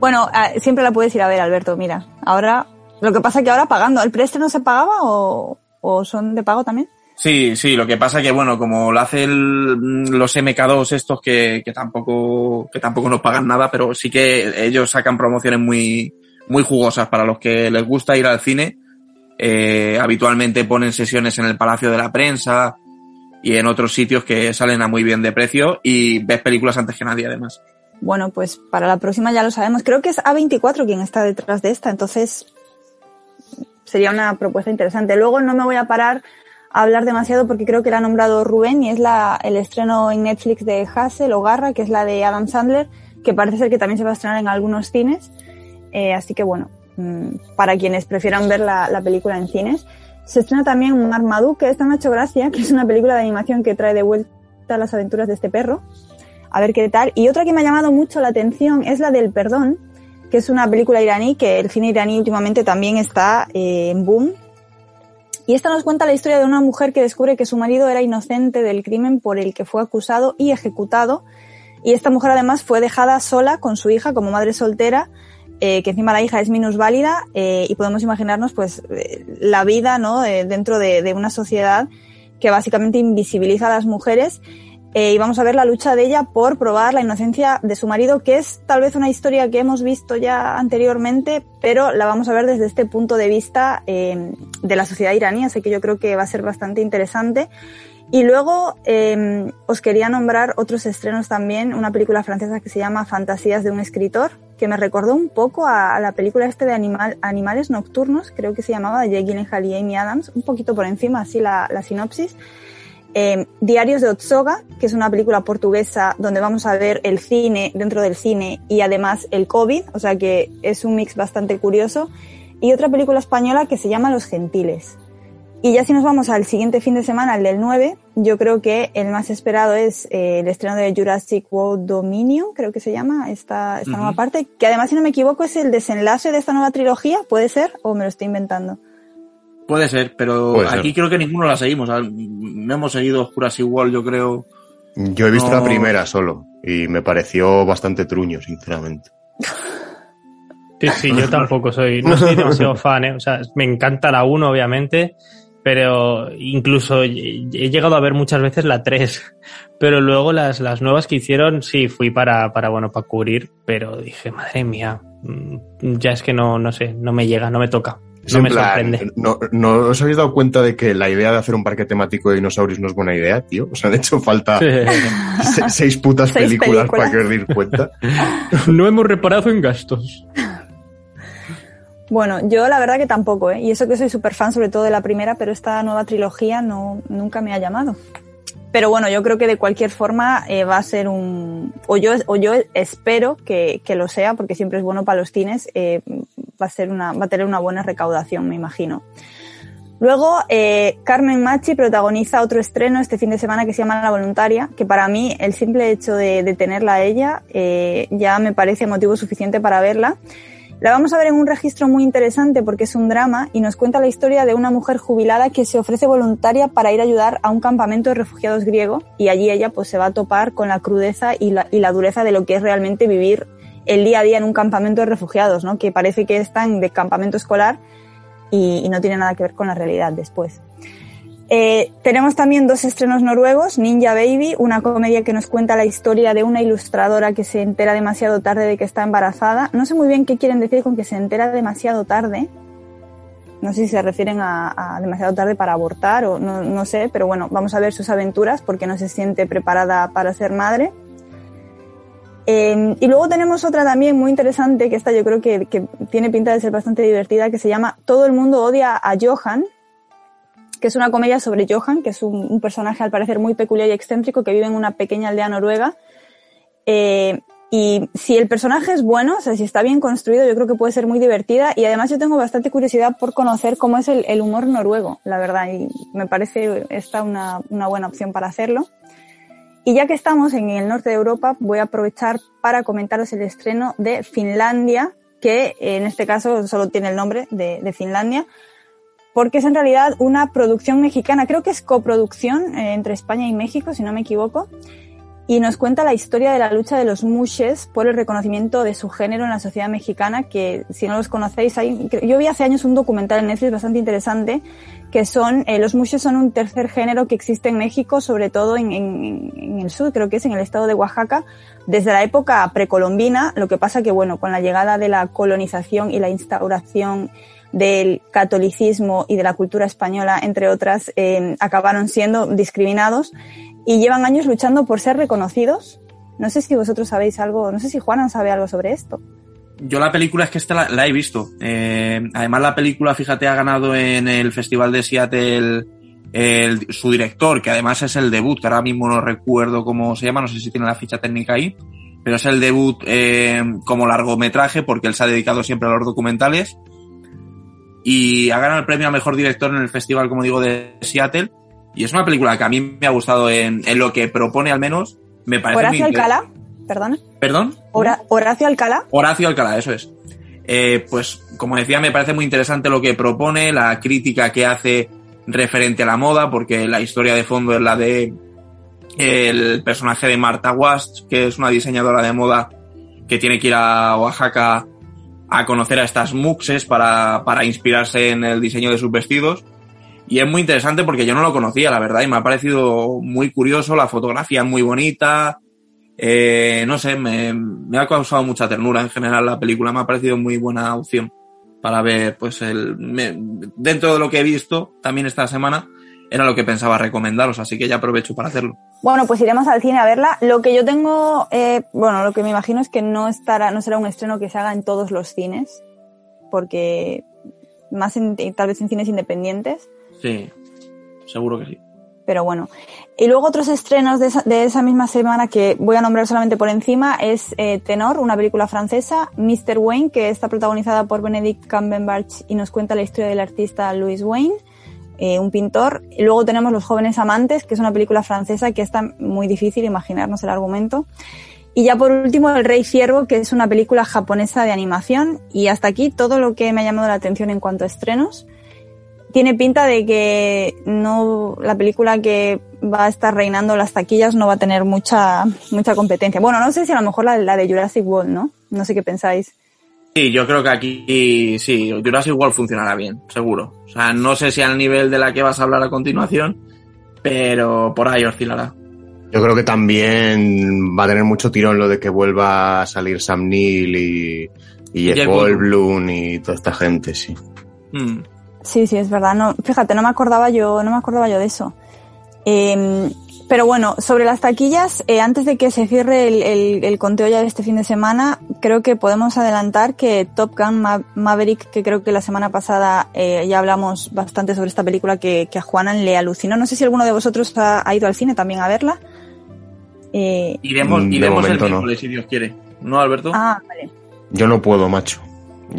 Bueno, eh, siempre la puedes ir a ver, Alberto, mira. Ahora, lo que pasa es que ahora pagando, ¿el preestreno se pagaba o, o son de pago también? Sí, sí, lo que pasa que bueno, como lo hace el, los MK2 estos que, que tampoco, que tampoco nos pagan nada, pero sí que ellos sacan promociones muy, muy jugosas para los que les gusta ir al cine. Eh, habitualmente ponen sesiones en el Palacio de la Prensa y en otros sitios que salen a muy bien de precio y ves películas antes que nadie además. Bueno, pues para la próxima ya lo sabemos. Creo que es A24 quien está detrás de esta, entonces sería una propuesta interesante. Luego no me voy a parar hablar demasiado porque creo que la ha nombrado Rubén y es la, el estreno en Netflix de Hassel o Garra, que es la de Adam Sandler, que parece ser que también se va a estrenar en algunos cines. Eh, así que bueno, mmm, para quienes prefieran ver la, la, película en cines. Se estrena también Marmaduke, que esta me ha gracia, que es una película de animación que trae de vuelta las aventuras de este perro. A ver qué tal. Y otra que me ha llamado mucho la atención es la del perdón, que es una película iraní, que el cine iraní últimamente también está eh, en boom. Y esta nos cuenta la historia de una mujer que descubre que su marido era inocente del crimen por el que fue acusado y ejecutado. Y esta mujer además fue dejada sola con su hija como madre soltera eh, que encima la hija es minusválida eh, y podemos imaginarnos pues eh, la vida ¿no? Eh, dentro de, de, una sociedad que básicamente invisibiliza a las mujeres eh, y vamos a ver la lucha de ella por probar la inocencia de su marido, que es tal vez una historia que hemos visto ya anteriormente, pero la vamos a ver desde este punto de vista eh, de la sociedad iraní, así que yo creo que va a ser bastante interesante. Y luego eh, os quería nombrar otros estrenos también, una película francesa que se llama Fantasías de un escritor, que me recordó un poco a, la película este de animal, Animales Nocturnos, creo que se llamaba, de Jake Gyllenhaal y Amy Adams, un poquito por encima, así la sinopsis. Eh, Diarios de Otsoga, que es una película portuguesa donde vamos a ver el cine dentro del cine y además el COVID, o sea que es un mix bastante curioso. Y otra película española que se llama Los Gentiles. Y ya si nos vamos al siguiente fin de semana, el del 9, yo creo que el más esperado es eh, el estreno de Jurassic World Dominion, creo que se llama esta, esta uh -huh. nueva parte, que además, si no me equivoco, es el desenlace de esta nueva trilogía, ¿puede ser? ¿O me lo estoy inventando? Puede ser, pero Puede aquí ser. creo que ninguno la seguimos. No hemos seguido Jurassic World, yo creo. Yo he visto no... la primera solo y me pareció bastante truño, sinceramente. Sí, sí, yo tampoco soy, no soy demasiado fan, ¿eh? O sea, me encanta la 1, obviamente, pero incluso he llegado a ver muchas veces la 3, pero luego las, las nuevas que hicieron, sí, fui para, para, bueno, para cubrir, pero dije, madre mía, mm, ya es que no, no sé, no me llega, no me toca. No me plan, sorprende. No, ¿No os habéis dado cuenta de que la idea de hacer un parque temático de dinosaurios no es buena idea, tío? O sea, de hecho falta sí. seis putas seis películas, películas, para que os deis cuenta. no hemos reparado en gastos. Bueno, yo la verdad que tampoco, ¿eh? Y eso que soy súper fan sobre todo de la primera, pero esta nueva trilogía no, nunca me ha llamado. Pero bueno, yo creo que de cualquier forma eh, va a ser un... O yo, o yo espero que, que, lo sea, porque siempre es bueno para los cines. Eh, va a ser una, va a tener una buena recaudación, me imagino. Luego, eh, Carmen Machi protagoniza otro estreno este fin de semana que se llama La Voluntaria, que para mí el simple hecho de, de tenerla a ella eh, ya me parece motivo suficiente para verla. La vamos a ver en un registro muy interesante porque es un drama y nos cuenta la historia de una mujer jubilada que se ofrece voluntaria para ir a ayudar a un campamento de refugiados griego y allí ella pues se va a topar con la crudeza y la, dureza de lo que es realmente vivir el día a día en un campamento de refugiados, ¿no? Que parece que están de campamento escolar y, y no tiene nada que ver con la realidad después. Eh, tenemos también dos estrenos noruegos, Ninja Baby, una comedia que nos cuenta la historia de una ilustradora que se entera demasiado tarde de que está embarazada. No sé muy bien qué quieren decir con que se entera demasiado tarde. No sé si se refieren a, demasiado tarde para abortar o no, sé, pero bueno, vamos a ver sus aventuras porque no se siente preparada para ser madre. Eh, y luego tenemos otra también muy interesante, que esta yo creo que tiene pinta de ser bastante divertida, que se llama Todo el mundo odia a Johan, que es una comedia sobre Johan, que es un, personaje al parecer muy peculiar y excéntrico que vive en una pequeña aldea noruega. Eh, y si el personaje es bueno, o sea, si está bien construido, yo creo que puede ser muy divertida. Y además yo tengo bastante curiosidad por conocer cómo es el, humor noruego, la verdad. Y me parece esta una, una buena opción para hacerlo. Y ya que estamos en el norte de Europa, voy a aprovechar para comentaros el estreno de Finlandia, que en este caso solo tiene el nombre de Finlandia, porque es en realidad una producción mexicana, creo que es coproducción eh, entre España y México, si no me equivoco, y nos cuenta la historia de la lucha de los mushes por el reconocimiento de su género en la sociedad mexicana, que si no los conocéis, hay, yo vi hace años un documental en Netflix bastante interesante, que son, eh, los mushes son un tercer género que existe en México, sobre todo en, en, en el sur, creo que es en el estado de Oaxaca, desde la época precolombina, lo que pasa que bueno, con la llegada de la colonización y la instauración del catolicismo y de la cultura española, entre otras, eh, acabaron siendo discriminados y llevan años luchando por ser reconocidos. No sé si vosotros sabéis algo, no sé si Juanan sabe algo sobre esto. Yo la película es que esta la, he visto. Eh, además la película, fíjate, ha ganado en el Festival de Seattle el, su director, que además es el debut, que ahora mismo no recuerdo cómo se llama, no sé si tiene la ficha técnica ahí, pero es el debut eh, como largometraje porque él se ha dedicado siempre a los documentales y ha ganado el premio a mejor director en el festival, como digo, de Seattle. Y es una película que a mí me ha gustado en, en lo que propone, al menos. Me parece Horacio Alcalá, perdón. ¿Perdón? Hora, Horacio Alcalá. Horacio Alcalá, eso es. Eh, pues, como decía, me parece muy interesante lo que propone, la crítica que hace referente a la moda, porque la historia de fondo es la de el personaje de Marta Wast, que es una diseñadora de moda que tiene que ir a Oaxaca a conocer a estas muxes para, para inspirarse en el diseño de sus vestidos. Y es muy interesante porque yo no lo conocía, la verdad, y me ha parecido muy curioso, la fotografía es muy bonita, eh, no sé, me, me, ha causado mucha ternura en general la película, me ha parecido muy buena opción para ver, pues, el, me, dentro de lo que he visto también esta semana, era lo que pensaba recomendaros, así que ya aprovecho para hacerlo. Bueno, pues iremos al cine a verla. Lo que yo tengo, eh, bueno, lo que me imagino es que no estará, no será un estreno que se haga en todos los cines, porque más en, tal vez en cines independientes. Sí, seguro que sí. Pero bueno. Y luego otros estrenos de esa, de esa misma semana que voy a nombrar solamente por encima es eh, Tenor, una película francesa, Mr. Wayne, que está protagonizada por Benedict Cumberbatch y nos cuenta la historia del artista Louis Wayne eh, un pintor. Y luego tenemos Los jóvenes amantes, que es una película francesa que está muy difícil imaginarnos el argumento. Y ya por último, El Rey Ciervo, que es una película japonesa de animación. Y hasta aquí todo lo que me ha llamado la atención en cuanto a estrenos. Tiene pinta de que no, la película que va a estar reinando las taquillas no va a tener mucha, mucha competencia. Bueno, no sé si a lo mejor la, la de Jurassic World, ¿no? No sé qué pensáis. Sí, yo creo que aquí sí, Jurassic World funcionará bien, seguro. O sea, no sé si al nivel de la que vas a hablar a continuación, pero por ahí oscilará. Yo creo que también va a tener mucho tirón lo de que vuelva a salir Sam Neill y, y Jeff Goldblum y toda esta gente, sí. Mm. Sí, sí, es verdad. No, fíjate, no me acordaba yo, no me acordaba yo de eso. Eh, pero bueno, sobre las taquillas, eh, antes de que se cierre el, el, el, conteo ya de este fin de semana, creo que podemos adelantar que Top Gun Ma Maverick, que creo que la semana pasada eh, ya hablamos bastante sobre esta película que, que, a Juanan le alucinó. No sé si alguno de vosotros ha, ha ido al cine también a verla. Eh, iremos iremos el miércoles, no. si Dios quiere. ¿No, Alberto? Ah, vale. Yo no puedo, macho.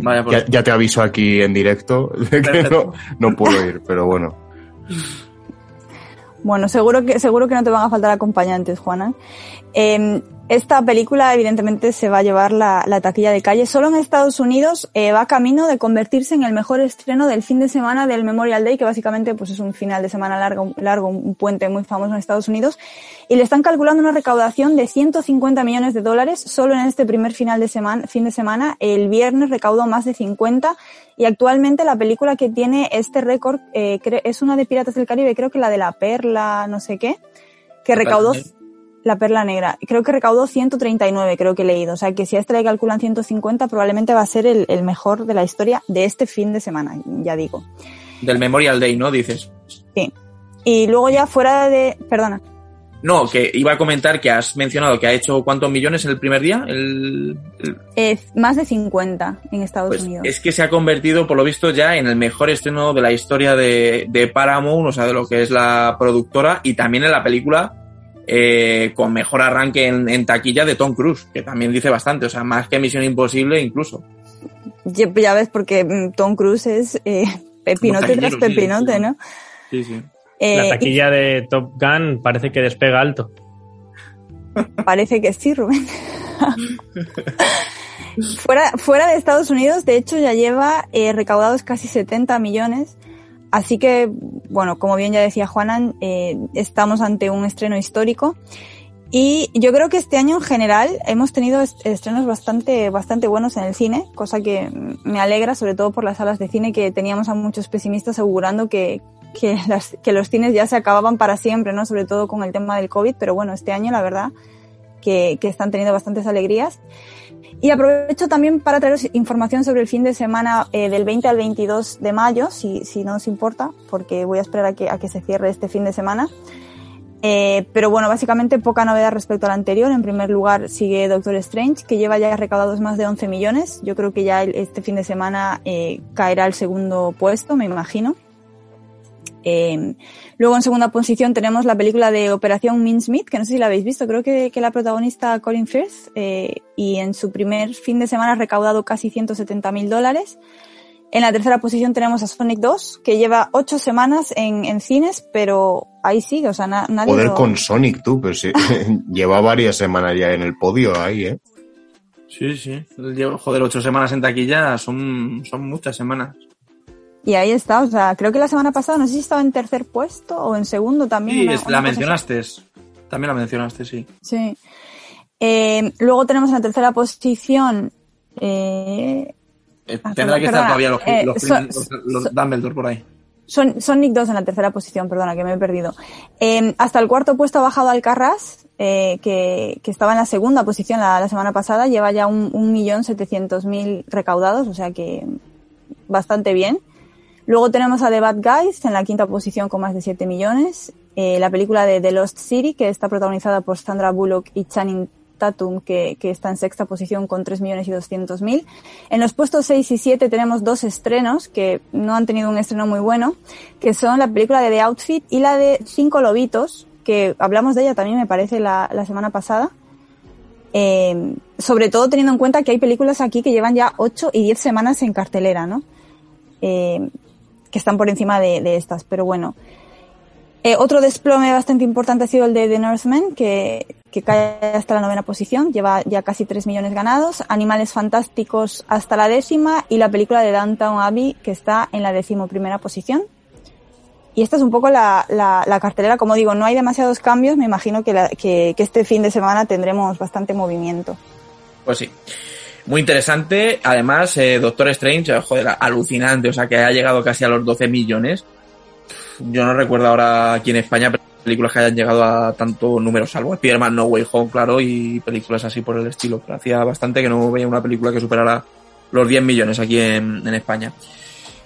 Vaya, pues. ya, ya, te aviso aquí en directo de que no, no puedo ir, pero bueno. Bueno, seguro que, seguro que no te van a faltar acompañantes, Juana. Eh, esta película evidentemente se va a llevar la, la taquilla de calle. Solo en Estados Unidos eh, va camino de convertirse en el mejor estreno del fin de semana del Memorial Day, que básicamente pues es un final de semana largo, largo, un puente muy famoso en Estados Unidos. Y le están calculando una recaudación de 150 millones de dólares solo en este primer final de semana, fin de semana. El viernes recaudó más de 50 y actualmente la película que tiene este récord eh, es una de Piratas del Caribe, creo que la de la Perla, no sé qué, que recaudó la perla negra. Creo que recaudó 139, creo que he leído. O sea que si a este le calculan 150, probablemente va a ser el, el, mejor de la historia de este fin de semana, ya digo. Del Memorial Day, ¿no? Dices. Sí. Y luego ya fuera de... Perdona. No, que iba a comentar que has mencionado que ha hecho cuántos millones el primer día. El, el... Eh, más de 50 en Estados pues Unidos. Es que se ha convertido, por lo visto, ya en el mejor estreno de la historia de, de Paramount, o sea, de lo que es la productora, y también en la película eh, con mejor arranque en, en, taquilla de Tom Cruise, que también dice bastante, o sea, más que Misión Imposible incluso. Ya, ya ves, porque Tom Cruise es eh, pepinote tras pepinote, sí, ¿no? Sí, sí. Eh, La taquilla de Top Gun parece que despega alto. Parece que sí, Rubén. fuera, fuera de Estados Unidos, de hecho, ya lleva eh, recaudados casi 70 millones. Así que, bueno, como bien ya decía Juanan, eh, estamos ante un estreno histórico. Y yo creo que este año en general hemos tenido estrenos bastante, bastante buenos en el cine, cosa que me alegra, sobre todo por las salas de cine que teníamos a muchos pesimistas augurando que, que, que los cines ya se acababan para siempre, ¿no? Sobre todo con el tema del COVID, pero bueno, este año la verdad que, que están teniendo bastantes alegrías. Y aprovecho también para traeros información sobre el fin de semana eh, del 20 al 22 de mayo, si, no os importa, porque voy a esperar a que, se cierre este fin de semana. Eh, pero bueno, básicamente poca novedad respecto al anterior. En primer lugar sigue Doctor Strange, que lleva ya recaudados más de 11 millones. Yo creo que ya este fin de semana eh, caerá al segundo puesto, me imagino. Eh, luego en segunda posición tenemos la película de Operación Mincemeat, que no sé si la habéis visto, creo que, que la protagonista Colin Firth, eh, y en su primer fin de semana ha recaudado casi 170 mil dólares. En la tercera posición tenemos a Sonic 2, que lleva ocho semanas en, en cines, pero ahí sigue, o sea, na, nadie Poder lo... con Sonic, tú, pero sí, lleva varias semanas ya en el podio ahí, ¿eh? Sí, sí. Joder, ocho semanas en taquilla son, son muchas semanas. Y ahí está, o sea, creo que la semana pasada, no sé si estaba en tercer puesto o en segundo también. Sí, una, es, una la mencionaste. También la mencionaste, sí. Sí. Eh, luego tenemos en la tercera posición, eh, Eh, Ah, tendrá que estar todavía los, Eh, los, son- los- los Dumbledore por ahí. Son, son Nick 2 en la tercera posición, perdona, que me he perdido. Eh, hasta el cuarto puesto ha bajado Alcarrás, eh, que, que estaba en la segunda posición la, la semana pasada, lleva ya un, un millón setecientos mil recaudados, o sea que bastante bien. Luego tenemos a The Bad Guys en la quinta posición con más de 7 millones. Eh, la película de The Lost City, que está protagonizada por Sandra Bullock y Channing Tatum, que, que está en sexta posición con 3 millones y 200 mil. En los puestos 6 y 7 tenemos dos estrenos que no han tenido un estreno muy bueno, que son la película de The Outfit y la de Cinco Lobitos, que hablamos de ella también me parece la, la semana pasada. Eh, sobre todo teniendo en cuenta que hay películas aquí que llevan ya 8 y 10 semanas en cartelera, ¿no? Eh, que están por encima de, de estas, pero bueno. Eh, otro desplome bastante importante ha sido el de The Northman, que, que cae hasta la novena posición, lleva ya casi 3 millones ganados. Animales Fantásticos hasta la décima y la película de Downtown Abbey, que está en la decimoprimera posición. Y esta es un poco la, la, la cartelera. Como digo, no hay demasiados cambios. Me imagino que, la- que, que este fin de semana tendremos bastante movimiento. Pues sí. Muy interesante. Además, eh, Doctor Strange, eh, joder, alucinante. O sea, que ha llegado casi a los 12 millones. Yo no recuerdo ahora aquí en España películas que hayan llegado a tanto número, salvo Spider-Man No Way Home, claro, y películas así por el estilo. Pero hacía bastante que no veía una película que superara los 10 millones aquí en, en España.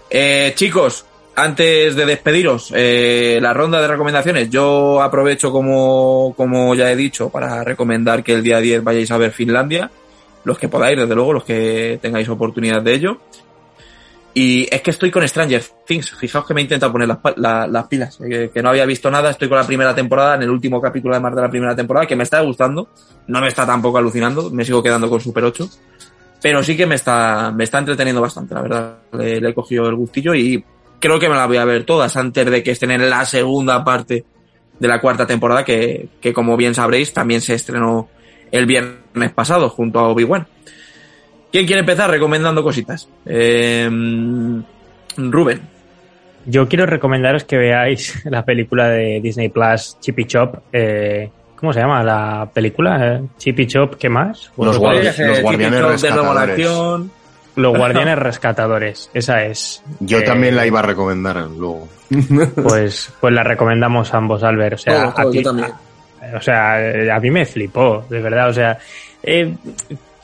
Eh, chicos, antes de despediros, eh, la ronda de recomendaciones. Yo aprovecho, como, como ya he dicho, para recomendar que el día 10 vayáis a ver Finlandia. Los que podáis, desde luego, los que tengáis oportunidad de ello. Y es que estoy con Stranger Things. Fijaos que me he intentado poner las, la- las pilas. eh, que no había visto nada. Estoy con la primera temporada, en el último capítulo además de la primera temporada, que me está gustando. No me está tampoco alucinando. Me sigo quedando con Super 8. Pero sí que me está, me está entreteniendo bastante, la verdad. Le, he cogido el gustillo y creo que me las voy a ver todas antes de que estén en la segunda parte de la cuarta temporada, que, que como bien sabréis, también se estrenó el viernes pasado junto a Obi-Wan. ¿Quién quiere empezar recomendando cositas? Eh, Rubén. Yo quiero recomendaros que veáis la película de Disney Plus, Chippy Chop. Eh, ¿Cómo se llama la película? Eh, Chippy Chop, ¿qué más? Los guardi- los guardianes Chop rescatadores. Los Guardianes Rescatadores, esa es. Yo Eh, también la iba a recomendar luego. Pues, pues la recomendamos ambos, Albert. O sea, a ti- yo también. O sea, eh, a mí me flipó, de verdad. O sea, eh,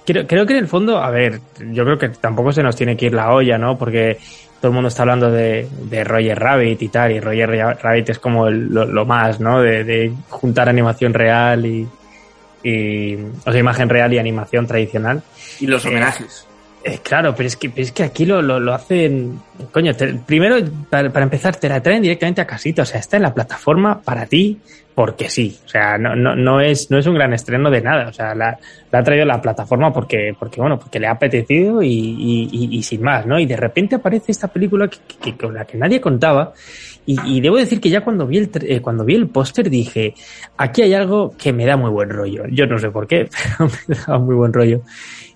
creo, creo que en el fondo, a ver, yo creo que tampoco se nos tiene que ir la olla, ¿no? Porque todo el mundo está hablando de, de Roger Rabbit y tal, y Roger Ra- Rabbit es como el- lo, lo más, ¿no? De, de juntar animación real y, y, o sea, imagen real y animación tradicional. Y los homenajes. Eh, claro, pero es que, pero es que aquí lo, lo, lo hacen. Coño, primero, para, para empezar, te la traen directamente a casita. O sea, está en la plataforma para ti, porque sí. O sea, no, no, no, es, no es un gran estreno de nada. O sea, la, la ha traído la plataforma porque, porque, bueno, porque le ha apetecido y, y, y- sin más, ¿no? Y de repente aparece esta película que, que- con la que nadie contaba. Y, debo decir que ya cuando vi el, eh, cuando vi el póster dije, aquí hay algo que me da muy buen rollo. Yo no sé por qué, pero me da muy buen rollo.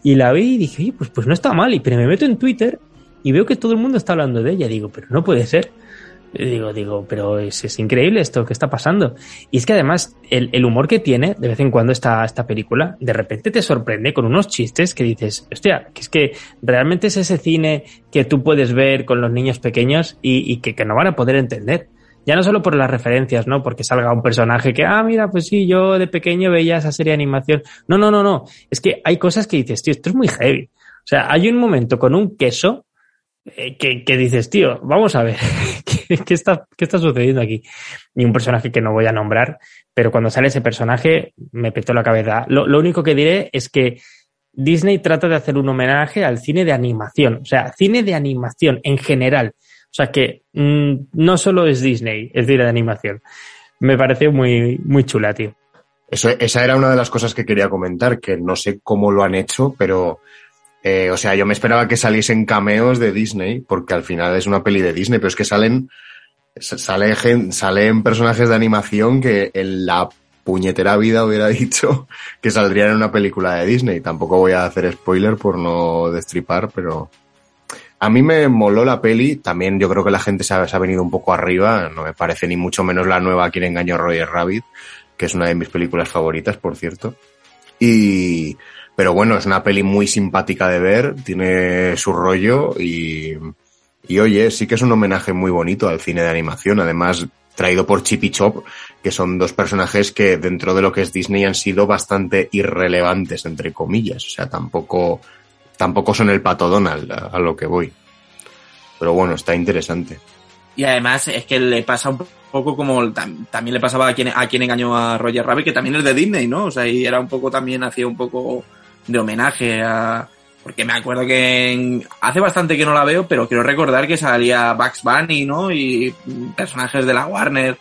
Y la vi y dije, "Oye, pues, pues no está mal. Y pero me meto en Twitter y veo que todo el mundo está hablando de ella. Digo, pero no puede ser. Digo, digo, pero es, es increíble esto que está pasando. Y es que además el, el humor que tiene de vez en cuando esta, esta película, de repente te sorprende con unos chistes que dices, hostia, que es que realmente es ese cine que tú puedes ver con los niños pequeños y, y que, que no van a poder entender. Ya no solo por las referencias, ¿no? Porque salga un personaje que, ah, mira, pues sí, yo de pequeño veía esa serie de animación. No, no, no, no. Es que hay cosas que dices, tío, esto es muy heavy. O sea, hay un momento con un queso eh, que, que dices, tío, vamos a ver, ¿qué, está, ¿qué está sucediendo aquí? Y un personaje que no voy a nombrar, pero cuando sale ese personaje me petó la cabeza. Lo, lo único que diré es que Disney trata de hacer un homenaje al cine de animación, o sea, cine de animación en general. Sea que mm, no solo es Disney el cine de animación. Me pareció muy, muy chula, tío. Eso, esa era una de las cosas que quería comentar, que no sé cómo lo han hecho, pero, eh, o sea, yo me esperaba que saliesen cameos de Disney, porque al final es una peli de Disney, pero es que salen, sale salen personajes de animación que en la puñetera vida hubiera dicho que saldrían en una película de Disney. Tampoco voy a hacer spoiler por no destripar, pero a mí me moló la peli. También yo creo que la gente se ha, se ha venido un poco arriba. No me parece ni mucho menos la nueva Quien engañó a Roger Rabbit, que es una de mis películas favoritas, por cierto. Y, pero bueno, es una peli muy simpática de ver, tiene su rollo y, y oye, sí que es un homenaje muy bonito al cine de animación. Además, traído por Chip y Chop, que son dos personajes que dentro de lo que es Disney han sido bastante irrelevantes, entre comillas. O sea, tampoco, tampoco son el pato Donald a, a lo que voy. Pero bueno, está interesante. Y además es que le pasa un poco como tam- también le pasaba a quien, a quien engañó a Roger Rabbit, que también es de Disney, ¿no? O sea, y era un poco también, hacía un poco de homenaje a... Porque me acuerdo que en- hace bastante que no la veo, pero quiero recordar que salía Bugs Bunny, ¿no? Y personajes de la Warner.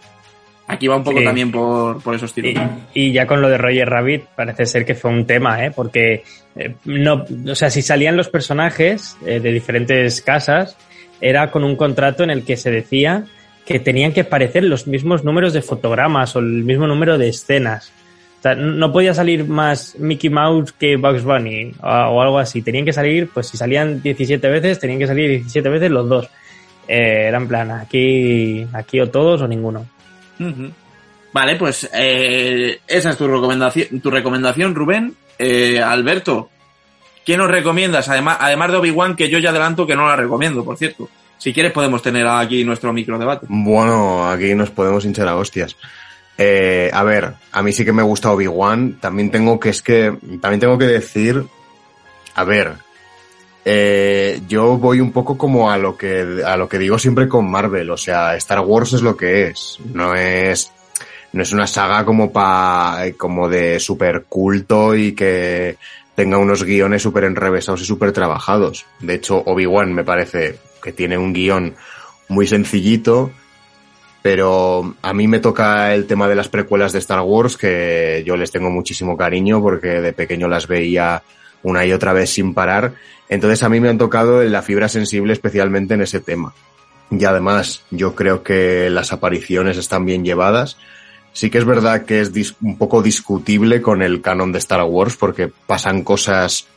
Aquí va un poco Sí. también por, por esos tiros. Y, y ya con lo de Roger Rabbit parece ser que fue un tema, ¿eh? Porque eh, no, o sea, si salían los personajes eh, de diferentes casas, era con un contrato en el que se decía que tenían que parecer los mismos números de fotogramas o el mismo número de escenas. O sea, no podía salir más Mickey Mouse que Bugs Bunny o, o algo así. Tenían que salir, pues si salían 17 veces, tenían que salir 17 veces los dos. Eh, era en plan, aquí, aquí o todos o ninguno. Vale, pues eh, esa es tu recomendación, tu recomendación Rubén. Eh, Alberto, ¿qué nos recomiendas? Además, además de Obi-Wan, que yo ya adelanto que no la recomiendo, por cierto. Si quieres podemos tener aquí nuestro micro debate. Bueno, aquí nos podemos hinchar a hostias. Eh, a ver, a mí sí que me gusta Obi-Wan. También tengo que, es que, también tengo que decir, a ver, eh, yo voy un poco como a lo que, a lo que digo siempre con Marvel. O sea, Star Wars es lo que es. No es, no es una saga como pa, como de super culto y que tenga unos guiones súper enrevesados y súper trabajados. De hecho, Obi-Wan me parece que tiene un guion muy sencillito, pero a mí me toca el tema de las precuelas de Star Wars, que yo les tengo muchísimo cariño porque de pequeño las veía una y otra vez sin parar. Entonces a mí me han tocado la fibra sensible especialmente en ese tema. Y además yo creo que las apariciones están bien llevadas. Sí que es verdad que es un poco discutible con el canon de Star Wars porque pasan cosas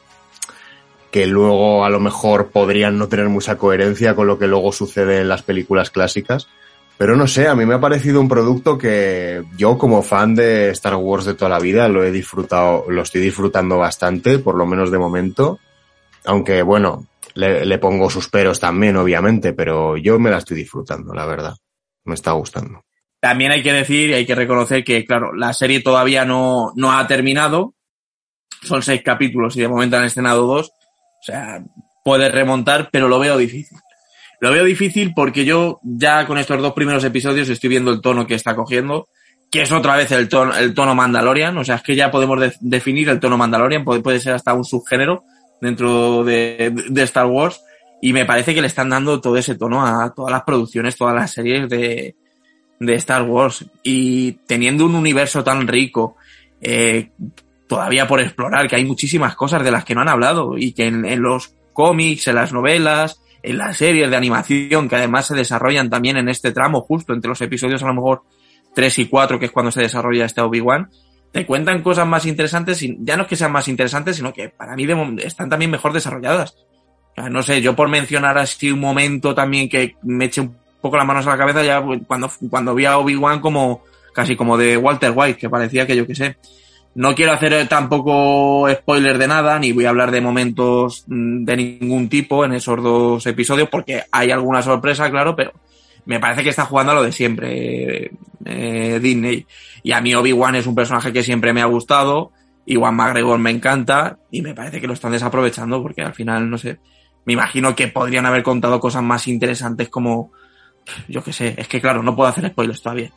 que luego a lo mejor podrían no tener mucha coherencia con lo que luego sucede en las películas clásicas. Pero no sé, a mí me ha parecido un producto que yo como fan de Star Wars de toda la vida lo he disfrutado, lo estoy disfrutando bastante, por lo menos de momento. Aunque bueno, le, le pongo sus peros también, obviamente, pero yo me la estoy disfrutando, la verdad. Me está gustando. También hay que decir y hay que reconocer que, claro, la serie todavía no, no ha terminado. Son seis capítulos y de momento han estrenado dos. O sea, puede remontar, pero lo veo difícil. Lo veo difícil porque yo ya con estos dos primeros episodios estoy viendo el tono que está cogiendo, que es otra vez el tono, el tono Mandalorian. O sea, es que ya podemos de- definir el tono Mandalorian, puede, puede ser hasta un subgénero dentro de, de Star Wars. Y me parece que le están dando todo ese tono a todas las producciones, todas las series de, de Star Wars. Y teniendo un universo tan rico, eh, todavía por explorar, que hay muchísimas cosas de las que no han hablado y que en, en los cómics, en las novelas, en las series de animación, que además se desarrollan también en este tramo, justo entre los episodios a lo mejor 3 y 4, que es cuando se desarrolla este Obi-Wan, te cuentan cosas más interesantes, y ya no es que sean más interesantes, sino que para mí están también mejor desarrolladas. No sé, yo por mencionar así un momento también que me eche un poco las manos a la cabeza, ya pues, cuando, cuando vi a Obi-Wan como, casi como de Walter White, que parecía que yo que sé. No quiero hacer tampoco spoiler de nada, ni voy a hablar de momentos mm, de ningún tipo en esos dos episodios, porque hay alguna sorpresa, claro, pero me parece que está jugando a lo de siempre eh, Disney. Y a mí Obi-Wan es un personaje que siempre me ha gustado, Iwan McGregor me encanta, y me parece que lo están desaprovechando, porque al final, no sé, me imagino que podrían haber contado cosas más interesantes como, yo qué sé, es que claro, no puedo hacer spoilers todavía.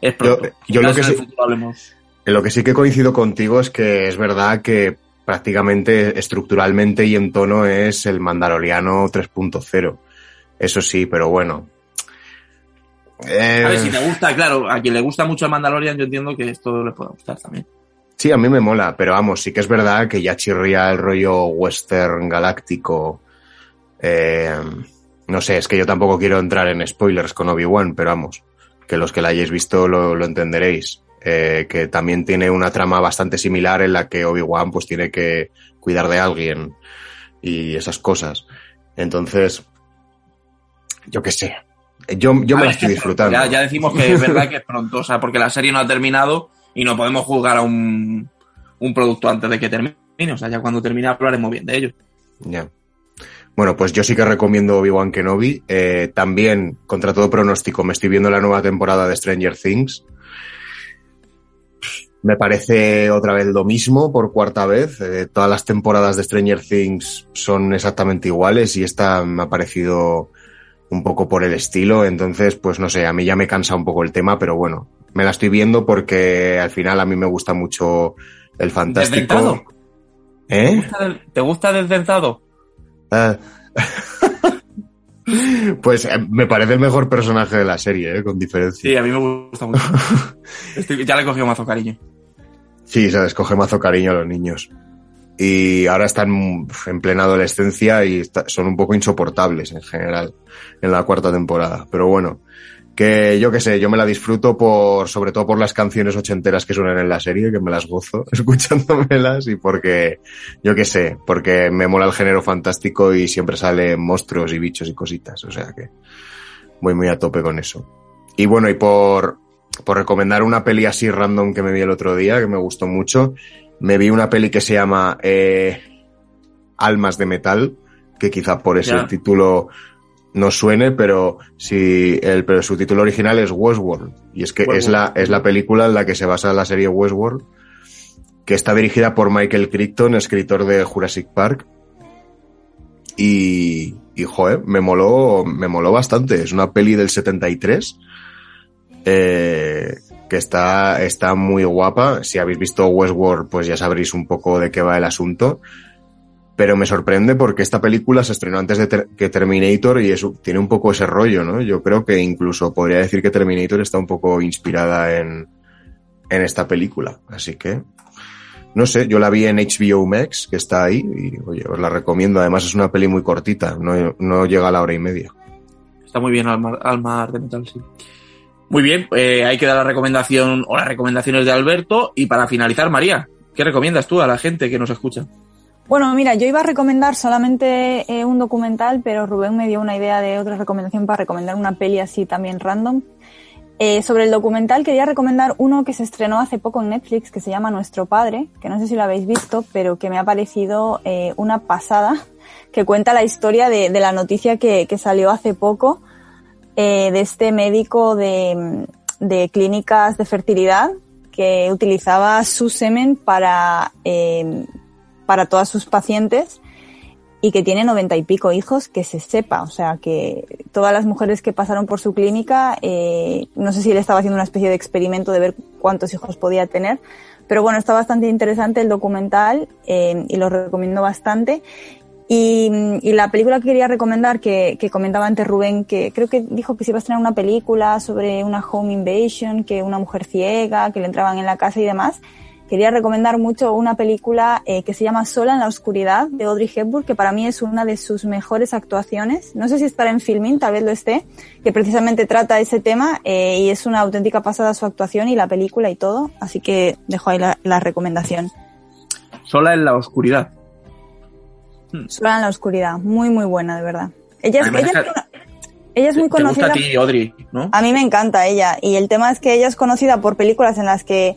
Es pronto. Yo- yo lo que en el sí- futuro hablemos. En lo que sí que coincido contigo es que es verdad que prácticamente estructuralmente y en tono es el Mandaloriano 3.0. Eso sí, pero bueno. Eh, A ver, si te gusta, claro, a quien le gusta mucho el Mandalorian, yo entiendo que esto le puede gustar también. Sí, a mí me mola, pero vamos, sí que es verdad que ya chirría el rollo western galáctico. Eh, no sé, es que yo tampoco quiero entrar en spoilers con Obi-Wan, pero vamos, que los que la hayáis visto lo, lo entenderéis. Eh, que también tiene una trama bastante similar en la que Obi-Wan pues tiene que cuidar de alguien y esas cosas. Entonces, yo qué sé. Yo, yo me la estoy disfrutando. Ya, ya decimos que es verdad que es pronto, o sea, porque la serie no ha terminado y no podemos juzgar a un, un producto antes de que termine. O sea, ya cuando termine hablaremos bien de ello. Ya. Bueno, pues yo sí que recomiendo Obi-Wan Kenobi. Eh, también, contra todo pronóstico, me estoy viendo la nueva temporada de Stranger Things. Me parece otra vez lo mismo por cuarta vez. Eh, todas las temporadas de Stranger Things son exactamente iguales y esta me ha parecido un poco por el estilo. Entonces, pues no sé, a mí ya me cansa un poco el tema, pero bueno, me la estoy viendo porque al final a mí me gusta mucho el fantástico. ¿Desdentado? ¿Te ¿Eh? gusta, del- ¿Te gusta desdentado? Ah. pues eh, me parece el mejor personaje de la serie, ¿eh? con diferencia. Sí, a mí me gusta mucho. Estoy- ya le he cogido mazo cariño. Sí, sabes, coge mazo cariño a los niños. Y ahora están en plena adolescencia y son un poco insoportables en general en la cuarta temporada. Pero bueno, que yo qué sé, yo me la disfruto por, sobre todo por las canciones ochenteras que suenan en la serie, que me las gozo escuchándomelas y porque, yo qué sé, porque me mola el género fantástico y siempre salen monstruos y bichos y cositas. O sea que voy muy a tope con eso. Y bueno, y por, por recomendar una peli así random que me vi el otro día, que me gustó mucho, me vi una peli que se llama eh, Almas de Metal, que quizá por ese título no suene, pero si el, pero su título original es Westworld. Y es que es la, es la película en la que se basa la serie Westworld, que está dirigida por Michael Crichton, escritor de Jurassic Park. Y, y joder, me moló, me moló bastante. Es una peli del 73 eh, que está, está muy guapa. Si habéis visto Westworld, pues ya sabréis un poco de qué va el asunto. Pero me sorprende porque esta película se estrenó antes de que Terminator y eso tiene un poco ese rollo, ¿no? Yo creo que incluso podría decir que Terminator está un poco inspirada en, en esta película. Así que, no sé, yo la vi en HBO Max, que está ahí, y oye, os la recomiendo. Además es una peli muy cortita, no, no llega a la hora y media. Está muy bien Alma, Alma de Metal, sí. Muy bien, eh, hay que dar la recomendación o las recomendaciones de Alberto. Y para finalizar, María, ¿qué recomiendas tú a la gente que nos escucha? Bueno, mira, yo iba a recomendar solamente eh, un documental, pero Rubén me dio una idea de otra recomendación para recomendar una peli así también random. Eh, sobre el documental quería recomendar uno que se estrenó hace poco en Netflix que se llama Nuestro Padre, que no sé si lo habéis visto, pero que me ha parecido eh, una pasada, que cuenta la historia de, la noticia que salió hace poco eh, de este médico de, de clínicas de fertilidad que utilizaba su semen para, eh, para todas sus pacientes y que tiene noventa y pico hijos que se sepa. O sea, que todas las mujeres que pasaron por su clínica, eh, no sé si él estaba haciendo una especie de experimento de ver cuántos hijos podía tener, pero bueno, está bastante interesante el documental y lo recomiendo bastante. Y, la película que quería recomendar, que, que, comentaba antes Rubén, que creo que dijo que se iba a estrenar una película sobre una home invasion, que una mujer ciega, que le entraban en la casa y demás. Quería recomendar mucho una película eh, que se llama Sola en la oscuridad de Audrey Hepburn, que para mí es una de sus mejores actuaciones. No sé si estará en filming, tal vez lo esté, que precisamente trata ese tema eh, y es una auténtica pasada su actuación y la película y todo. Así que dejo ahí la recomendación. Sola en la oscuridad. Sola en la oscuridad, muy muy buena, de verdad. Ella es, ella ella es muy ¿Te conocida. gusta a ti, Audrey, ¿no? A mí me encanta ella. Y el tema es que ella es conocida por películas en las que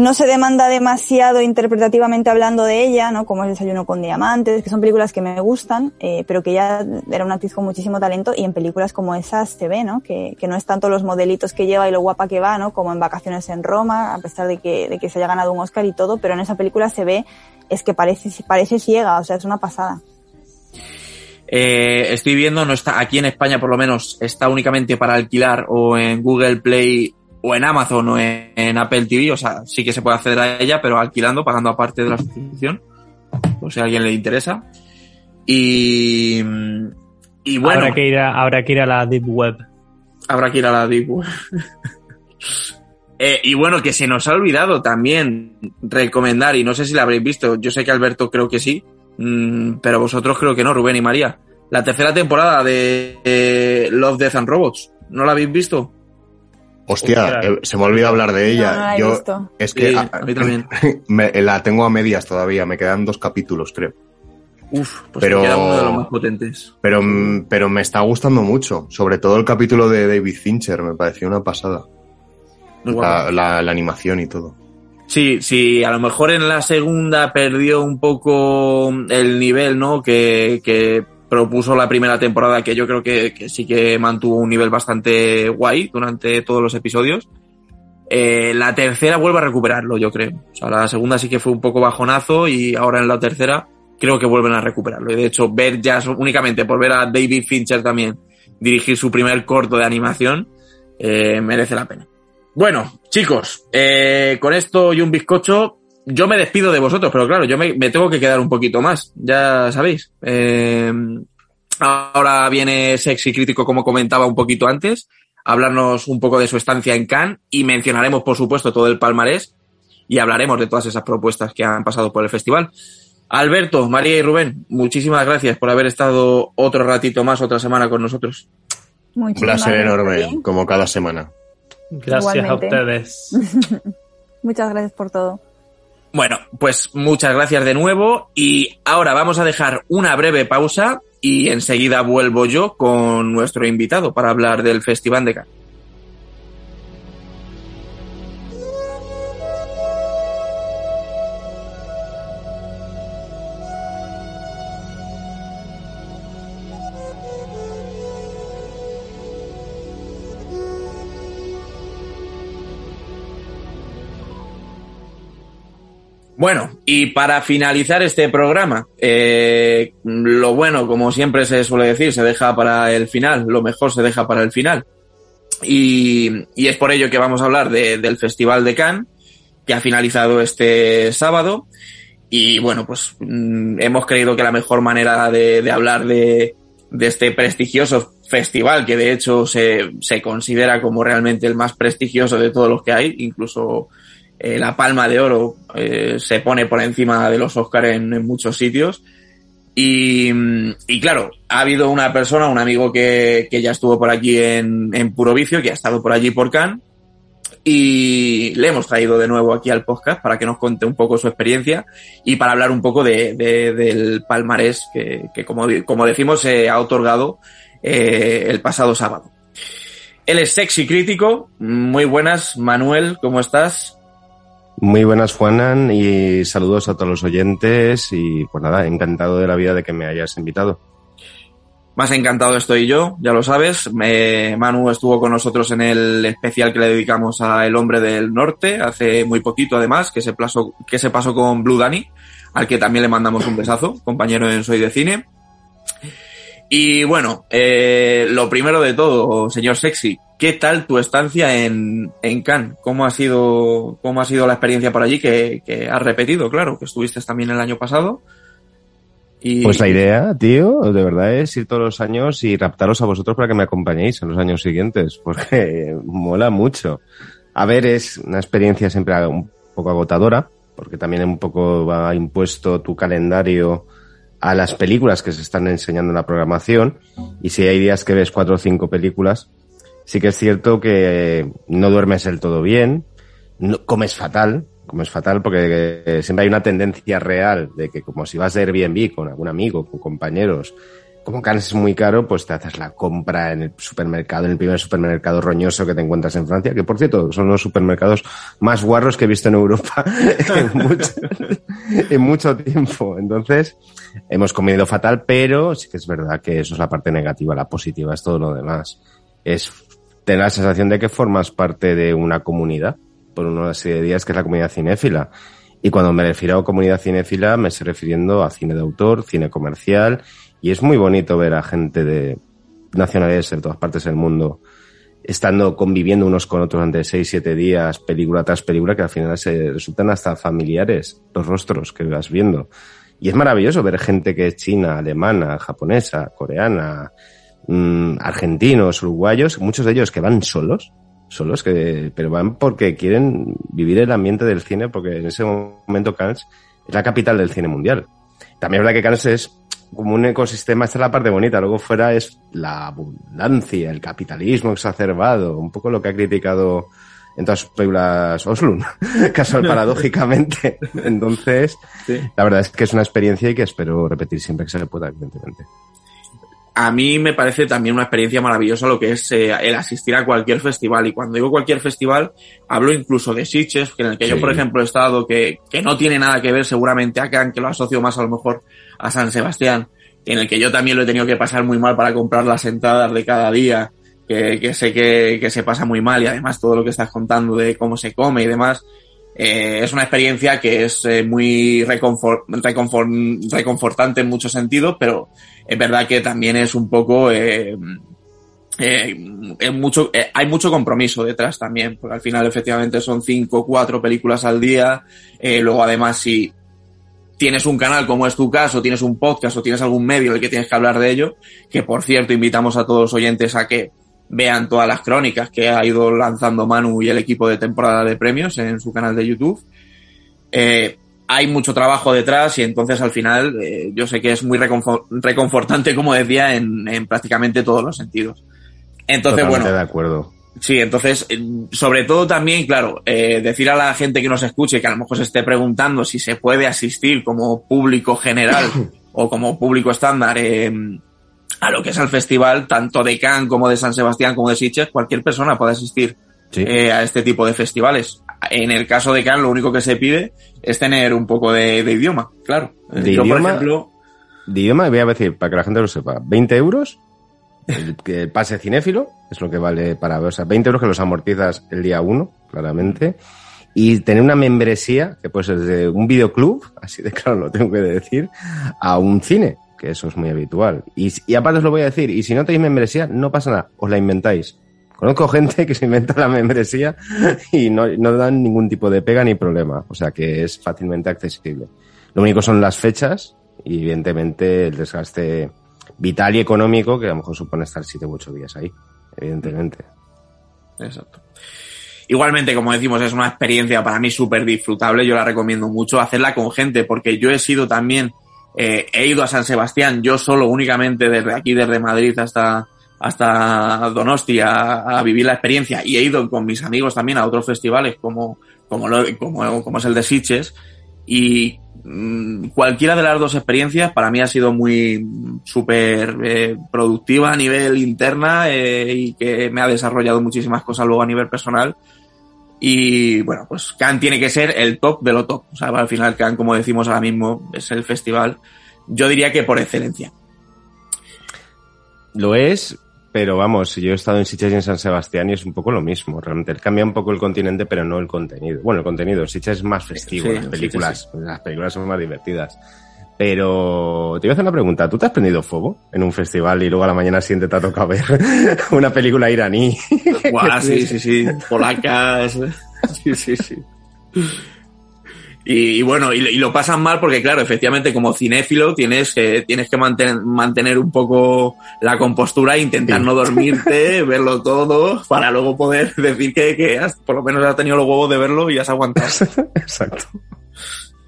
no se demanda demasiado interpretativamente hablando de ella, ¿no? Como El desayuno con diamantes, que son películas que me gustan, eh, pero que ella era una actriz con muchísimo talento y en películas como esas se ve, ¿no? Que, que no es tanto los modelitos que lleva y lo guapa que va, ¿no? Como en Vacaciones en Roma, a pesar de que, de que se haya ganado un Oscar y todo, pero en esa película se ve, es que parece, parece ciega, o sea, es una pasada. Eh, estoy viendo, no está aquí en España por lo menos, está únicamente para alquilar o en Google Play o en Amazon o en, en, Apple TV, o sea, sí que se puede acceder a ella, pero alquilando, pagando aparte de la suscripción, o si a alguien le interesa. Y, y bueno. Habrá que, ir a, habrá que ir a la Deep Web. Habrá que ir a la Deep Web. eh, y bueno, que se nos ha olvidado también recomendar, y no sé si la habréis visto, yo sé que Alberto creo que sí, mmm, pero vosotros creo que no, Rubén y María. La tercera temporada de eh, Love, Death and Robots, ¿no la habéis visto? Hostia, eh, se me olvida hablar de ella. No, no la Yo visto. es que Sí, a, a mí también. me, la tengo a medias todavía, me quedan dos capítulos, creo. Uf, pues Pero- queda uno de los más potentes. Pero, pero me está gustando mucho, sobre todo el capítulo de David Fincher, me pareció una pasada. La- la animación y todo. Sí, sí, a lo mejor en la segunda perdió un poco el nivel, ¿no? Que, que propuso la primera temporada, que yo creo que, sí que mantuvo un nivel bastante guay durante todos los episodios. Eh, la tercera vuelve a recuperarlo, yo creo. O sea, la segunda sí que fue un poco bajonazo y ahora en la tercera creo que vuelven a recuperarlo. Y de hecho, ver ya únicamente por ver a David Fincher también dirigir su primer corto de animación, eh, merece la pena. Bueno, chicos, eh, con esto y un bizcocho, yo me despido de vosotros, pero claro, yo me, me tengo que quedar un poquito más, ya sabéis. Eh, ahora viene Sexy Crítico, como comentaba un poquito antes, a hablarnos un poco de su estancia en Cannes y mencionaremos, por supuesto, todo el palmarés y hablaremos de todas esas propuestas que han pasado por el festival. Alberto, María y Rubén, muchísimas gracias por haber estado otro ratito más, otra semana con nosotros. Un placer enorme, como cada semana. Gracias Igualmente. a ustedes. Muchas gracias por todo. Bueno, pues muchas gracias de nuevo y ahora vamos a dejar una breve pausa y enseguida vuelvo yo con nuestro invitado para hablar del Festival de Cannes. Bueno, y para finalizar este programa, eh, lo bueno, como siempre se suele decir, se deja para el final, lo mejor se deja para el final. Y, y es por ello que vamos a hablar de, del Festival de Cannes, que ha finalizado este sábado. Y bueno, pues mm, hemos creído que la mejor manera de, de hablar de, de, este prestigioso festival, que de hecho se, se considera como realmente el más prestigioso de todos los que hay, incluso eh, la palma de oro eh, se pone por encima de los Oscars en, muchos sitios. Y, y, claro, ha habido una persona, un amigo que, que ya estuvo por aquí en, en, Puro Vicio, que ha estado por allí por Cannes, y le hemos traído de nuevo aquí al podcast para que nos cuente un poco su experiencia y para hablar un poco de, de del palmarés que, que como, como, decimos, se ha otorgado eh, el pasado sábado. Él es sexy crítico. Muy buenas, Manuel, ¿cómo estás? Muy buenas, Juanan, y saludos a todos los oyentes. Y pues nada, encantado de la vida de que me hayas invitado. Más encantado estoy yo, ya lo sabes. Manu estuvo con nosotros en el especial que le dedicamos a El Hombre del Norte, hace muy poquito además, que se, pasó, que se pasó con Blue Danny, al que también le mandamos un besazo, compañero en Soy de Cine. Y bueno, eh, lo primero de todo, señor Sexy, ¿qué tal tu estancia en, en Cannes? ¿Cómo ha sido, cómo ha sido la experiencia por allí que, que has repetido, claro, que estuviste también el año pasado? Y... Pues la idea, tío, de verdad es ir todos los años y raptaros a vosotros para que me acompañéis en los años siguientes, porque mola mucho. A ver, es una experiencia siempre un poco agotadora, porque también un poco va impuesto tu calendario a las películas que se están enseñando en la programación y si hay días que ves cuatro o cinco películas, sí que es cierto que no duermes del todo bien, no, comes fatal, comes fatal porque eh, siempre hay una tendencia real de que como si vas de Airbnb con algún amigo, con compañeros, como Cannes es muy caro, pues te haces la compra en el supermercado, en el primer supermercado roñoso que te encuentras en Francia, que por cierto son los supermercados más guarros que he visto en Europa en, mucho, tiempo. Entonces, hemos comido fatal, pero sí que es verdad que eso es la parte negativa, la positiva es todo lo demás. Es tener la sensación de que formas parte de una comunidad por una serie de días que es la comunidad cinéfila. Y cuando me refiero a comunidad cinéfila, me estoy refiriendo a cine de autor, cine comercial y es muy bonito ver a gente de nacionalidades de todas partes del mundo estando conviviendo unos con otros durante seis, siete días, película tras película, que al final se resultan hasta familiares los rostros que vas viendo. Y es maravilloso ver gente que es china, alemana, japonesa, coreana, mmm, argentinos, uruguayos, muchos de ellos que van solos, solos, que, pero van porque quieren vivir el ambiente del cine, porque en ese momento Cannes es la capital del cine mundial. También es verdad que Cannes es como un ecosistema, esta es la parte bonita, luego fuera es la abundancia, el capitalismo exacerbado, un poco lo que ha criticado en todas sus películas Oslun, casual paradójicamente. Entonces, sí. la verdad es que es una experiencia y que espero repetir siempre que se le pueda, evidentemente. a mí me parece también una experiencia maravillosa lo que es eh, el asistir a cualquier festival. Y cuando digo cualquier festival, hablo incluso de Sitges, en el que yo, por ejemplo, he estado, que, que no tiene nada que ver seguramente a Cannes, que lo asocio más a lo mejor a San Sebastián, en el que yo también lo he tenido que pasar muy mal para comprar las entradas de cada día, que, sé que, se pasa muy mal y además todo lo que estás contando de cómo se come y demás. eh, es una experiencia que es eh, muy reconfor- reconfor- reconfortante en muchos sentidos, pero es verdad que también es un poco eh, hay mucho compromiso detrás también porque al final efectivamente son cinco o cuatro películas al día luego además si tienes un canal como es tu caso tienes un podcast o tienes algún medio en el que tienes que hablar de ello que por cierto invitamos a todos los oyentes a que vean todas las crónicas que ha ido lanzando Manu y el equipo de temporada de premios en su canal de YouTube eh, hay mucho trabajo detrás y entonces al final eh, yo sé que es muy reconfor- reconfortante, como decía, en, en prácticamente todos los sentidos. Entonces, Totalmente bueno, de acuerdo. Sí, entonces, eh, sobre todo también, claro, eh, decir a la gente que nos escuche, que a lo mejor se esté preguntando si se puede asistir como público general o como público estándar eh, a lo que es el festival, tanto de Cannes como de San Sebastián como de Sitges, cualquier persona puede asistir Sí. eh, a este tipo de festivales. En el caso de Cannes, lo único que se pide es tener un poco de, de idioma, claro. ¿De Yo, por idioma? ejemplo, De idioma, voy a decir, para que la gente lo sepa, 20 euros, el, que pase cinéfilo, es lo que vale para o sea, 20 euros que los amortizas el día 1, claramente, y tener una membresía, que puede ser desde un videoclub, así de claro lo tengo que decir, a un cine, que eso es muy habitual. Y, y aparte os lo voy a decir, y si no tenéis membresía, no pasa nada, os la inventáis. Conozco gente que se inventa la membresía y no, no dan ningún tipo de pega ni problema. O sea que es fácilmente accesible. Lo único son las fechas y evidentemente el desgaste vital y económico que a lo mejor supone estar siete u ocho días ahí. Evidentemente. Exacto. Igualmente, como decimos, es una experiencia para mí súper disfrutable. Yo la recomiendo mucho hacerla con gente, porque yo he sido también, eh, he ido a San Sebastián, yo solo, únicamente desde aquí, desde Madrid hasta, hasta Donosti a, vivir la experiencia. Y he ido con mis amigos también a otros festivales como, como, lo- como, como es el de Sitges. Y cualquiera de las dos experiencias para mí ha sido muy súper eh, productiva a nivel interna eh, y que me ha desarrollado muchísimas cosas luego a nivel personal. Y bueno, pues Cannes tiene que ser el top de lo top. O sea, al final Cannes, como decimos ahora mismo, es el festival, yo diría que por excelencia. Lo es, pero vamos, yo he estado en Sitges y en San Sebastián y es un poco lo mismo. Realmente cambia un poco el continente, pero no el contenido. Bueno, el contenido, Sitges es más festivo, Sí, las sí, películas, las películas son más divertidas. Pero te voy a hacer una pregunta. ¿Tú te has prendido fuego en un festival y luego a la mañana siguiente te ha tocado ver una película iraní? Guau, sí, sí, sí. Polacas. Sí, sí, sí. Y, y bueno, y, y lo pasan mal porque, claro, efectivamente, como cinéfilo tienes que, tienes que mantener, mantener un poco la compostura e intentar Sí. no dormirte, verlo todo, para luego poder decir que, que has, por lo menos has tenido los huevos de verlo y has aguantado. Exacto.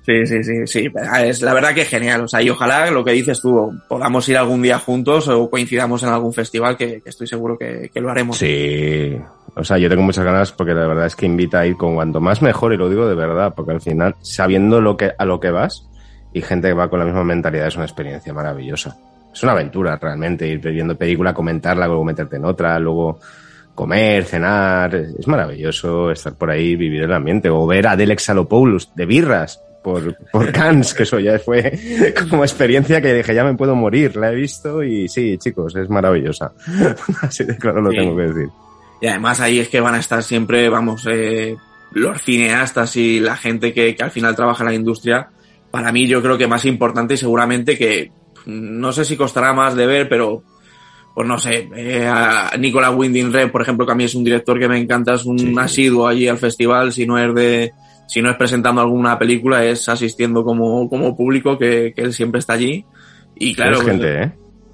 Sí, sí, sí, sí. Es la verdad que es genial. O sea, y ojalá lo que dices tú, podamos ir algún día juntos o coincidamos en algún festival que, que estoy seguro que, que lo haremos. Sí, o sea, yo tengo muchas ganas porque la verdad es que invita a ir con cuanto más mejor y lo digo de verdad, porque al final, sabiendo lo que, a lo que vas y gente que va con la misma mentalidad es una experiencia maravillosa. Es una aventura realmente, ir viendo película, comentarla, luego meterte en otra, luego comer, cenar, es maravilloso estar por ahí, vivir el ambiente, o ver a Delek Salopoulos de birras por, por Cannes, que eso ya fue como experiencia que dije, ya me puedo morir, la he visto y sí, chicos, es maravillosa. Así de claro lo Sí. tengo que decir. Y además ahí es que van a estar siempre, vamos, eh, los cineastas y la gente que, que al final trabaja en la industria. Para mí yo creo que más importante y seguramente que no sé si costará más de ver, pero pues no sé, eh, a Nicolas Winding Refn, por ejemplo, que a mí es un director que me encanta, es un Sí. asiduo allí al festival, si no es de, si no es presentando alguna película, es asistiendo como, como público, que, que él siempre está allí. Y claro, pues, gente, ¿eh?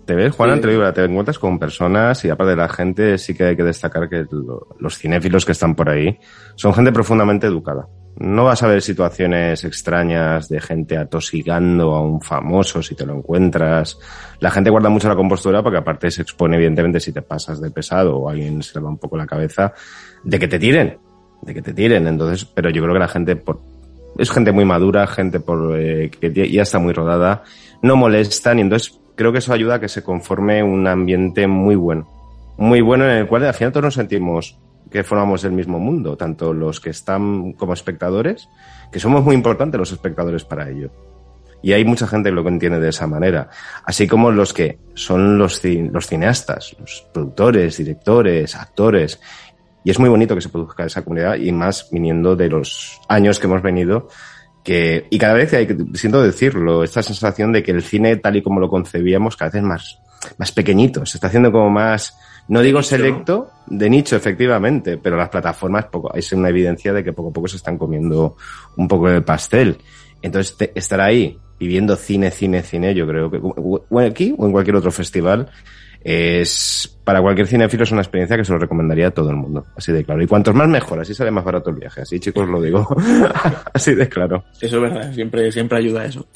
Te ves, Juan, Sí. te, te encuentras con personas y aparte de la gente, sí que hay que destacar que lo- los cinéfilos que están por ahí son gente profundamente educada. No vas a ver situaciones extrañas de gente atosigando a un famoso si te lo encuentras. La gente guarda mucho la compostura porque aparte se expone evidentemente si te pasas de pesado o alguien se le va un poco la cabeza de que te tiren, de que te tiren. Entonces, pero yo creo que la gente por, es gente muy madura, gente por, eh, que ya está muy rodada, no molestan y entonces creo que eso ayuda a que se conforme un ambiente muy bueno. Muy bueno en el cual al final todos nos sentimos que formamos el mismo mundo, tanto los que están como espectadores, que somos muy importantes los espectadores para ello. Y hay mucha gente que lo entiende de esa manera. Así como los que son los, los cineastas, los productores, directores, actores. Y es muy bonito que se produzca esa comunidad y más viniendo de los años que hemos venido. Que, y cada vez hay que, siento decirlo, esta sensación de que el cine tal y como lo concebíamos cada vez más, más pequeñito, se está haciendo como más, no digo selecto, de nicho, efectivamente, pero las plataformas poco, es una evidencia de que poco a poco se están comiendo un poco el pastel. Entonces, estar ahí viviendo cine, cine, cine, yo creo que aquí o en cualquier otro festival, es para cualquier cinefilo es una experiencia que se lo recomendaría a todo el mundo, así de claro. Y cuantos más mejor, así sale más barato el viaje, así chicos lo digo, así de claro. Eso es verdad, siempre, siempre ayuda a eso.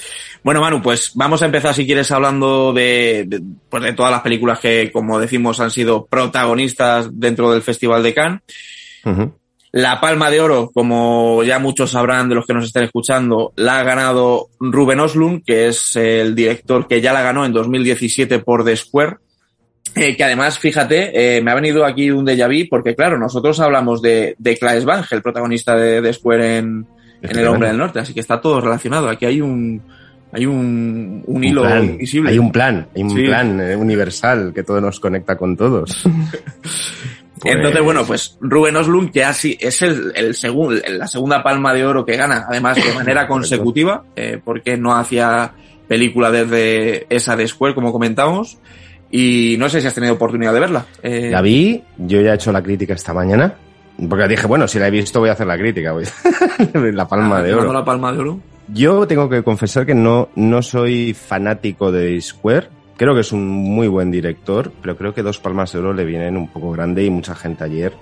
Bueno, Manu, pues vamos a empezar si quieres hablando de, de, pues de todas las películas que, como decimos, han sido protagonistas dentro del Festival de Cannes. Uh la Palma de Oro, como ya muchos sabrán de los que nos estén escuchando, la ha ganado Ruben Oslund, que es el director que ya la ganó en 2017 por The Square. Eh, que además, fíjate, eh, me ha venido aquí un déjà vu, porque claro, nosotros hablamos de, de Claes Bange, el protagonista de The Square en, en El Hombre del Norte, así que está todo relacionado. Aquí hay un, hay un, un, un hilo plan, invisible. Hay un plan, hay un sí. plan eh, universal que todo nos conecta con todos. Pues... Entonces, bueno, pues Ruben Oslund, que así es el, el segundo, la segunda palma de oro que gana, además de manera consecutiva, eh, porque no hacía película desde esa de Square, como comentamos. Y no sé si has tenido oportunidad de verla. Eh... La vi, yo ya he hecho la crítica esta mañana. Porque dije, bueno, si la he visto voy a hacer la crítica. La palma ah, de oro. la palma de oro? Yo tengo que confesar que no, no soy fanático de Square. Creo que es un muy buen director, pero creo que dos palmas de oro le vienen un poco grande y mucha gente ayer.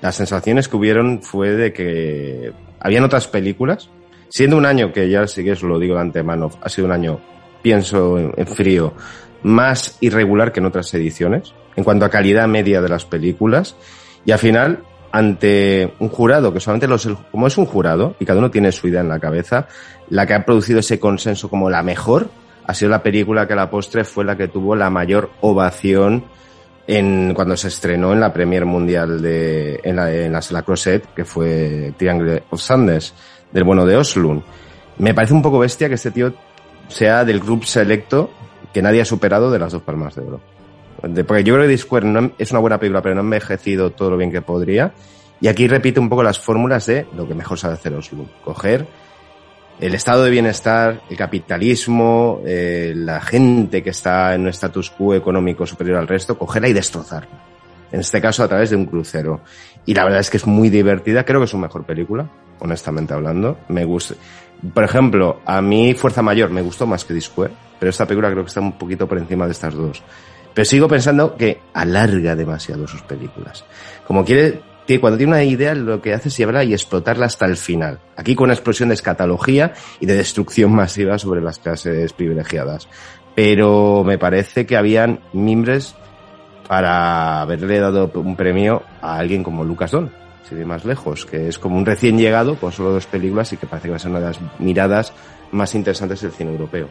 Las sensaciones que hubieron fue de que habían otras películas, siendo un año que ya sí que os lo digo de antemano, ha sido un año, pienso en frío, más irregular que en otras ediciones, en cuanto a calidad media de las películas, y al final, ante un jurado que solamente los, como es un jurado, y cada uno tiene su idea en la cabeza, la que ha producido ese consenso como la mejor, ha sido la película que a la postre fue la que tuvo la mayor ovación en, cuando se estrenó en la Premier Mundial de, en la, en que fue Triangle of Sadness, del bueno de Oslund. Me parece un poco bestia que este tío sea del grupo selecto que nadie ha superado de las dos palmas de oro. Porque yo creo que Discord no, es una buena película, pero no ha envejecido todo lo bien que podría. Y aquí repite un poco las fórmulas de lo que mejor sabe hacer Oslund. Coger el estado de bienestar, el capitalismo, eh, la gente que está en un status quo económico superior al resto, cogerla y destrozarla. En este caso a través de un crucero. Y la verdad es que es muy divertida, creo que es su mejor película, honestamente hablando. Me gusta. Por ejemplo, a mí Fuerza Mayor me gustó más que Discord, pero esta película creo que está un poquito por encima de estas dos. Pero sigo pensando que alarga demasiado sus películas. Como quiere cuando tiene una idea lo que hace es llevarla y explotarla hasta el final. Aquí con una explosión de escatología y de destrucción masiva sobre las clases privilegiadas. Pero me parece que habían mimbres para haberle dado un premio a alguien como Lucas Don, si de más lejos, que es como un recién llegado con solo dos películas y que parece que va a ser una de las miradas más interesantes del cine europeo.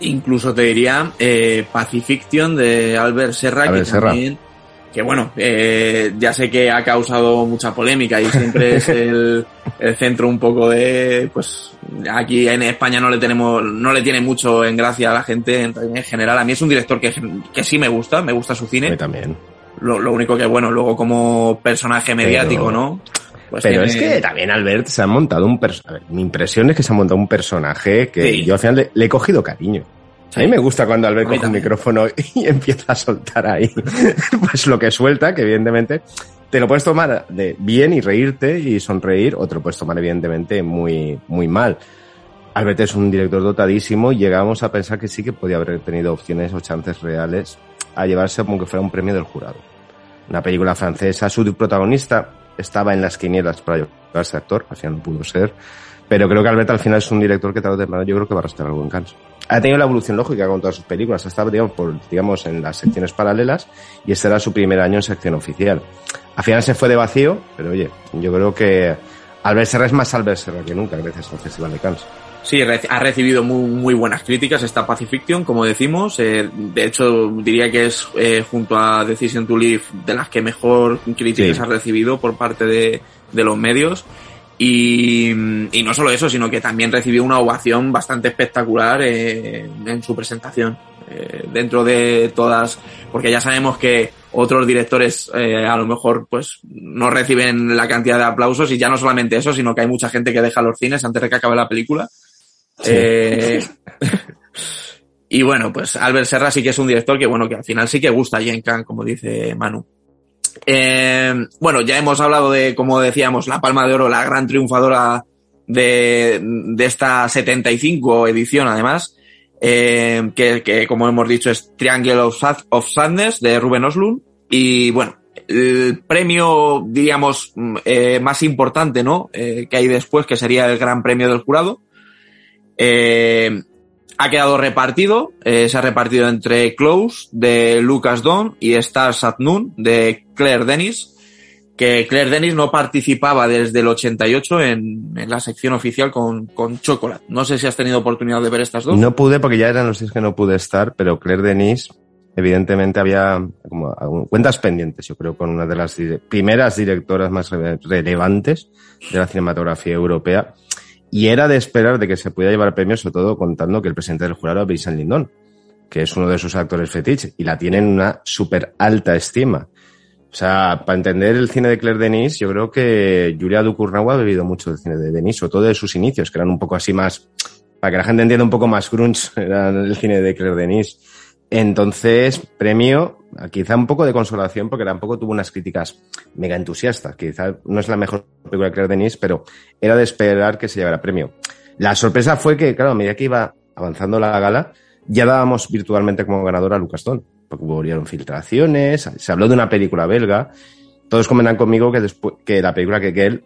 Incluso te diría eh, Pacifiction de Albert Serra, Albert que Serra. también que bueno, eh, ya sé que ha causado mucha polémica y siempre es el, el, centro un poco de, pues aquí en España no le tenemos, no le tiene mucho en gracia a la gente en, en general. A mí es un director que, que sí me gusta, me gusta su cine. A mí también. Lo, lo único que bueno, luego como personaje mediático, Pero... ¿no? Pues Pero tiene... es que también Albert se ha montado un personaje. Mi impresión es que se ha montado un personaje que sí. yo al final le, le he cogido cariño. A mí me gusta cuando Albert coge el micrófono y empieza a soltar ahí pues lo que suelta, que evidentemente te lo puedes tomar de bien y reírte y sonreír, o te lo puedes tomar evidentemente muy, muy mal. Albert es un director dotadísimo y llegamos a pensar que sí que podía haber tenido opciones o chances reales a llevarse como que fuera un premio del jurado. Una película francesa, su protagonista estaba en las quinielas para llevarse actor, al final no pudo ser, pero creo que Albert al final es un director que tarde o temprano yo creo que va a restar algo en Cannes ha tenido la evolución lógica con todas sus películas. Ha estado, digamos, por, digamos, en las secciones paralelas y este era su primer año en sección oficial. Al final se fue de vacío, pero oye, yo creo que Albert Serra es más Albert Serra que nunca gracias al Festival de Cannes. Sí, ha recibido muy, muy buenas críticas esta Pacifiction, como decimos. Eh, de hecho, diría que es eh, junto a Decision to Live de las que mejor críticas ha recibido por parte de, de los medios. Y, y, no solo eso, sino que también recibió una ovación bastante espectacular eh, en su presentación. Eh, dentro de todas, porque ya sabemos que otros directores eh, a lo mejor pues no reciben la cantidad de aplausos y ya no solamente eso, sino que hay mucha gente que deja los cines antes de que acabe la película. Eh, y bueno, pues Albert Serra sí que es un director que bueno, que al final sí que gusta Jen Khan, como dice Manu. Eh, bueno, ya hemos hablado de, como decíamos, la Palma de Oro, la gran triunfadora de, de esta 75 edición, además eh, que, que, como hemos dicho es Triangle of, of Sadness de Ruben Oslund. Y bueno, el premio, diríamos, eh, más importante, ¿no? Que hay después, que sería el Gran Premio del Jurado. Eh, ha quedado repartido, eh, se ha repartido entre Close de Lucas Don y Stars at Noon de Claire Dennis que Claire Dennis no participaba desde el 88 en, en la sección oficial con, con Chocolate. No sé si has tenido oportunidad de ver estas dos. No pude porque ya eran los días que no pude estar, pero Claire Denis evidentemente había como cuentas pendientes, yo creo, con una de las primeras directoras más relevantes de la cinematografía europea. Y era de esperar de que se pudiera llevar premios, sobre todo contando que el presidente del jurado era Vincent Lindon, que es uno de sus actores fetiche, y la tienen una súper alta estima. O sea, para entender el cine de Claire Denis, yo creo que Julia Ducournau ha bebido mucho del cine de Denis, sobre todo de sus inicios, que eran un poco así más, para que la gente entienda un poco más grunge, era el cine de Claire Denis. Entonces, premio, quizá un poco de consolación, porque tampoco tuvo unas críticas mega entusiastas. Quizá no es la mejor película de Claire Denis, pero era de esperar que se llevara premio. La sorpresa fue que, claro, a medida que iba avanzando la gala, ya dábamos virtualmente como ganadora a Lucas Don porque hubo filtraciones, se habló de una película belga. Todos comentan conmigo que después, que la película que, que él,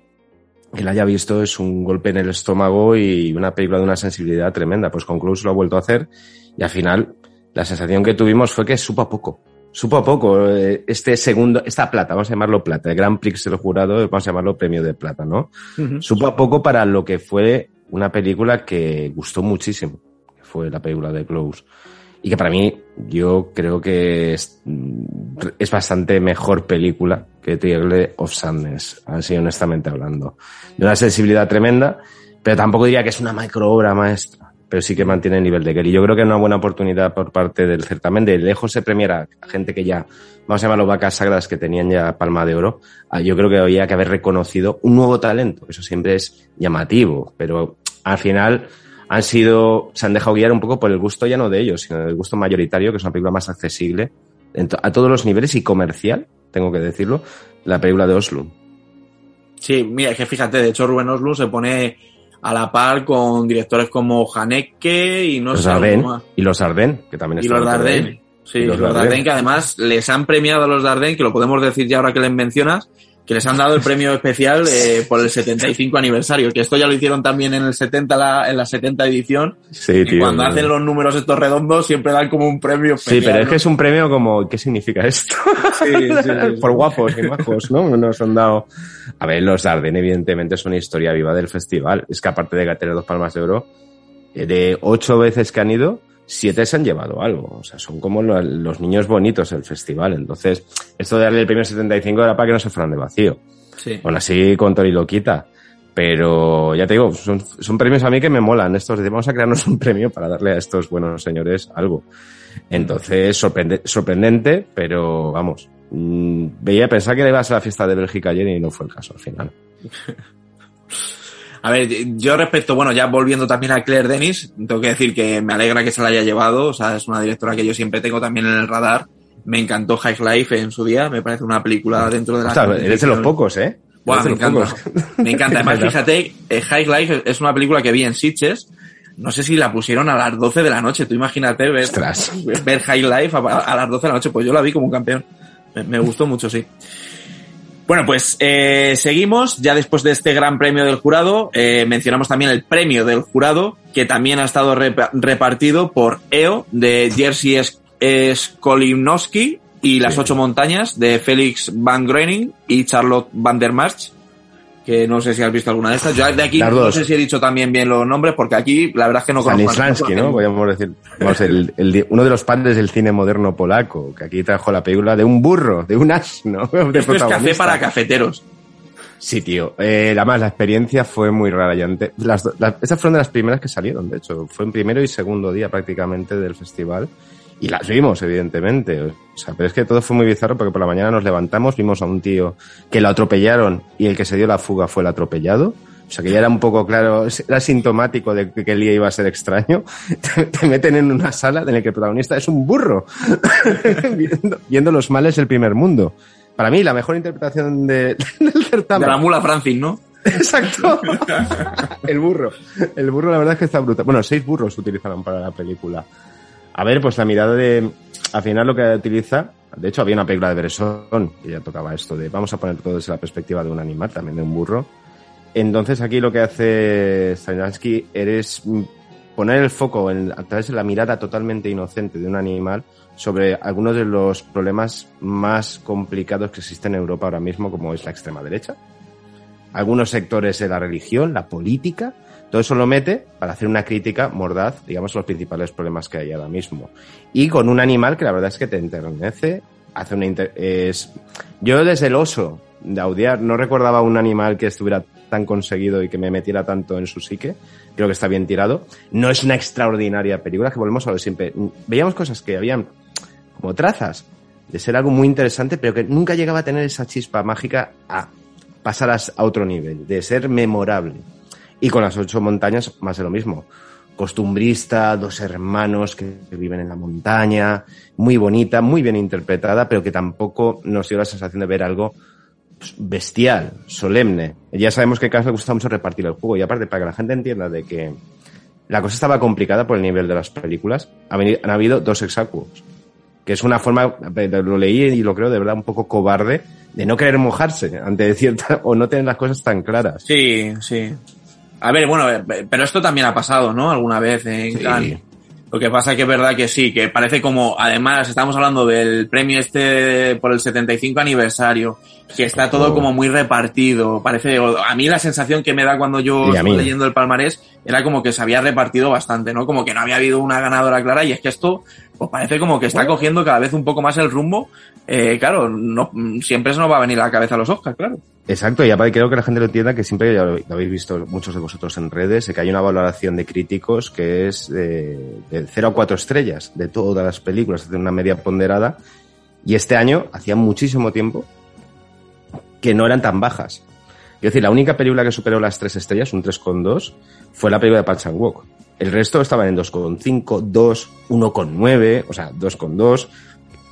él haya visto es un golpe en el estómago y una película de una sensibilidad tremenda. Pues con Close lo ha vuelto a hacer y al final la sensación que tuvimos fue que supo a poco. Supo a poco eh, este segundo, esta plata, vamos a llamarlo plata, el Grand Prix del jurado, vamos a llamarlo premio de plata, ¿no? Supo a poco para lo que fue una película que gustó muchísimo, que fue la película de Close y que para mí yo creo que es, es bastante mejor película que Triangle of Sadness, así honestamente hablando. De una sensibilidad tremenda, pero tampoco diría que es una macro obra maestra, pero sí que mantiene el nivel de Kelly. Yo creo que es una buena oportunidad por parte del certamen de lejos se premiara a gente que ya, vamos a llamarlo vacas sagradas que tenían ya palma de oro. Yo creo que había que haber reconocido un nuevo talento. Eso siempre es llamativo, pero al final han sido, se han dejado guiar un poco por el gusto ya no de ellos, sino del gusto mayoritario, que es una película más accesible a todos los niveles y comercial, tengo que decirlo, la película de Oslo. Sí, mira, es que fíjate, de hecho Rubén Oslo se pone a la par con directores como Haneke y no los sé Arden, Y los Arden, que también Y los Darden. Sí, los, los Darden, que además les han premiado a los Darden, que lo podemos decir ya ahora que les mencionas, que les han dado el premio especial eh, por el 75 aniversario, que esto ya lo hicieron también en el 70, la, en la 70 edición. Sí, tío, cuando hacen los números estos redondos siempre dan como un premio especial. Sí, pero es que es un premio como, ¿qué significa esto? Sí, sí, por guapos y majos, ¿no? Nos han dado... A ver, los Arden evidentemente es una historia viva del festival. Es que aparte de tener dos palmas de oro, eh, de ocho veces que han ido, siete se han llevado algo. O sea, son como los niños bonitos del festival. Entonces, esto de darle el premio 75 era para que no se fueran de vacío. Sí. Bueno, así con Tori lo quita. Pero ya te digo, son, son premios a mí que me molan. Estos, vamos a crearnos un premio para darle a estos buenos señores algo. Entonces, sorprende, sorprendente, pero vamos. Mmm, veía, pensar que iba a ser la fiesta de Bélgica ayer y no fue el caso al final. A ver, yo respecto, bueno, ya volviendo también a Claire Denis, tengo que decir que me alegra que se la haya llevado, o sea, es una directora que yo siempre tengo también en el radar. Me encantó High Life en su día, me parece una película dentro de la... Ostras, eres de los pocos, ¿eh? Buah, me encanta. Me encanta. Además, fíjate, eh, High Life es una película que vi en Sitges. No sé si la pusieron a las 12 de la noche. Tú imagínate ver, ver High Life a, a, las 12 de la noche. Pues yo la vi como un campeón. Me, me gustó mucho, sí. Bueno, pues eh, seguimos. Ya después de este gran premio del jurado, eh, mencionamos también el premio del jurado, que también ha estado rep repartido por EO de Jerzy Skolimowski y Las. Ocho Montañas de Félix Van Groening y Charlotte Van der March, que no sé si has visto alguna de estas. Yo de aquí Las no dos. sé si he dicho también bien los nombres, porque aquí la verdad es que no conozco. Stanislavski, ¿no? Podríamos decir. Vamos, el- el- uno de los padres del cine moderno polaco, que aquí trajo la película de un burro, de un asno. De Esto es café para cafeteros. Sí, tío. Eh, además, la experiencia fue muy rara. Las, las- estas fueron de las primeras que salieron, de hecho. Fue en primero y segundo día prácticamente del festival. Y las vimos, evidentemente. O sea, pero es que todo fue muy bizarro porque por la mañana nos levantamos, vimos a un tío que lo atropellaron y el que se dio la fuga fue el atropellado. O sea, que ya era un poco claro, era sintomático de que el día iba a ser extraño. Te, te meten en una sala en la que el protagonista es un burro, viendo, viendo los males del primer mundo. Para mí, la mejor interpretación de- del De certamen. la mula Francis, ¿no? Exacto. el burro. El burro, la verdad es que está brutal. Bueno, seis burros utilizaron para la película. A ver, pues la mirada de. Al final lo que utiliza. De hecho, había una película de Bresson que ya tocaba esto de vamos a poner todo desde la perspectiva de un animal, también de un burro. Entonces aquí lo que hace Stanislavski es poner el foco en, a través de la mirada totalmente inocente de un animal sobre algunos de los problemas más complicados que existen en Europa ahora mismo, como es la extrema derecha, algunos sectores de la religión, la política, todo eso lo mete para hacer una crítica mordaz, digamos, a los principales problemas que hay ahora mismo. Y con un animal que la verdad es que te enternece, hace una inter- es yo desde el oso de Audiar no recordaba un animal que estuviera tan conseguido y que me metiera tanto en su psique. Creo que está bien tirado. No es una extraordinaria película, que volvemos a de siempre. Veíamos cosas que habían como trazas de ser algo muy interesante, pero que nunca llegaba a tener esa chispa mágica a pasar a otro nivel, de ser memorable. Y con las ocho montañas, más de lo mismo. Costumbrista, dos hermanos que viven en la montaña, muy bonita, muy bien interpretada, pero que tampoco nos dio la sensación de ver algo pues, bestial, solemne. Ya sabemos que a Carlos le gusta mucho repartir el juego y aparte para que la gente entienda de que la cosa estaba complicada por el nivel de las películas, han habido dos exacuos. Que es una forma, lo leí y lo creo de verdad un poco cobarde, de no querer mojarse ante cierta, o no tener las cosas tan claras. Sí, sí. A ver, bueno, eh, pero esto también ha pasado, ¿no? Alguna vez en Sí. Cannes. Lo que pasa es que es verdad que sí, que parece como, además, estamos hablando del premio este por el 75 aniversario, que está todo como muy repartido. Parece, a mí la sensación que me da cuando yo a estoy mí. leyendo el palmarés era como que se había repartido bastante, ¿no? Como que no había habido una ganadora clara y es que esto, pues parece como que está cogiendo cada vez un poco más el rumbo. Eh, claro, no, siempre se nos va a venir a la cabeza los Oscars, claro. Exacto, y aparte creo que la gente lo entienda que siempre, ya lo, lo habéis visto muchos de vosotros en redes, de que hay una valoración de críticos que es de, de 0 a 4 estrellas de todas las películas, de una media ponderada, y este año, hacía muchísimo tiempo, que no eran tan bajas. Es decir, la única película que superó las 3 estrellas, un 3,2, fue la película de Park Chan Wook. El resto estaban en 2,5, 2, 1,9, o sea, 2,2,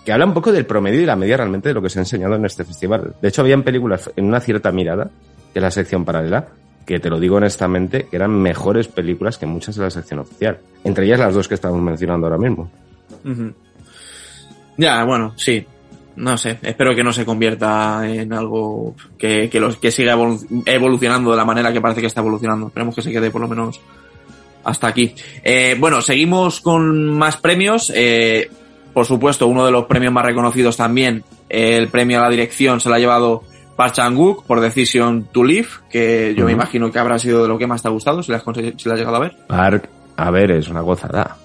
que habla un poco del promedio y la media realmente de lo que se ha enseñado en este festival. De hecho, habían películas en una cierta mirada, que la sección paralela, que te lo digo honestamente, que eran mejores películas que muchas de la sección oficial. Entre ellas las dos que estamos mencionando ahora mismo. Ya, bueno, sí. No sé, espero que no se convierta en algo que, que, los, que siga evolu- evolucionando de la manera que parece que está evolucionando. Esperemos que se quede por lo menos hasta aquí. Eh, bueno, seguimos con más premios. Eh, por supuesto, uno de los premios más reconocidos también, el premio a la dirección se lo ha llevado Park Chan-wook por Decision to Live, que yo me imagino que habrá sido de lo que más te ha gustado, si la has, si la has llegado a ver. Park, a ver, es una gozada.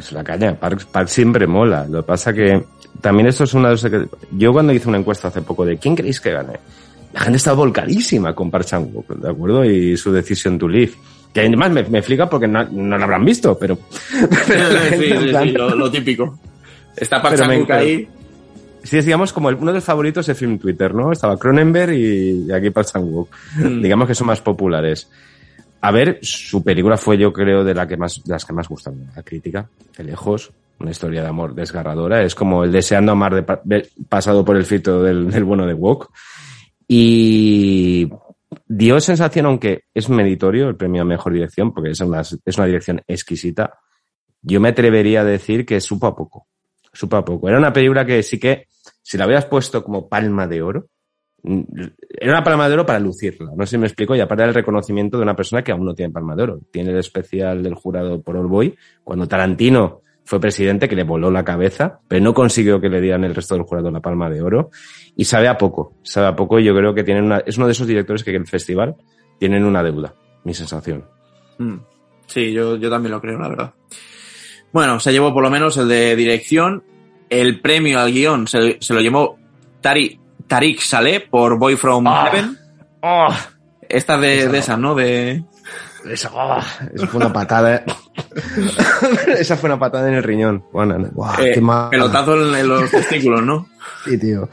Es una caña. Park, Park siempre mola. Lo que pasa que también esto es una de los... Yo cuando hice una encuesta hace poco de ¿quién queréis que gane? La gente está volcadísima con Park Chan-wook, ¿de acuerdo? Y su Decision to Live. Que además me, me flica porque no, no lo habrán visto, pero... pero la sí, en sí, plan- sí, lo, lo típico. Está Park Pero me Chan-wook ahí. Sí, es digamos como el- uno de los favoritos de film Twitter, ¿no? Estaba Cronenberg y, y aquí Park Chan-wook. Mm. Digamos que son más populares. A ver, su película fue yo creo de la que más, de las que más gustan. La crítica, de lejos, una historia de amor desgarradora. Es como el deseando amar de, de- pasado por el filtro del, del bueno de Wok. Y dio sensación, aunque es meritorio el premio a mejor dirección, porque es una, es una dirección exquisita. Yo me atrevería a decir que supo a poco. Supo a poco. Era una película que sí que, si la hubieras puesto como palma de oro, era una palma de oro para lucirla. No sé si me explico. Y aparte del reconocimiento de una persona que aún no tiene palma de oro. Tiene el especial del jurado por All Boy. Cuando Tarantino fue presidente, que le voló la cabeza, pero no consiguió que le dieran el resto del jurado la palma de oro. Y sabe a poco, sabe a poco y yo creo que tienen una, es uno de esos directores que en el festival tienen una deuda, mi sensación. Mm. Sí, yo, yo también lo creo, la verdad. Bueno, se llevó por lo menos el de dirección. El premio al guion se, se lo llevó Tari, Tariq Saleh por Boy from Ah. Heaven. ¡Oh! Esta de, de esas, ¿no? De... Oh, eso fue una patada. Esa fue una patada en el riñón. Bueno, guau, eh, qué mal. pelotazo en, en los testículos, ¿no? Sí, tío.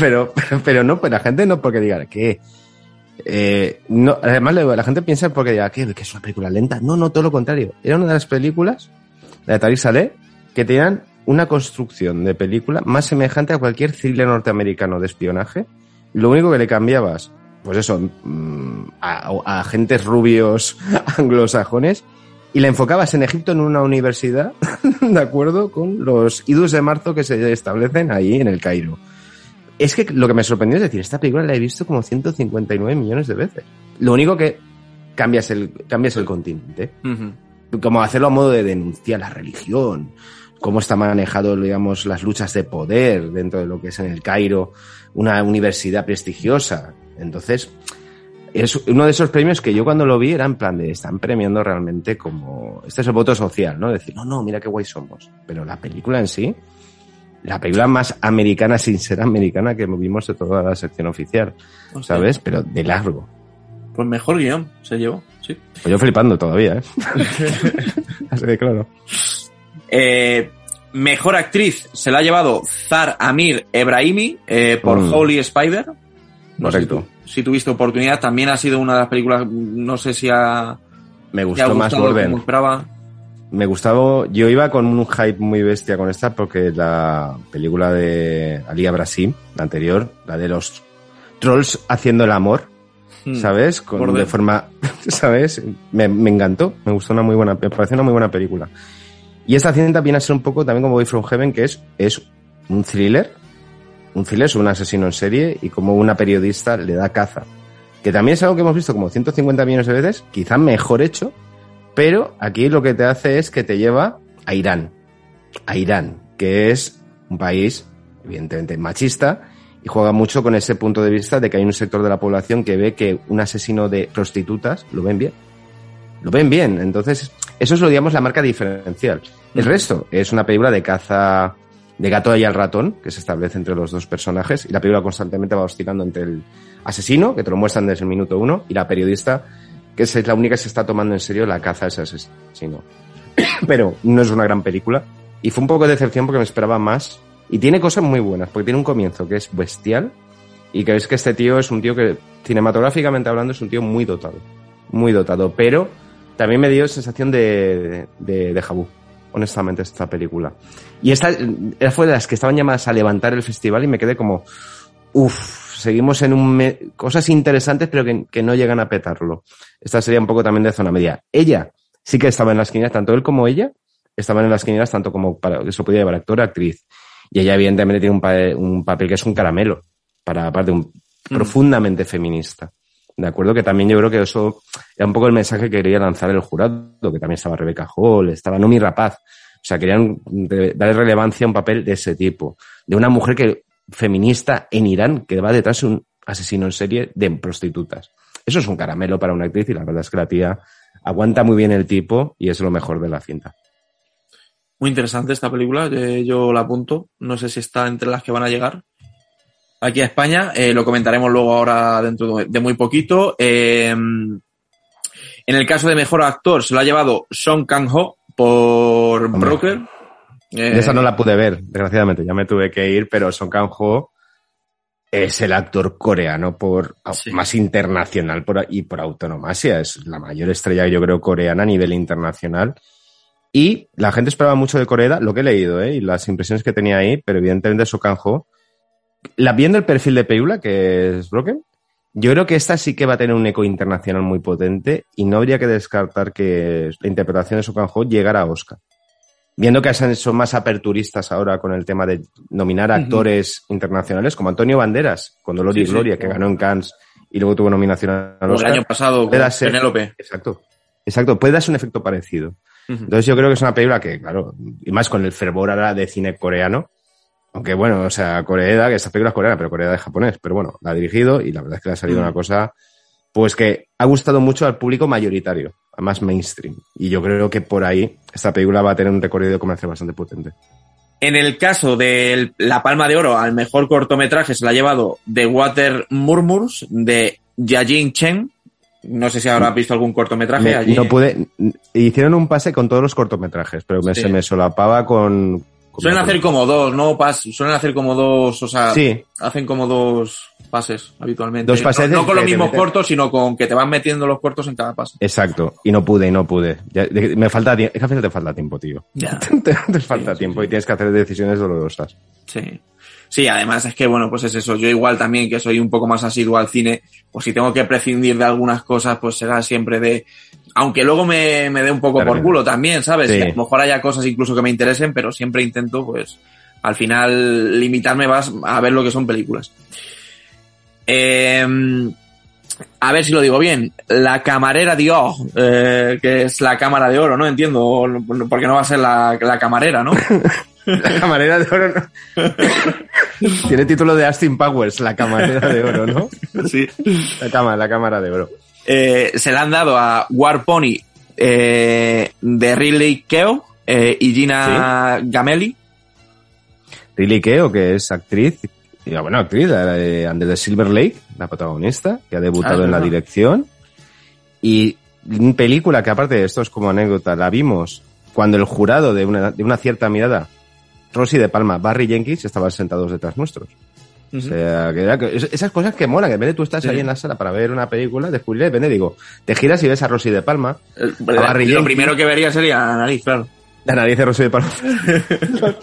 Pero, pero, pero no, pues la gente no porque diga que. Eh, no, además, la gente piensa porque diga que, que es una película lenta. No, no, todo lo contrario. Era una de las películas, la de Tariq Saleh, que tenían una construcción de película más semejante a cualquier thriller norteamericano de espionaje. Lo único que le cambiabas, pues eso, mm, a, a agentes rubios anglosajones y la enfocabas en Egipto en una universidad, de acuerdo con los idus de marzo que se establecen ahí en el Cairo. Es que lo que me sorprendió es decir, esta película la he visto como 159 millones de veces. Lo único que cambias el, cambias el continente. Ujú. Como hacerlo a modo de denunciar la religión, cómo está manejado, digamos, las luchas de poder dentro de lo que es en el Cairo, una universidad prestigiosa. Entonces, es uno de esos premios que yo cuando lo vi era en plan de están premiando realmente como este es el voto social, ¿no? Decir, no, no, mira qué guay somos. Pero la película en sí, la película más americana sin ser americana que vimos de toda la sección oficial. ¿sabes? Pero de largo. Pues mejor guion se llevó, sí. Pues yo flipando todavía, ¿eh? Así de claro. Eh, mejor actriz se la ha llevado Zar Amir Ebrahimi eh, por Mm. Holy Spider. No sé Correcto. si, si tuviste oportunidad, también ha sido una de las películas, no sé si ha, Me ha gustó más Gordon. Me gustaba, yo iba con un hype muy bestia con esta porque la película de Alía Brasil, la anterior, la de los trolls haciendo el amor, Mm. ¿sabes? Con, de forma, ¿sabes? Me, me encantó, me gustó una muy buena, me pareció una muy buena película. Y esta cinta viene a ser un poco también como Boy From Heaven, que es, es un thriller, un thriller sobre un asesino en serie y como una periodista le da caza. Que también es algo que hemos visto como 150 millones de veces, quizá mejor hecho, pero aquí lo que te hace es que te lleva a Irán. A Irán, que es un país, evidentemente, machista y juega mucho con ese punto de vista de que hay un sector de la población que ve que un asesino de prostitutas lo ven bien. Lo ven bien. Entonces, eso es lo, digamos, la marca diferencial. El resto es una película de caza de gato y al ratón que se establece entre los dos personajes y la película constantemente va oscilando entre el asesino, que te lo muestran desde el minuto uno, y la periodista, que es la única que se está tomando en serio la caza a ese asesino. Pero no es una gran película. Y fue un poco de decepción porque me esperaba más. Y tiene cosas muy buenas, porque tiene un comienzo que es bestial. Y que es que este tío es un tío que, cinematográficamente hablando, es un tío muy dotado. Muy dotado. Pero también me dio sensación de, de, de Jabú, honestamente, esta película. Y esta eh, fue de las que estaban llamadas a levantar el festival y me quedé como, uff, seguimos en un me- cosas interesantes pero que, que no llegan a petarlo. Esta sería un poco también de zona media. Ella sí que estaba en las quinielas, tanto él como ella estaban en las quinielas tanto como para eso podía llevar actor actriz. Y ella evidentemente tiene un, pa- un papel que es un caramelo, para aparte un profundamente feminista. De acuerdo, que también yo creo que eso era un poco el mensaje que quería lanzar el jurado, que también estaba Rebeca Hall, estaba Nomi Rapaz. O sea, querían darle relevancia a un papel de ese tipo. De una mujer que feminista en Irán que va detrás de un asesino en serie de prostitutas. Eso es un caramelo para una actriz y la verdad es que la tía aguanta muy bien el tipo y es lo mejor de la cinta. Muy interesante esta película, eh, yo la apunto. No sé si está entre las que van a llegar aquí a España. Eh, lo comentaremos luego ahora dentro de, muy poquito. Eh, en el caso de mejor actor se lo ha llevado Song Kang-ho por Hombre. Broker. Eh, Esa no la pude ver, desgraciadamente, ya me tuve que ir, pero Song Kang-ho es el actor coreano por Sí. más internacional por, y por autonomasia. Es la mayor estrella, yo creo, coreana a nivel internacional. Y la gente esperaba mucho de Corea, lo que he leído, ¿eh? y las impresiones que tenía ahí, pero evidentemente Song Kang-ho, la, viendo el perfil de película, que es Broken, yo creo que esta sí que va a tener un eco internacional muy potente y no habría que descartar que la interpretación de Song Kang-ho llegara a Oscar. Viendo que son más aperturistas ahora con el tema de nominar a actores internacionales, como Antonio Banderas, con Dolor Sí, y sí. Gloria, que ganó en Cannes y luego tuvo nominación al como el Oscar. año pasado con Puede ser- Penélope. Exacto. Exacto. Puede darse un efecto parecido. Entonces yo creo que es una película que, claro, y más con el fervor ahora de cine coreano, aunque bueno, o sea, Corea, que esta película es coreana, pero Corea de japonés, pero bueno, la ha dirigido y la verdad es que le ha salido una cosa, pues que ha gustado mucho al público mayoritario, a más mainstream. Y yo creo que por ahí esta película va a tener un recorrido comercial bastante potente. En el caso de la Palma de Oro al mejor cortometraje se la ha llevado The Water Murmurs de Yajin Chen. No sé si habrás visto algún cortometraje Me- allí. no pude, hicieron un pase con todos los cortometrajes, pero me, Sí. se me solapaba con... Suelen hacer como dos, ¿no? Pas suelen hacer como dos, o sea, Sí, hacen como dos pases habitualmente. Dos pases no, no con los mismos meten- cortos, sino con que te van metiendo los cortos en cada pase. exacto. Y no pude, y no pude. Ya- de- me falta tiempo. Es que a veces te falta tiempo, tío. Ya. te, te falta Sí, sí, tiempo sí. y tienes que hacer decisiones dolorosas. Sí. Sí, además es que, bueno, pues es eso. Yo igual también, que soy un poco más asiduo al cine, pues si tengo que prescindir de algunas cosas, pues será siempre de... Aunque luego me, me dé un poco por culo también, ¿sabes? Sí. A lo mejor haya cosas incluso que me interesen, pero siempre intento, pues, al final limitarme más a ver lo que son películas. Eh, a ver si lo digo bien. La camarera de oro, eh, que es la cámara de oro, ¿no? Entiendo, porque no va a ser la, la camarera, ¿no? La camarera de oro no- Tiene título de Austin Powers, la camarera de oro, ¿no? sí. La cámara, la cámara de oro. Eh, se la han dado a War Pony eh, de Ridley Keo eh, y Gina Gamelli. Riley Keo, que es actriz, y, bueno, actriz, la de Under the Silver Lake, la protagonista, que ha Ah, debutado es en la dirección. Y una película que aparte de esto es como anécdota, la vimos cuando el jurado de una, de una cierta mirada, Rosy de Palma, Barry Jenkins, estaban sentados detrás nuestros. O sea, que era que- es- esas cosas que molan, que en vez de tú estás Sí. ahí en la sala para ver una película, de repente digo, te giras y ves a Rosy de Palma, Eh, Barry lo primero que vería sería la nariz, claro. la nariz de Rosy de Palma.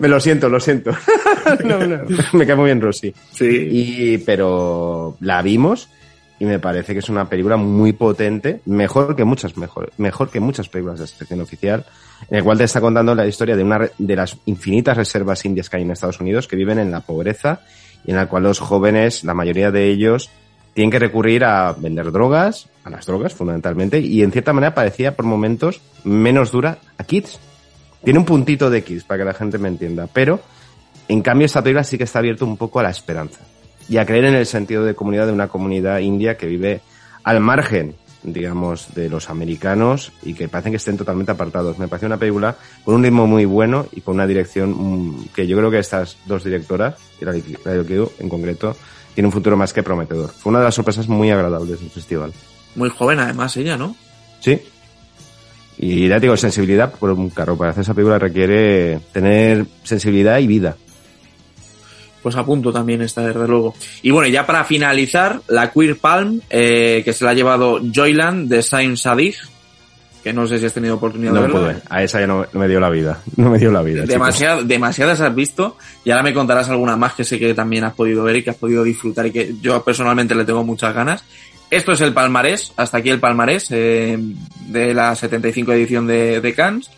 Me lo siento, lo siento. No, no, Me cae muy bien Rosy. Sí. Y, pero la vimos y me parece que es una película muy potente, mejor que muchas, mejor, mejor que muchas películas de selección oficial, en el cual te está contando la historia de una de las infinitas reservas indias que hay en Estados Unidos que viven en la pobreza y en la cual los jóvenes, la mayoría de ellos, tienen que recurrir a vender drogas, a las drogas fundamentalmente, y en cierta manera parecía por momentos menos dura a Kids. Tiene un puntito de Kids para que la gente me entienda, pero en cambio esta película sí que está abierto un poco a la esperanza y a creer en el sentido de comunidad de una comunidad india que vive al margen, digamos, de los americanos y que parecen que estén totalmente apartados. Me parece una película con un ritmo muy bueno y con una dirección mm, que yo creo que estas dos directoras, y la de en concreto, tiene un futuro más que prometedor. Fue una de las sorpresas muy agradables del festival. Muy joven además ella, ¿no? Sí. Y ya te digo, sensibilidad, por un carro, para hacer esa película requiere tener sensibilidad y vida. Pues a punto también está, desde luego. Y bueno, ya para finalizar, la Queer Palm, eh, que se la ha llevado Joyland de Saint Sadig, que no sé si has tenido oportunidad No de verla. pude. A esa ya no, no me dio la vida. No me dio la vida. demasiadas has visto y ahora me contarás alguna más que sé que también has podido ver y que has podido disfrutar y que yo personalmente le tengo muchas ganas. Esto es el palmarés, hasta aquí el palmarés eh, de la 75 edición de, de Cannes.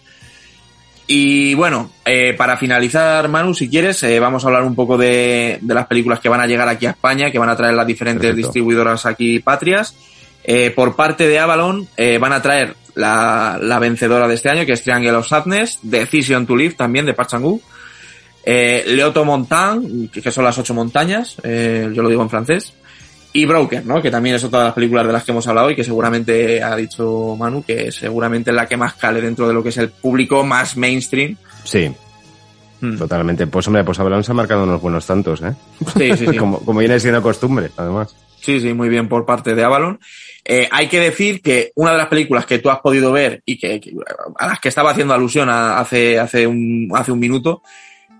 Y bueno, eh, para finalizar, Manu, si quieres, eh, vamos a hablar un poco de, de las películas que van a llegar aquí a España, que van a traer las diferentes Perfecto. distribuidoras aquí patrias. Eh, por parte de Avalon eh, van a traer la, la vencedora de este año, que es Triangle of Sadness, Decision to Live también de Park Chan-wook, eh, Leoto Montan, que que son las ocho montañas, eh, yo lo digo en francés, y Broker, ¿no? Que también es otra de las películas de las que hemos hablado y que seguramente ha dicho Manu que seguramente es la que más cale dentro de lo que es el público más mainstream. Sí, Mm. totalmente. Pues hombre, pues Avalon se ha marcado unos buenos tantos, ¿eh? Sí, sí, sí. como, como viene siendo costumbre, además. Sí, sí, muy bien por parte de Avalon. Eh, hay que decir que una de las películas que tú has podido ver y que, que- a las que estaba haciendo alusión a- hace, hace, un, hace un minuto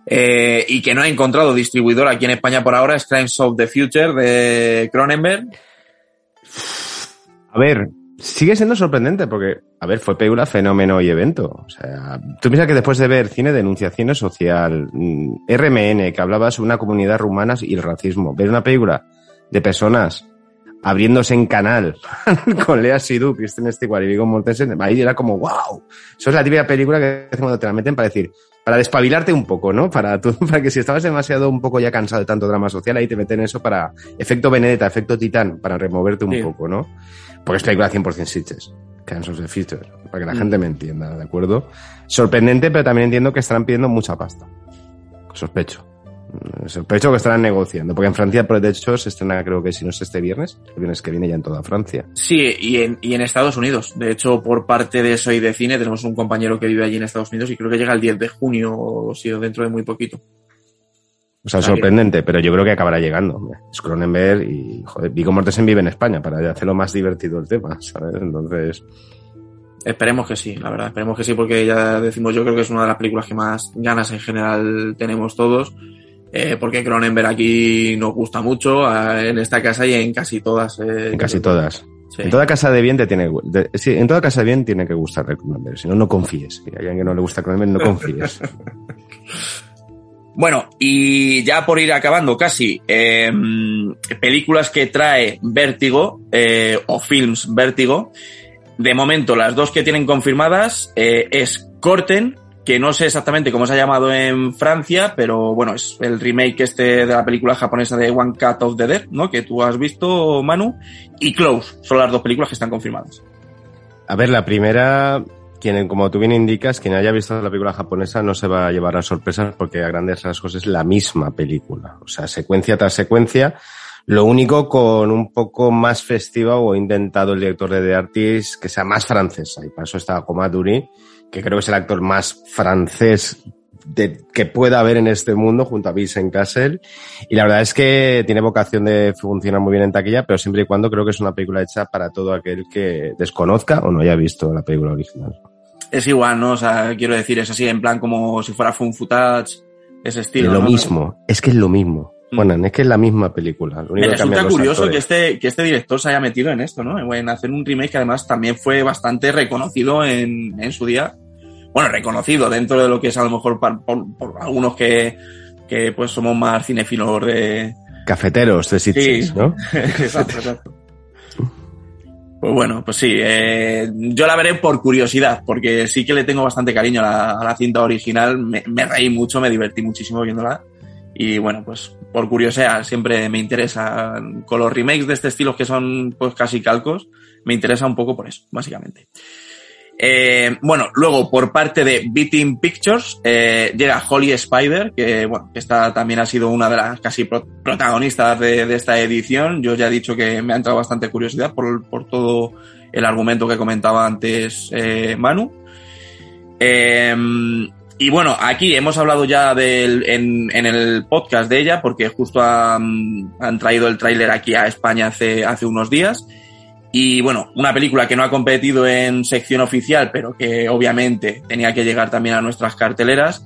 eh, y que no ha encontrado distribuidor aquí en España por ahora es Crimes of the Future de Cronenberg. A ver, sigue siendo sorprendente porque, a ver, fue película, fenómeno y evento. O sea, tú piensas que después de ver cine de denunciación social, mm, RMN, que hablaba sobre una comunidad rumana y el racismo, ver una película de personas abriéndose en canal con Lea Sidhu, Kristen Stewart y Viggo Mortensen, ahí era como, wow, eso es la típica película que cuando te la meten para decir, para despabilarte un poco, ¿no? Para, tú, para que si estabas demasiado un poco ya cansado de tanto drama social, ahí te meten eso para efecto Benedetta, efecto Titán, para removerte un Sí. poco, ¿no? Porque es película 100% Sitches. Of the Future, para que la gente me entienda, ¿de acuerdo? Sorprendente, pero también entiendo que estarán pidiendo mucha pasta. Sospecho. Sospecho que estarán negociando, porque en Francia, por de hecho, se estrena, creo que si no es este viernes, el viernes que viene ya en toda Francia. Sí, y en, y en Estados Unidos. De hecho, por parte de Soy de Cine, tenemos un compañero que vive allí en Estados Unidos y creo que llega el 10 de junio, o si dentro de muy poquito. O sea, sorprendente, pero yo creo que acabará llegando. Es Cronenberg y, joder, Vigo Mortensen vive en España para hacerlo más divertido el tema, ¿sabes? Entonces... Esperemos que sí, la verdad, esperemos que sí, porque ya decimos, yo creo que es una de las películas que más ganas en general tenemos todos, eh, porque Cronenberg aquí nos gusta mucho, en esta casa y en casi todas. Eh, en casi todas. Sí. En toda casa de bien te tiene, de, sí, en toda casa de bien tiene que gustar Cronenberg, si no, no confíes. Si hay alguien que no le gusta Cronenberg, no confíes. Bueno, y ya por ir acabando casi, eh, películas que trae Vértigo eh, o Films Vértigo. De momento, las dos que tienen confirmadas eh, es Corten, que no sé exactamente cómo se ha llamado en Francia, pero bueno, es el remake este de la película japonesa de One Cut of the Dead, ¿no? Que tú has visto, Manu, y Close, son las dos películas que están confirmadas. A ver, la primera quien, como tú bien indicas, quien haya visto la película japonesa no se va a llevar a sorpresas porque a grandes rasgos es la misma película. O sea, secuencia tras secuencia. Lo único con un poco más festiva o intentado el director de The Artist que sea más francesa. Y para eso está Komaduri, que creo que es el actor más francés de, que pueda haber en este mundo junto a Vincent Castle. Y la verdad es que tiene vocación de funcionar muy bien en taquilla, pero siempre y cuando creo que es una película hecha para todo aquel que desconozca o no haya visto la película original es igual, ¿no? O sea, quiero decir, es así, en plan como si fuera Fun Footage, ese estilo. Es lo ¿no? mismo, es que es lo mismo. Mm. Bueno, es que es la misma película. Lo Me resulta curioso que este, que este director se haya metido en esto, ¿no? En hacer un remake que además también fue bastante reconocido en, en su día. Bueno, reconocido dentro de lo que es a lo mejor por, por, por algunos que, que pues somos más cinefilos de... Cafeteros de sitios, Sí. ¿no? exacto, exacto. Pues bueno, pues sí, eh, yo la veré por curiosidad, porque sí que le tengo bastante cariño a la, a la cinta original, me, me, reí mucho, me divertí muchísimo viéndola, y bueno, pues por curiosidad siempre me interesa, con los remakes de este estilo que son pues casi calcos, me interesa un poco por eso, básicamente. Eh, bueno, luego por parte de Beating Pictures eh, llega Holly Spider, que bueno, esta también ha sido una de las casi pro protagonistas de, esta edición. Yo ya he dicho que me ha entrado bastante curiosidad por, todo el argumento que comentaba antes eh, Manu. Eh, y bueno, aquí hemos hablado ya en, el podcast de ella, porque justo han, traído el tráiler aquí a España hace unos días. Y bueno, una película que no ha competido en sección oficial, pero que obviamente tenía que llegar también a nuestras carteleras.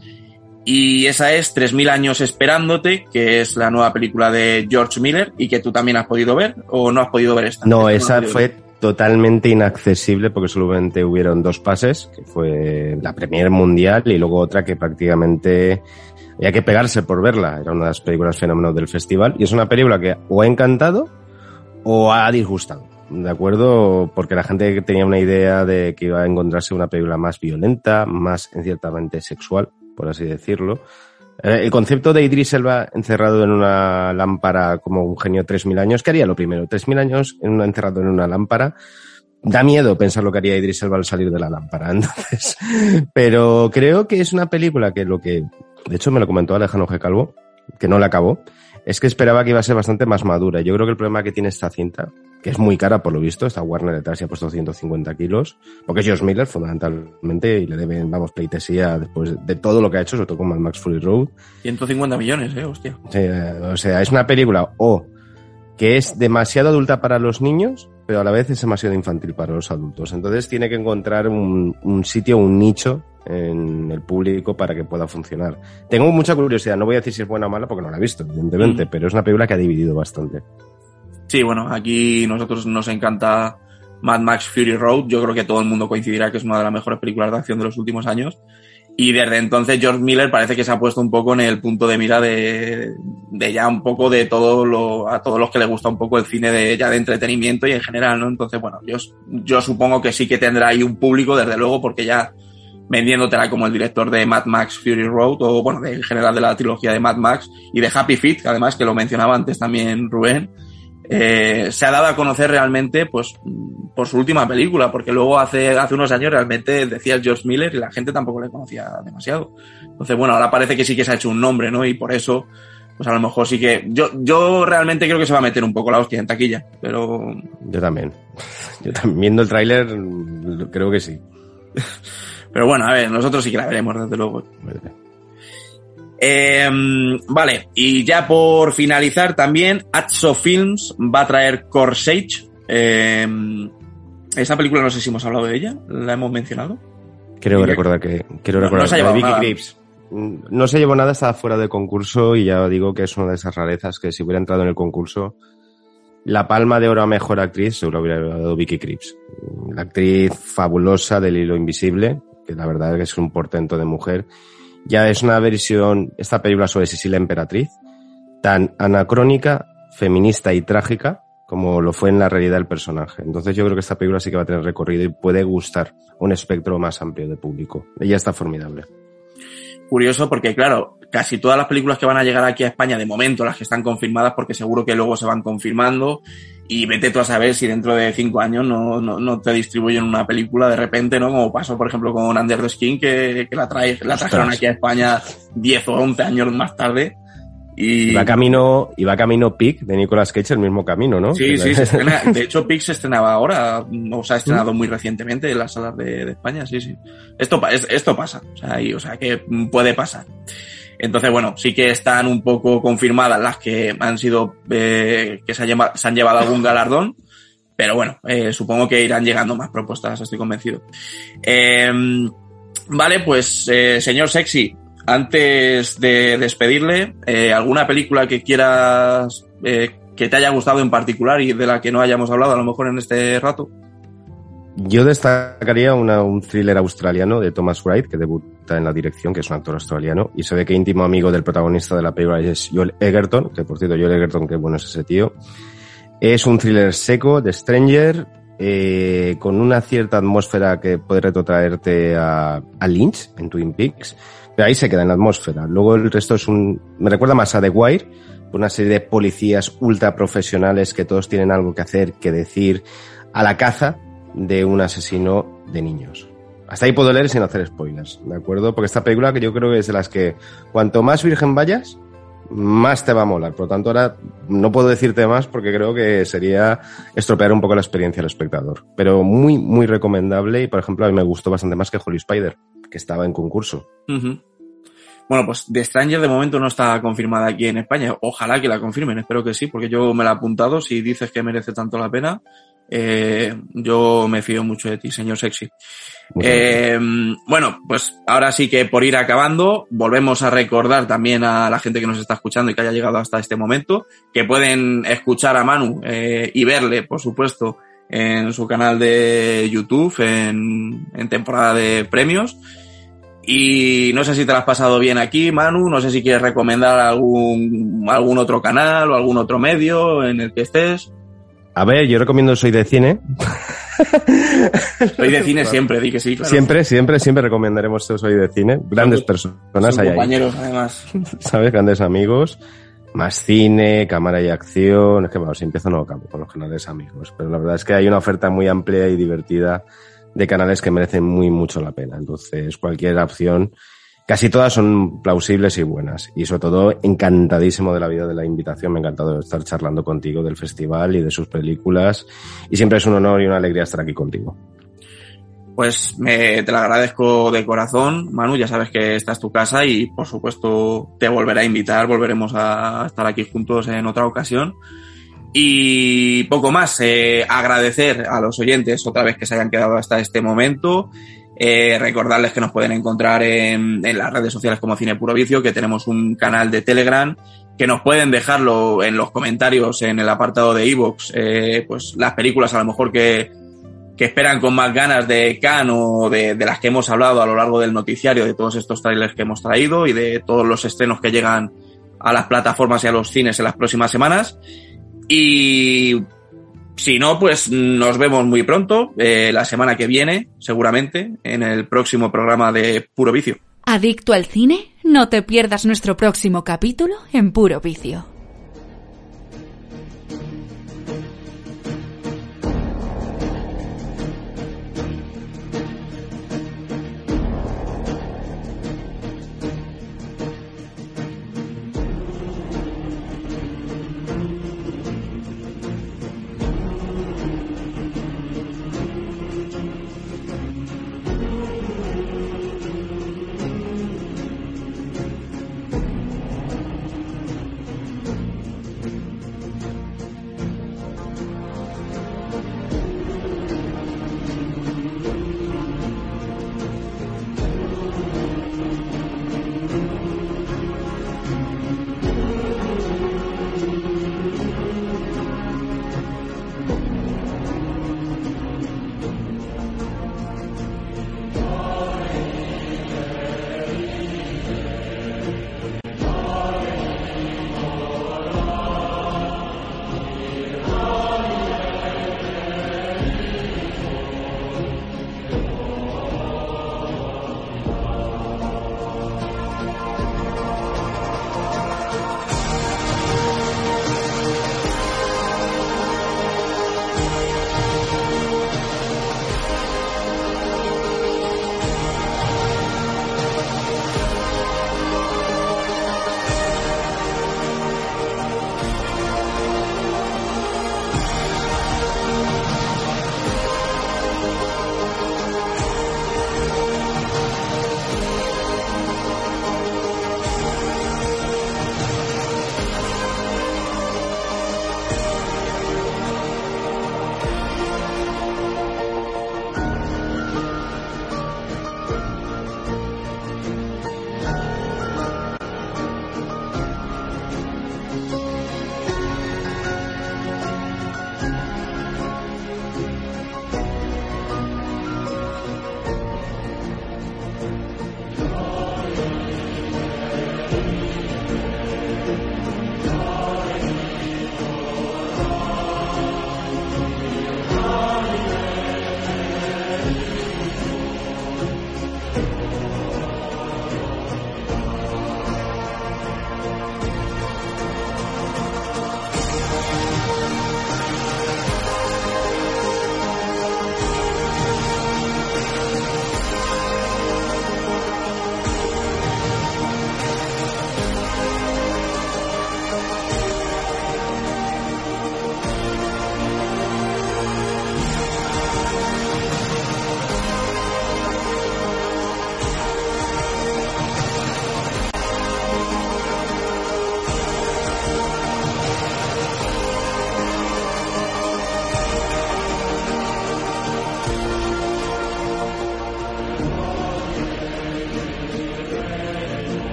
Y esa es 3.000 años esperándote, que es la nueva película de George Miller y que tú también has podido ver o no has podido ver esta. No, esa no fue ver. totalmente inaccesible porque solamente hubieron dos pases, que fue la premier mundial y luego otra que prácticamente había que pegarse por verla. Era una de las películas fenómenos del festival y es una película que o ha encantado o ha disgustado. ¿De acuerdo? Porque la gente tenía una idea de que iba a encontrarse una película más violenta, más ciertamente sexual, por así decirlo. Eh, el concepto de Idris Elba encerrado en una lámpara como un genio 3.000 años, ¿qué haría lo primero? 3.000 años encerrado en una lámpara. Da miedo pensar lo que haría Idris Elba al salir de la lámpara, entonces. Pero creo que es una película que lo que, de hecho me lo comentó Alejandro G. Calvo, que no la acabó, es que esperaba que iba a ser bastante más madura. Yo creo que el problema que tiene esta cinta, que es muy cara por lo visto, esta Warner detrás se ha puesto 150 kilos, porque es George Miller fundamentalmente y le deben, vamos, pleitesía después de todo lo que ha hecho, sobre todo con Mad Max Fury Road. 150 millones, eh, hostia. Sí, o sea, es una película o que es demasiado adulta para los niños, pero a la vez es demasiado infantil para los adultos. Entonces tiene que encontrar un, un sitio, un nicho en el público para que pueda funcionar. Tengo mucha curiosidad, no voy a decir si es buena o mala porque no la he visto, evidentemente, mm. pero es una película que ha dividido bastante. Sí, bueno, aquí nosotros nos encanta Mad Max Fury Road. Yo creo que todo el mundo coincidirá que es una de las mejores películas de acción de los últimos años. Y desde entonces George Miller parece que se ha puesto un poco en el punto de mira de, de ya un poco de todo lo, a todos los que les gusta un poco el cine de ya de entretenimiento y en general, ¿no? Entonces, bueno, yo, yo supongo que sí que tendrá ahí un público, desde luego, porque ya vendiéndotela como el director de Mad Max Fury Road o bueno, de, en general de la trilogía de Mad Max y de Happy Feet, además que lo mencionaba antes también Rubén, eh, se ha dado a conocer realmente pues por su última película, porque luego hace, hace unos años realmente decía George Miller y la gente tampoco le conocía demasiado. Entonces, bueno, ahora parece que sí que se ha hecho un nombre, ¿no? Y por eso, pues a lo mejor sí que. Yo, yo realmente creo que se va a meter un poco la hostia en taquilla, pero. Yo también. Yo también, viendo el tráiler, creo que sí. Pero bueno, a ver, nosotros sí que la veremos, desde luego. Eh, vale, y ya por finalizar también, Atso Films va a traer Corsage. Eh, esa película no sé si hemos hablado de ella, la hemos mencionado. Creo recordar que. Quiero recordar no se ha llevado Vicky nada. Krieps. No se llevó nada, estaba fuera de concurso y ya digo que es una de esas rarezas que si hubiera entrado en el concurso, la palma de oro a mejor actriz se lo hubiera dado Vicky Krieps. La actriz fabulosa del hilo invisible, que la verdad es que es un portento de mujer. Ya es una versión, esta película sobre Sicilia Emperatriz, tan anacrónica, feminista y trágica como lo fue en la realidad del personaje. Entonces yo creo que esta película sí que va a tener recorrido y puede gustar un espectro más amplio de público. Ella está formidable. Curioso porque, claro, casi todas las películas que van a llegar aquí a España, de momento, las que están confirmadas, porque seguro que luego se van confirmando, y vete tú a saber si dentro de cinco años no, no, no te distribuyen una película de repente, ¿no? Como pasó, por ejemplo, con Under the Skin, que, que la, trae, la trajeron aquí a España 10 o 11 años más tarde. Y... Va camino, va camino Pic de Nicolas Cage el mismo camino, ¿no? Sí, sí, se estrena. De hecho, Pix se estrenaba ahora, o se ha estrenado muy recientemente en las salas de, de España, sí, sí. Esto, es- esto pasa, o sea, y- o sea, que puede pasar. Entonces, bueno, sí que están un poco confirmadas las que han sido, eh, que se, han llevado algún galardón, pero bueno, eh, supongo que irán llegando más propuestas, estoy convencido. Eh, vale, pues, eh, señor Sexy, antes de despedirle, ¿alguna película que quieras que te haya gustado en particular y de la que no hayamos hablado a lo mejor en este rato? Yo destacaría un thriller australiano de Thomas Wright, que debuta en la dirección, que es un actor australiano, y se ve que íntimo amigo del protagonista de la película es Joel Egerton, que por cierto, Joel Egerton, qué bueno es ese tío. Es un thriller seco de Stranger, eh, con una cierta atmósfera que puede retrotraerte a, a Lynch en Twin Peaks, pero ahí se queda en la atmósfera. Luego el resto es un... me recuerda más a The Wire, una serie de policías ultra profesionales que todos tienen algo que hacer, que decir, a la caza de un asesino de niños. Hasta ahí puedo leer sin hacer spoilers, ¿de acuerdo? Porque esta película que yo creo que es de las que cuanto más virgen vayas, más te va a molar. Por lo tanto, ahora no puedo decirte más porque creo que sería estropear un poco la experiencia del espectador. Pero muy, muy recomendable y, por ejemplo, a mí me gustó bastante más que Holy Spider, que estaba en concurso. Bueno, pues The Stranger de momento no está confirmada aquí en España. Ojalá que la confirmen, espero que sí, porque yo me la he apuntado. Si dices que merece tanto la pena, eh, yo me fío mucho de ti, señor sexy. Eh, bueno, pues ahora sí que por ir acabando, volvemos a recordar también a la gente que nos está escuchando y que haya llegado hasta este momento, que pueden escuchar a Manu eh, y verle, por supuesto, en su canal de YouTube, en, en temporada de premios. Y no sé si te lo has pasado bien aquí, Manu, no sé si quieres recomendar algún, algún otro canal o algún otro medio en el que estés. A ver, yo recomiendo Soy de Cine. Soy de cine siempre, di que sí, claro. Siempre, siempre, siempre recomendaremos Soy de Cine. Grandes personas ahí. compañeros, además. ¿sabes? Grandes amigos, más cine, cámara y acción. Es que, bueno, si empiezo no acabo con los canales amigos. Pero la verdad es que hay una oferta muy amplia y divertida de canales que merecen muy mucho la pena. Entonces, cualquier opción, casi todas son plausibles y buenas. Y sobre todo, encantadísimo de la vida de la invitación. Me ha encantado estar charlando contigo del festival y de sus películas. Y siempre es un honor y una alegría estar aquí contigo. Pues me, te lo agradezco de corazón, Manu. Ya sabes que esta es tu casa y, por supuesto, te volveré a invitar. Volveremos a estar aquí juntos en otra ocasión. Y poco más, eh, agradecer a los oyentes otra vez que se hayan quedado hasta este momento. Eh, recordarles que nos pueden encontrar en, las redes sociales como Cine Puro Vicio, que tenemos un canal de Telegram, que nos pueden dejarlo en los comentarios en el apartado de Evox, eh, pues las películas a lo mejor que, que esperan con más ganas de Cannes o de, de las que hemos hablado a lo largo del noticiario, de todos estos trailers que hemos traído y de todos los estrenos que llegan a las plataformas y a los cines en las próximas semanas. Y si no, pues nos vemos muy pronto, eh, la semana que viene, seguramente, en el próximo programa de Puro Vicio. ¿Adicto al cine? No te pierdas nuestro próximo capítulo en Puro Vicio.